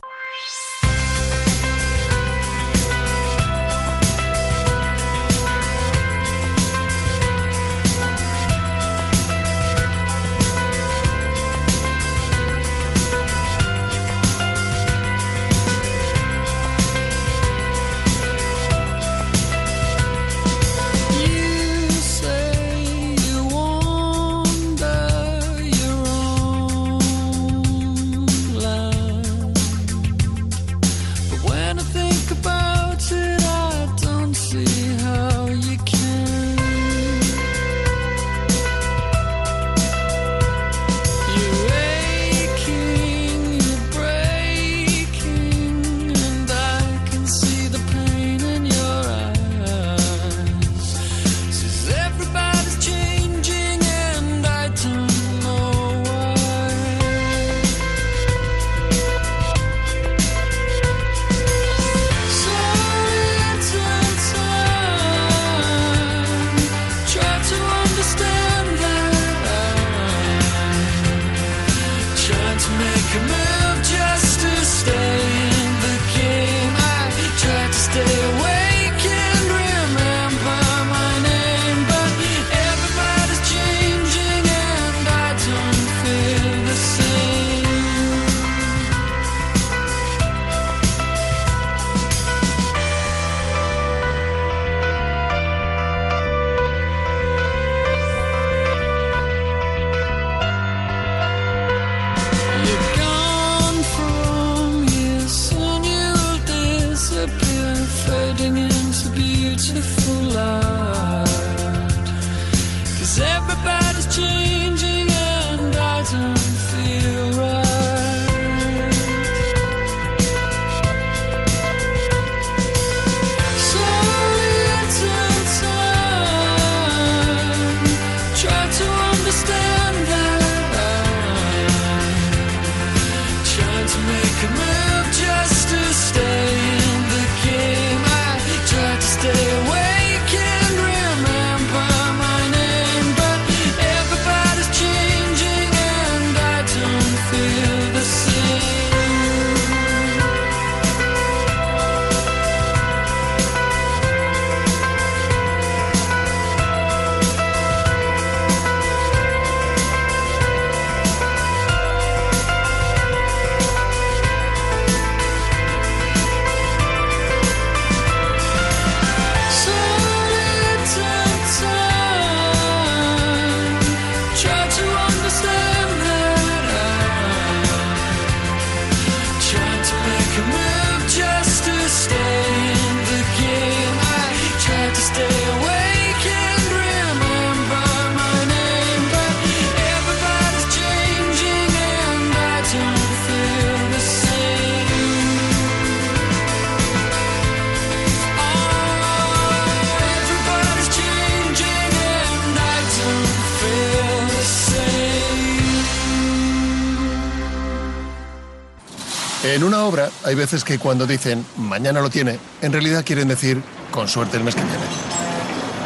Una obra hay veces que cuando dicen mañana lo tiene, en realidad quieren decir con suerte el mes que viene.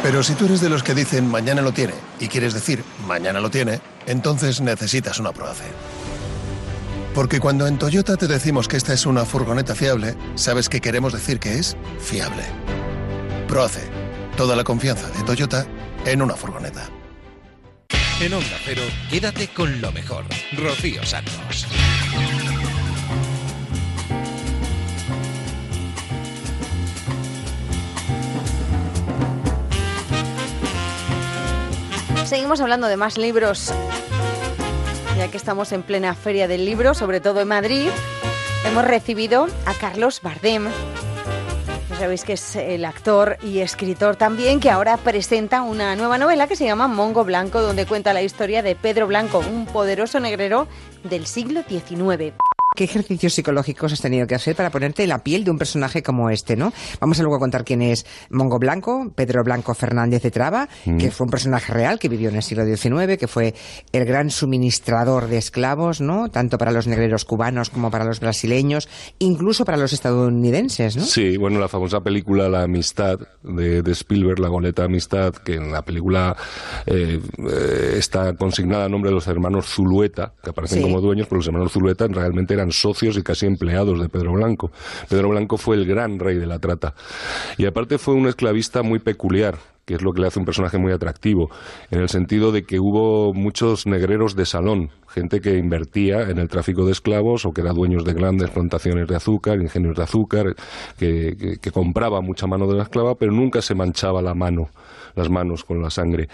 Pero si tú eres de los que dicen mañana lo tiene y quieres decir mañana lo tiene, entonces necesitas una Proace. Porque cuando en Toyota te decimos que esta es una furgoneta fiable, sabes que queremos decir que es fiable. Proace, toda la confianza de Toyota en una furgoneta. En Onda Cero, quédate con lo mejor. Rocío Santos. Seguimos hablando de más libros. Ya que estamos en plena feria del libro, sobre todo en Madrid, hemos recibido a Carlos Bardem. Ya sabéis que es el actor y escritor también, que ahora presenta una nueva novela que se llama Mongo Blanco, donde cuenta la historia de Pedro Blanco, un poderoso negrero del siglo XIX. ¿Qué ejercicios psicológicos has tenido que hacer para ponerte la piel de un personaje como este, no? Vamos a luego a contar quién es Mongo Blanco, Pedro Blanco Fernández de Traba, Mm. que fue un personaje real que vivió en el siglo XIX, que fue el gran suministrador de esclavos, ¿no? Tanto para los negreros cubanos como para los brasileños, incluso para los estadounidenses, ¿no? Sí, bueno, la famosa película La Amistad de, de Spielberg, La Goleta Amistad, que en la película eh, eh, está consignada a nombre de los hermanos Zulueta, que aparecen Sí. como dueños, pero los hermanos Zulueta realmente eran socios y casi empleados de Pedro Blanco. Pedro Blanco fue el gran rey de la trata. Y aparte fue un esclavista muy peculiar que es lo que le hace un personaje muy atractivo, en el sentido de que hubo muchos negreros de salón, gente que invertía en el tráfico de esclavos o que era dueños de grandes plantaciones de azúcar, ingenios de azúcar, que, que- que compraba mucha mano de la esclava, pero nunca se manchaba la mano, las manos con la sangre.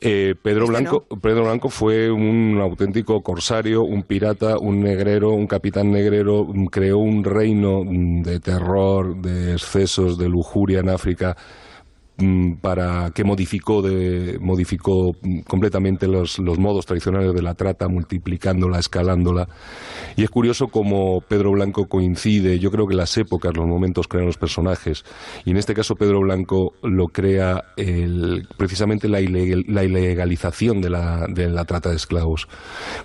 Eh, Pedro, Blanco, Pedro Blanco fue un auténtico corsario, un pirata, un negrero, un capitán negrero, mm, creó un reino mm, de terror, de excesos, de lujuria en África para que modificó de modificó mm, completamente los, los modos tradicionales de la trata multiplicándola escalándola y es curioso cómo Pedro Blanco coincide yo creo que las épocas los momentos crean los personajes y en este caso Pedro Blanco lo crea el- precisamente la, ilegal- la ilegalización de la, de la trata de esclavos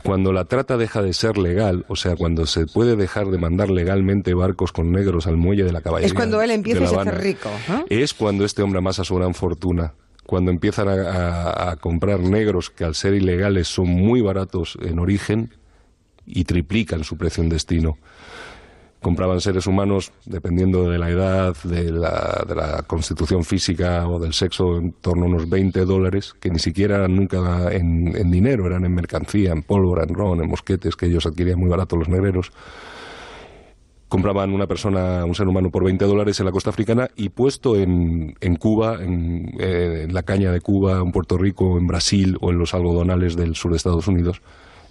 cuando la trata deja de ser legal o sea cuando se puede dejar de mandar legalmente barcos con negros al muelle de la caballería Es cuando él empieza La y se hace Habana, rico. ¿no? es cuando este hombre amasa su gran fortuna. Cuando empiezan a, a- a comprar negros que al ser ilegales son muy baratos en origen y triplican su precio en destino. Compraban seres humanos, dependiendo de la edad, de la, de la constitución física o del sexo, en torno a unos 20 dólares, que ni siquiera eran nunca en, en dinero, eran en mercancía, en pólvora, en ron, en mosquetes, que ellos adquirían muy barato los negreros compraban una persona, un ser humano por 20 dólares en la costa africana y puesto en, en Cuba, en, eh, en la caña de Cuba, en Puerto Rico, en Brasil o en los algodonales del sur de Estados Unidos,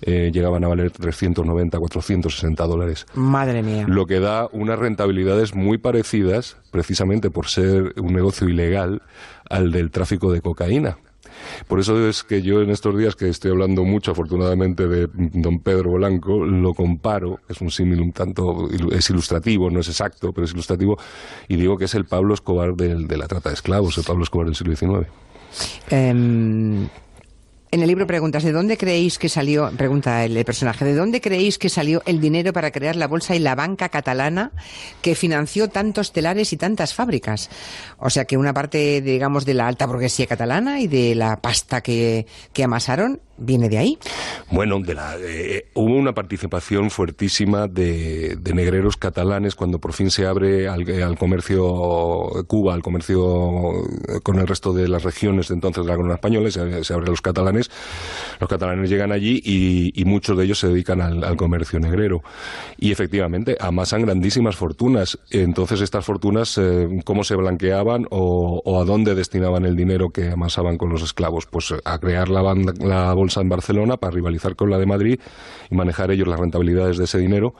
eh, llegaban a valer 390, 460 dólares. Madre mía. Lo que da unas rentabilidades muy parecidas, precisamente por ser un negocio ilegal, al del tráfico de cocaína. Por eso es que yo en estos días que estoy hablando mucho, afortunadamente, de don Pedro Blanco, lo comparo, es un símil un tanto, es ilustrativo, no es exacto, pero es ilustrativo, y digo que es el Pablo Escobar del- de la trata de esclavos, el Pablo Escobar del siglo XIX. En el libro preguntas, ¿de dónde creéis que salió, pregunta el, personaje, ¿de dónde creéis que salió el dinero para crear la bolsa y la banca catalana que financió tantos telares y tantas fábricas? O sea que una parte, digamos, de la alta burguesía catalana y de la pasta que, que amasaron viene de ahí. Bueno, de la, eh, hubo una participación fuertísima de, negreros catalanes cuando por fin se abre al, al comercio Cuba, al comercio eh, con el resto de las regiones de entonces de la corona española, se, abre a los catalanes. Los catalanes llegan allí y, muchos de ellos se dedican al, comercio negrero. Y efectivamente amasan grandísimas fortunas. Entonces estas fortunas, eh, ¿cómo se blanqueaban o, a dónde destinaban el dinero que amasaban con los esclavos? Pues eh, a crear la, banda- la en Barcelona para rivalizar con la de Madrid y manejar ellos las rentabilidades de ese dinero.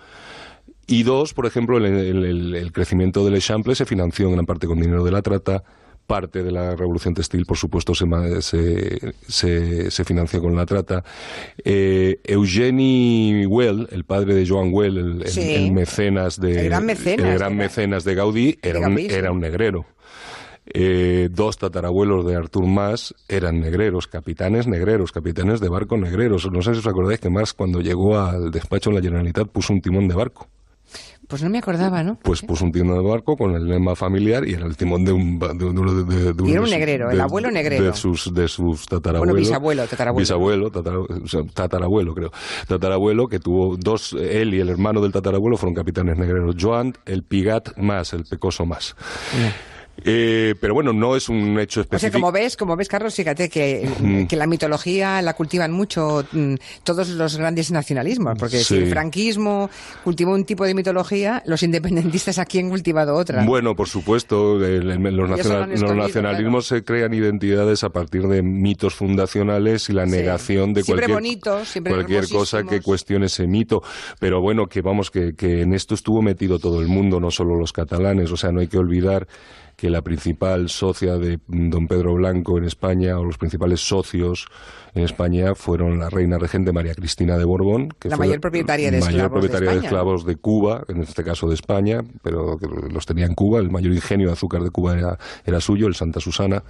Y dos, por ejemplo, el, el- el- el crecimiento del Eixample se financió en gran parte con dinero de la trata. Parte de la revolución textil, por supuesto, se, se, se, se financió con la trata. Eh, Eugeni Well, el padre de Joan Well, el, el- Sí. el mecenas de, El gran mecenas, el gran era. mecenas de Gaudí, era, De un, era un negrero. Eh, dos tatarabuelos de Artur Mas eran negreros, capitanes negreros, capitanes de barco negreros. No sé si os acordáis que Mas cuando llegó al despacho en la Generalitat puso un timón de barco. Pues no me acordaba, ¿no? Pues puso un timón de barco con el lema familiar y era el timón de un... De, de Y era un negrero, el abuelo negrero. De sus, de sus tatarabuelos. Bueno, bisabuelo, tatarabuelo. Bisabuelo, tatara- o sea, tatarabuelo, creo. Tatarabuelo que tuvo dos... Él y el hermano del tatarabuelo fueron capitanes negreros. Joan, el Pigat más, el Pecoso más. Eh, pero bueno, no es un hecho O sea, específico. como ves, como ves, Carlos, fíjate que, Mm. que la mitología la cultivan mucho mm, todos los grandes nacionalismos, porque si el franquismo cultivó un tipo de mitología, los independentistas aquí han cultivado otra. Bueno, por supuesto, el- el- los, nacional- los nacionalismos se crean identidades a partir de mitos fundacionales y la Sí. negación de Siempre cualquier, bonitos, siempre cualquier cosa que cuestione ese mito. Pero bueno, que vamos, que, que en esto estuvo metido todo el mundo, no solo los catalanes. O sea, no hay que olvidar que la principal socia de don Pedro Blanco en España, o los principales socios en España, fueron la reina regente María Cristina de Borbón, que La fue mayor propietaria de mayor esclavos de propietaria de esclavos de Cuba, en este caso de España, pero que los tenía en Cuba, el mayor ingenio de azúcar de Cuba era, era suyo, el Santa Susana.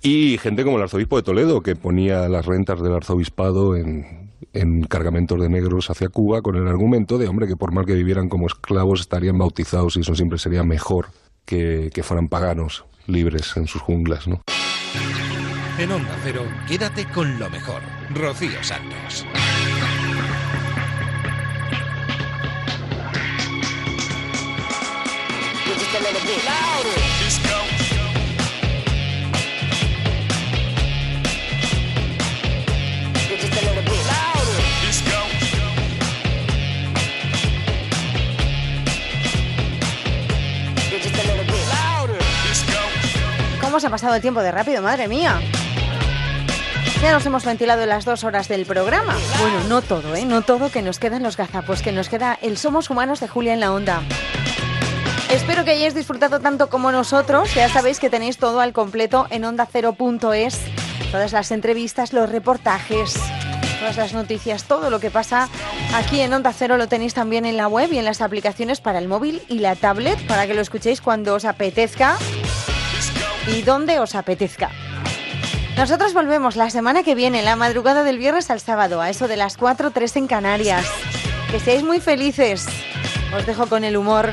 Y gente como el arzobispo de Toledo, que ponía las rentas del arzobispado en, en cargamentos de negros hacia Cuba con el argumento de, hombre, que por mal que vivieran como esclavos estarían bautizados y eso siempre sería mejor que, que fueran paganos, libres en sus junglas, ¿no? En Onda Cero, quédate con lo mejor. Rocío Santos. Just a little bit louder. Pasado el tiempo de rápido, madre mía? Ya nos hemos ventilado las dos horas del programa. Bueno, no todo, ¿eh? No todo, que nos quedan los gazapos, que nos queda el Somos Humanos de Julia en la Onda. Espero que hayáis disfrutado tanto como nosotros. Ya sabéis que tenéis todo al completo en ondacero.es. Todas las entrevistas, los reportajes, todas las noticias, todo lo que pasa aquí en Onda Cero lo tenéis también en la web y en las aplicaciones para el móvil y la tablet para que lo escuchéis cuando os apetezca y donde os apetezca. Nosotros volvemos la semana que viene, la madrugada del viernes al sábado, a eso de las 4, 3 en Canarias. Que seáis muy felices. Os dejo con el humor.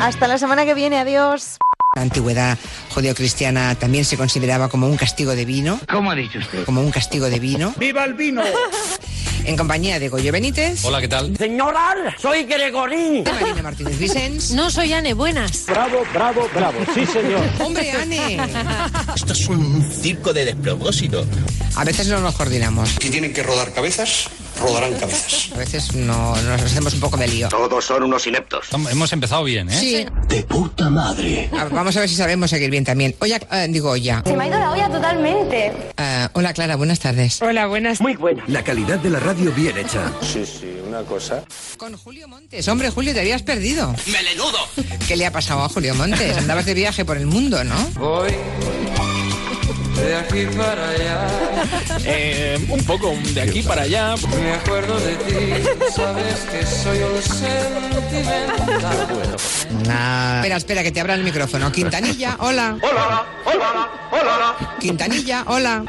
Hasta la semana que viene, adiós. La antigüedad judeocristiana también se consideraba como un castigo de vino. ¿Cómo ha dicho usted? Como un castigo de vino. ¡Viva el vino! En compañía de Goyo Benítez. Hola, ¿qué tal? Señora, soy Gregorín. Marina Martínez Vicens. No soy Ane, buenas. Bravo, bravo, bravo. Sí, señor. Hombre, Ane. Esto es un circo de despropósito. A veces no nos coordinamos. Si tienen que rodar cabezas, rodarán cabezas. A veces no, nos hacemos un poco de lío. Todos son unos ineptos. Hemos empezado bien, ¿eh? Sí. De puta madre. A ver, Vamos a ver si sabemos seguir bien también. Oye, eh, digo ya. Se me ha ido la olla totalmente. hola Clara, buenas tardes. Hola, buenas. Muy buena. La calidad de la radio bien hecha. Sí, sí, una cosa. Con Julio Montes. Hombre, Julio, te habías perdido. ¡Melenudo! ¿Qué le ha pasado a Julio Montes? Andabas de viaje por el mundo, ¿no? Voy de aquí para allá. Eh, un poco de aquí para allá. Me acuerdo de ti, sabes que soy un sentimental. Espera, espera, que te abra el micrófono. Quintanilla, hola. Hola, hola, hola. Quintanilla, hola.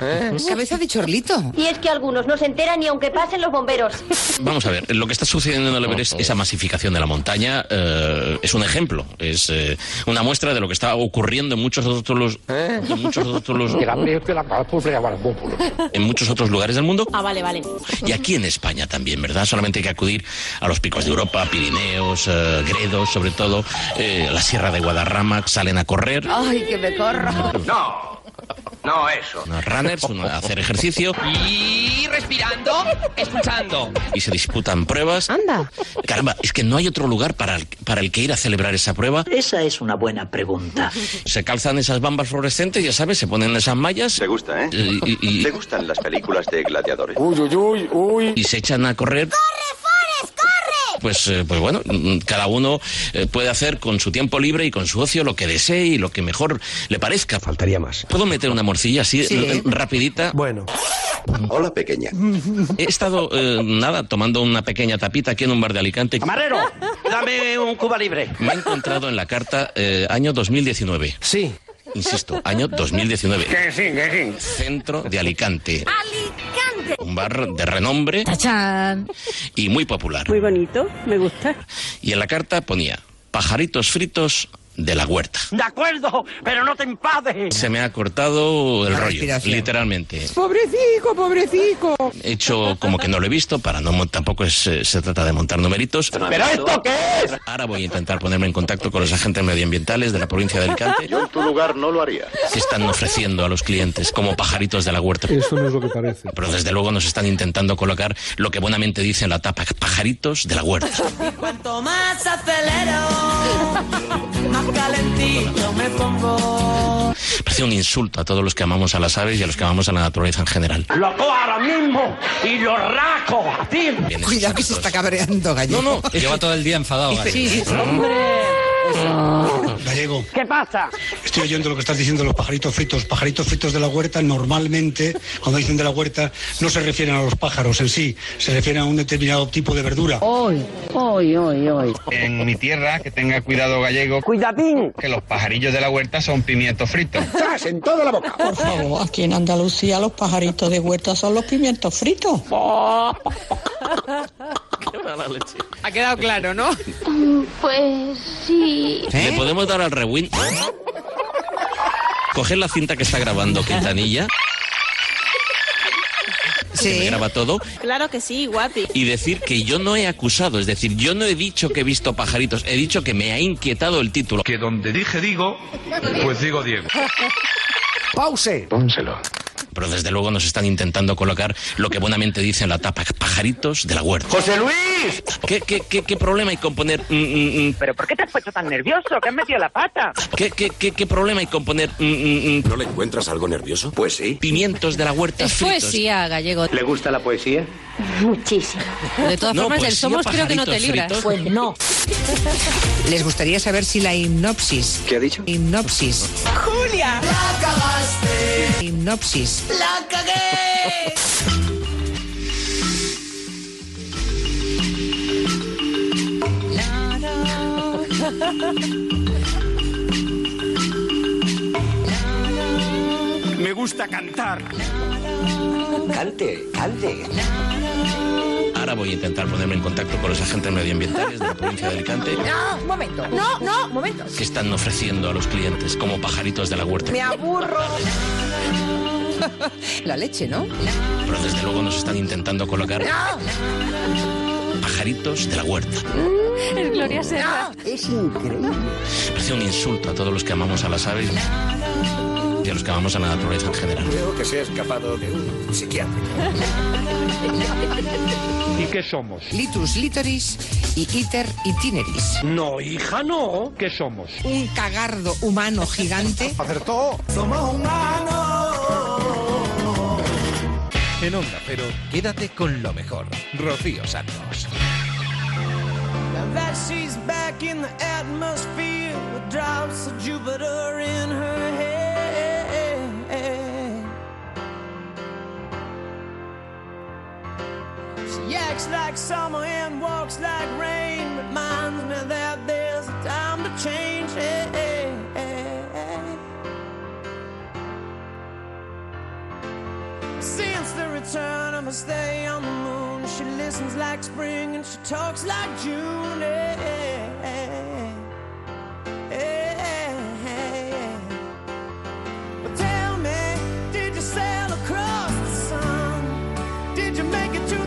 Cabeza de chorlito. Y es que algunos no se enteran ni aunque pasen los bomberos. Vamos a ver, lo que está sucediendo en el Everest, esa masificación de la montaña, eh, es un ejemplo, es eh, una muestra de lo que está ocurriendo en muchos otros los, en muchos otros los- en muchos otros lugares del mundo Ah, vale, vale. y aquí en España también, ¿verdad? Solamente hay que acudir a los picos de Europa, Pirineos, eh, Gredos, sobre todo, eh, la Sierra de Guadarrama, salen a correr. Ay, que me corro. No, no eso. unos runners, uno a hacer ejercicio Y respirando, expulsando. y se disputan pruebas. Anda. Caramba, es que no hay otro lugar para el, para el que ir a celebrar esa prueba. Esa es una buena pregunta. Se calzan esas bambas fluorescentes, ya sabes, se ponen esas mallas. Te gusta, ¿eh? Y, y- Te gustan las películas de gladiadores. uy, uy, uy, uy. Y se echan a correr. Pues, eh, pues bueno, mm, cada uno eh, puede hacer con su tiempo libre y con su ocio lo que desee y lo que mejor le parezca. Faltaría más. ¿Puedo meter una morcilla así, Sí. eh, rapidita? Bueno. Hola, pequeña. He estado, eh, nada, tomando una pequeña tapita aquí en un bar de Alicante. Camarero, dame un Cuba libre. Me he encontrado en la carta eh, año 2019. Sí. Insisto, año 2019. Que sí, que sí. Centro de Alicante. ¡Alicante! Un bar de renombre ¡Tachán! y muy popular. Muy bonito, me gusta. Y en la carta ponía pajaritos fritos de la huerta. De acuerdo, pero no te enfades. Se me ha cortado el La rollo, literalmente. Pobrecico, pobrecico. He hecho como que no lo he visto, para no tampoco es, eh, se trata de montar numeritos. ¿Pero esto qué es? Ahora voy a intentar ponerme en contacto con los agentes medioambientales de la provincia de Alicante Yo en tu lugar no lo haría. que están ofreciendo a los clientes como pajaritos de la huerta. Eso no es lo que parece. Pero desde luego nos están intentando colocar lo que buenamente dice en la tapa, pajaritos de la huerta. Cuanto más acelero, más calentito me pongo. Parece un insulto a todos los que amamos a las aves y a los que amamos a la naturaleza en general. Lo ahora mismo y lo raco a ti. Cuidado que se está cabreando, gallego. No, no, Lleva todo el día enfadado. Gallego. Gallego, ¿Qué pasa? estoy oyendo lo que estás diciendo los pajaritos fritos. Pajaritos fritos de la huerta, normalmente, cuando dicen de la huerta, no se refieren a los pájaros en sí, se refieren a un determinado tipo de verdura. Hoy, hoy, hoy, hoy. En mi tierra, que tenga cuidado gallego, Cuidadín. que los pajarillos de la huerta son pimientos fritos. ¡Tras en toda la boca! Por favor, aquí en Andalucía los pajaritos de huerta son los pimientos fritos. Ha quedado claro, ¿no? Pues sí. ¿Le podemos dar al rewind? Coger la cinta que está grabando Quintanilla, que me Sí. graba todo, Claro que sí, guapi. y decir que yo no he acusado, es decir, yo no he dicho que he visto pajaritos, he dicho que me ha inquietado el título. Que donde dije digo, pues digo Diego. ¡Pause! Pónselo. Pero desde luego nos están intentando colocar lo que buenamente dice en la tapa, pajaritos de la huerta. ¡José Luis! ¿Qué, qué, qué, qué problema hay con poner... mm, mm, mm? ¿Pero por qué te has puesto tan nervioso? ¿Que has metido la pata? ¿Qué, qué, qué, qué problema hay con poner... mm, mm, mm? ¿No le encuentras algo nervioso? Pues sí. Pimientos de la huerta Es fritos. poesía, gallego. ¿Le gusta la poesía? Muchísimo. De todas No, formas, del Somos creo que no te libras. fritos. Pues no. Les gustaría saber si la hipnopsis. ¿Qué ha dicho? Hipnopsis. ¡Julia! ¡La cagaste! Hipnopsis. ¡La cagué! Me gusta cantar. Cante, cante. Ahora voy a intentar ponerme en contacto con los agentes medioambientales de la provincia de Alicante No, un momento. No, no, un momento. que están ofreciendo a los clientes como pajaritos de la huerta. Me aburro. La leche, ¿no? Pero desde luego nos están intentando colocar pajaritos de la huerta. Es Gloria Serra. Es increíble. Parece un insulto a todos los que amamos a las aves y a los que amamos a la naturaleza en general. Creo que se ha escapado de un psiquiátrico. ¿Y qué somos? Litrus litoris y iter itineris. No, hija, no. ¿Qué somos? Un cagardo humano gigante. ¡Acertó! Somos humanos. En Onda Cero, quédate con lo mejor. Rocío Santos. Now that she's back in the atmosphere with drops of Jupiter in her head. She acts like summer and walks like rain. Reminds me that there's a time to change. Since the return of her stay on the moon, she listens like spring and she talks like June. Eh, eh, eh, hey, tell me, did you sail across the sun? Did you make it to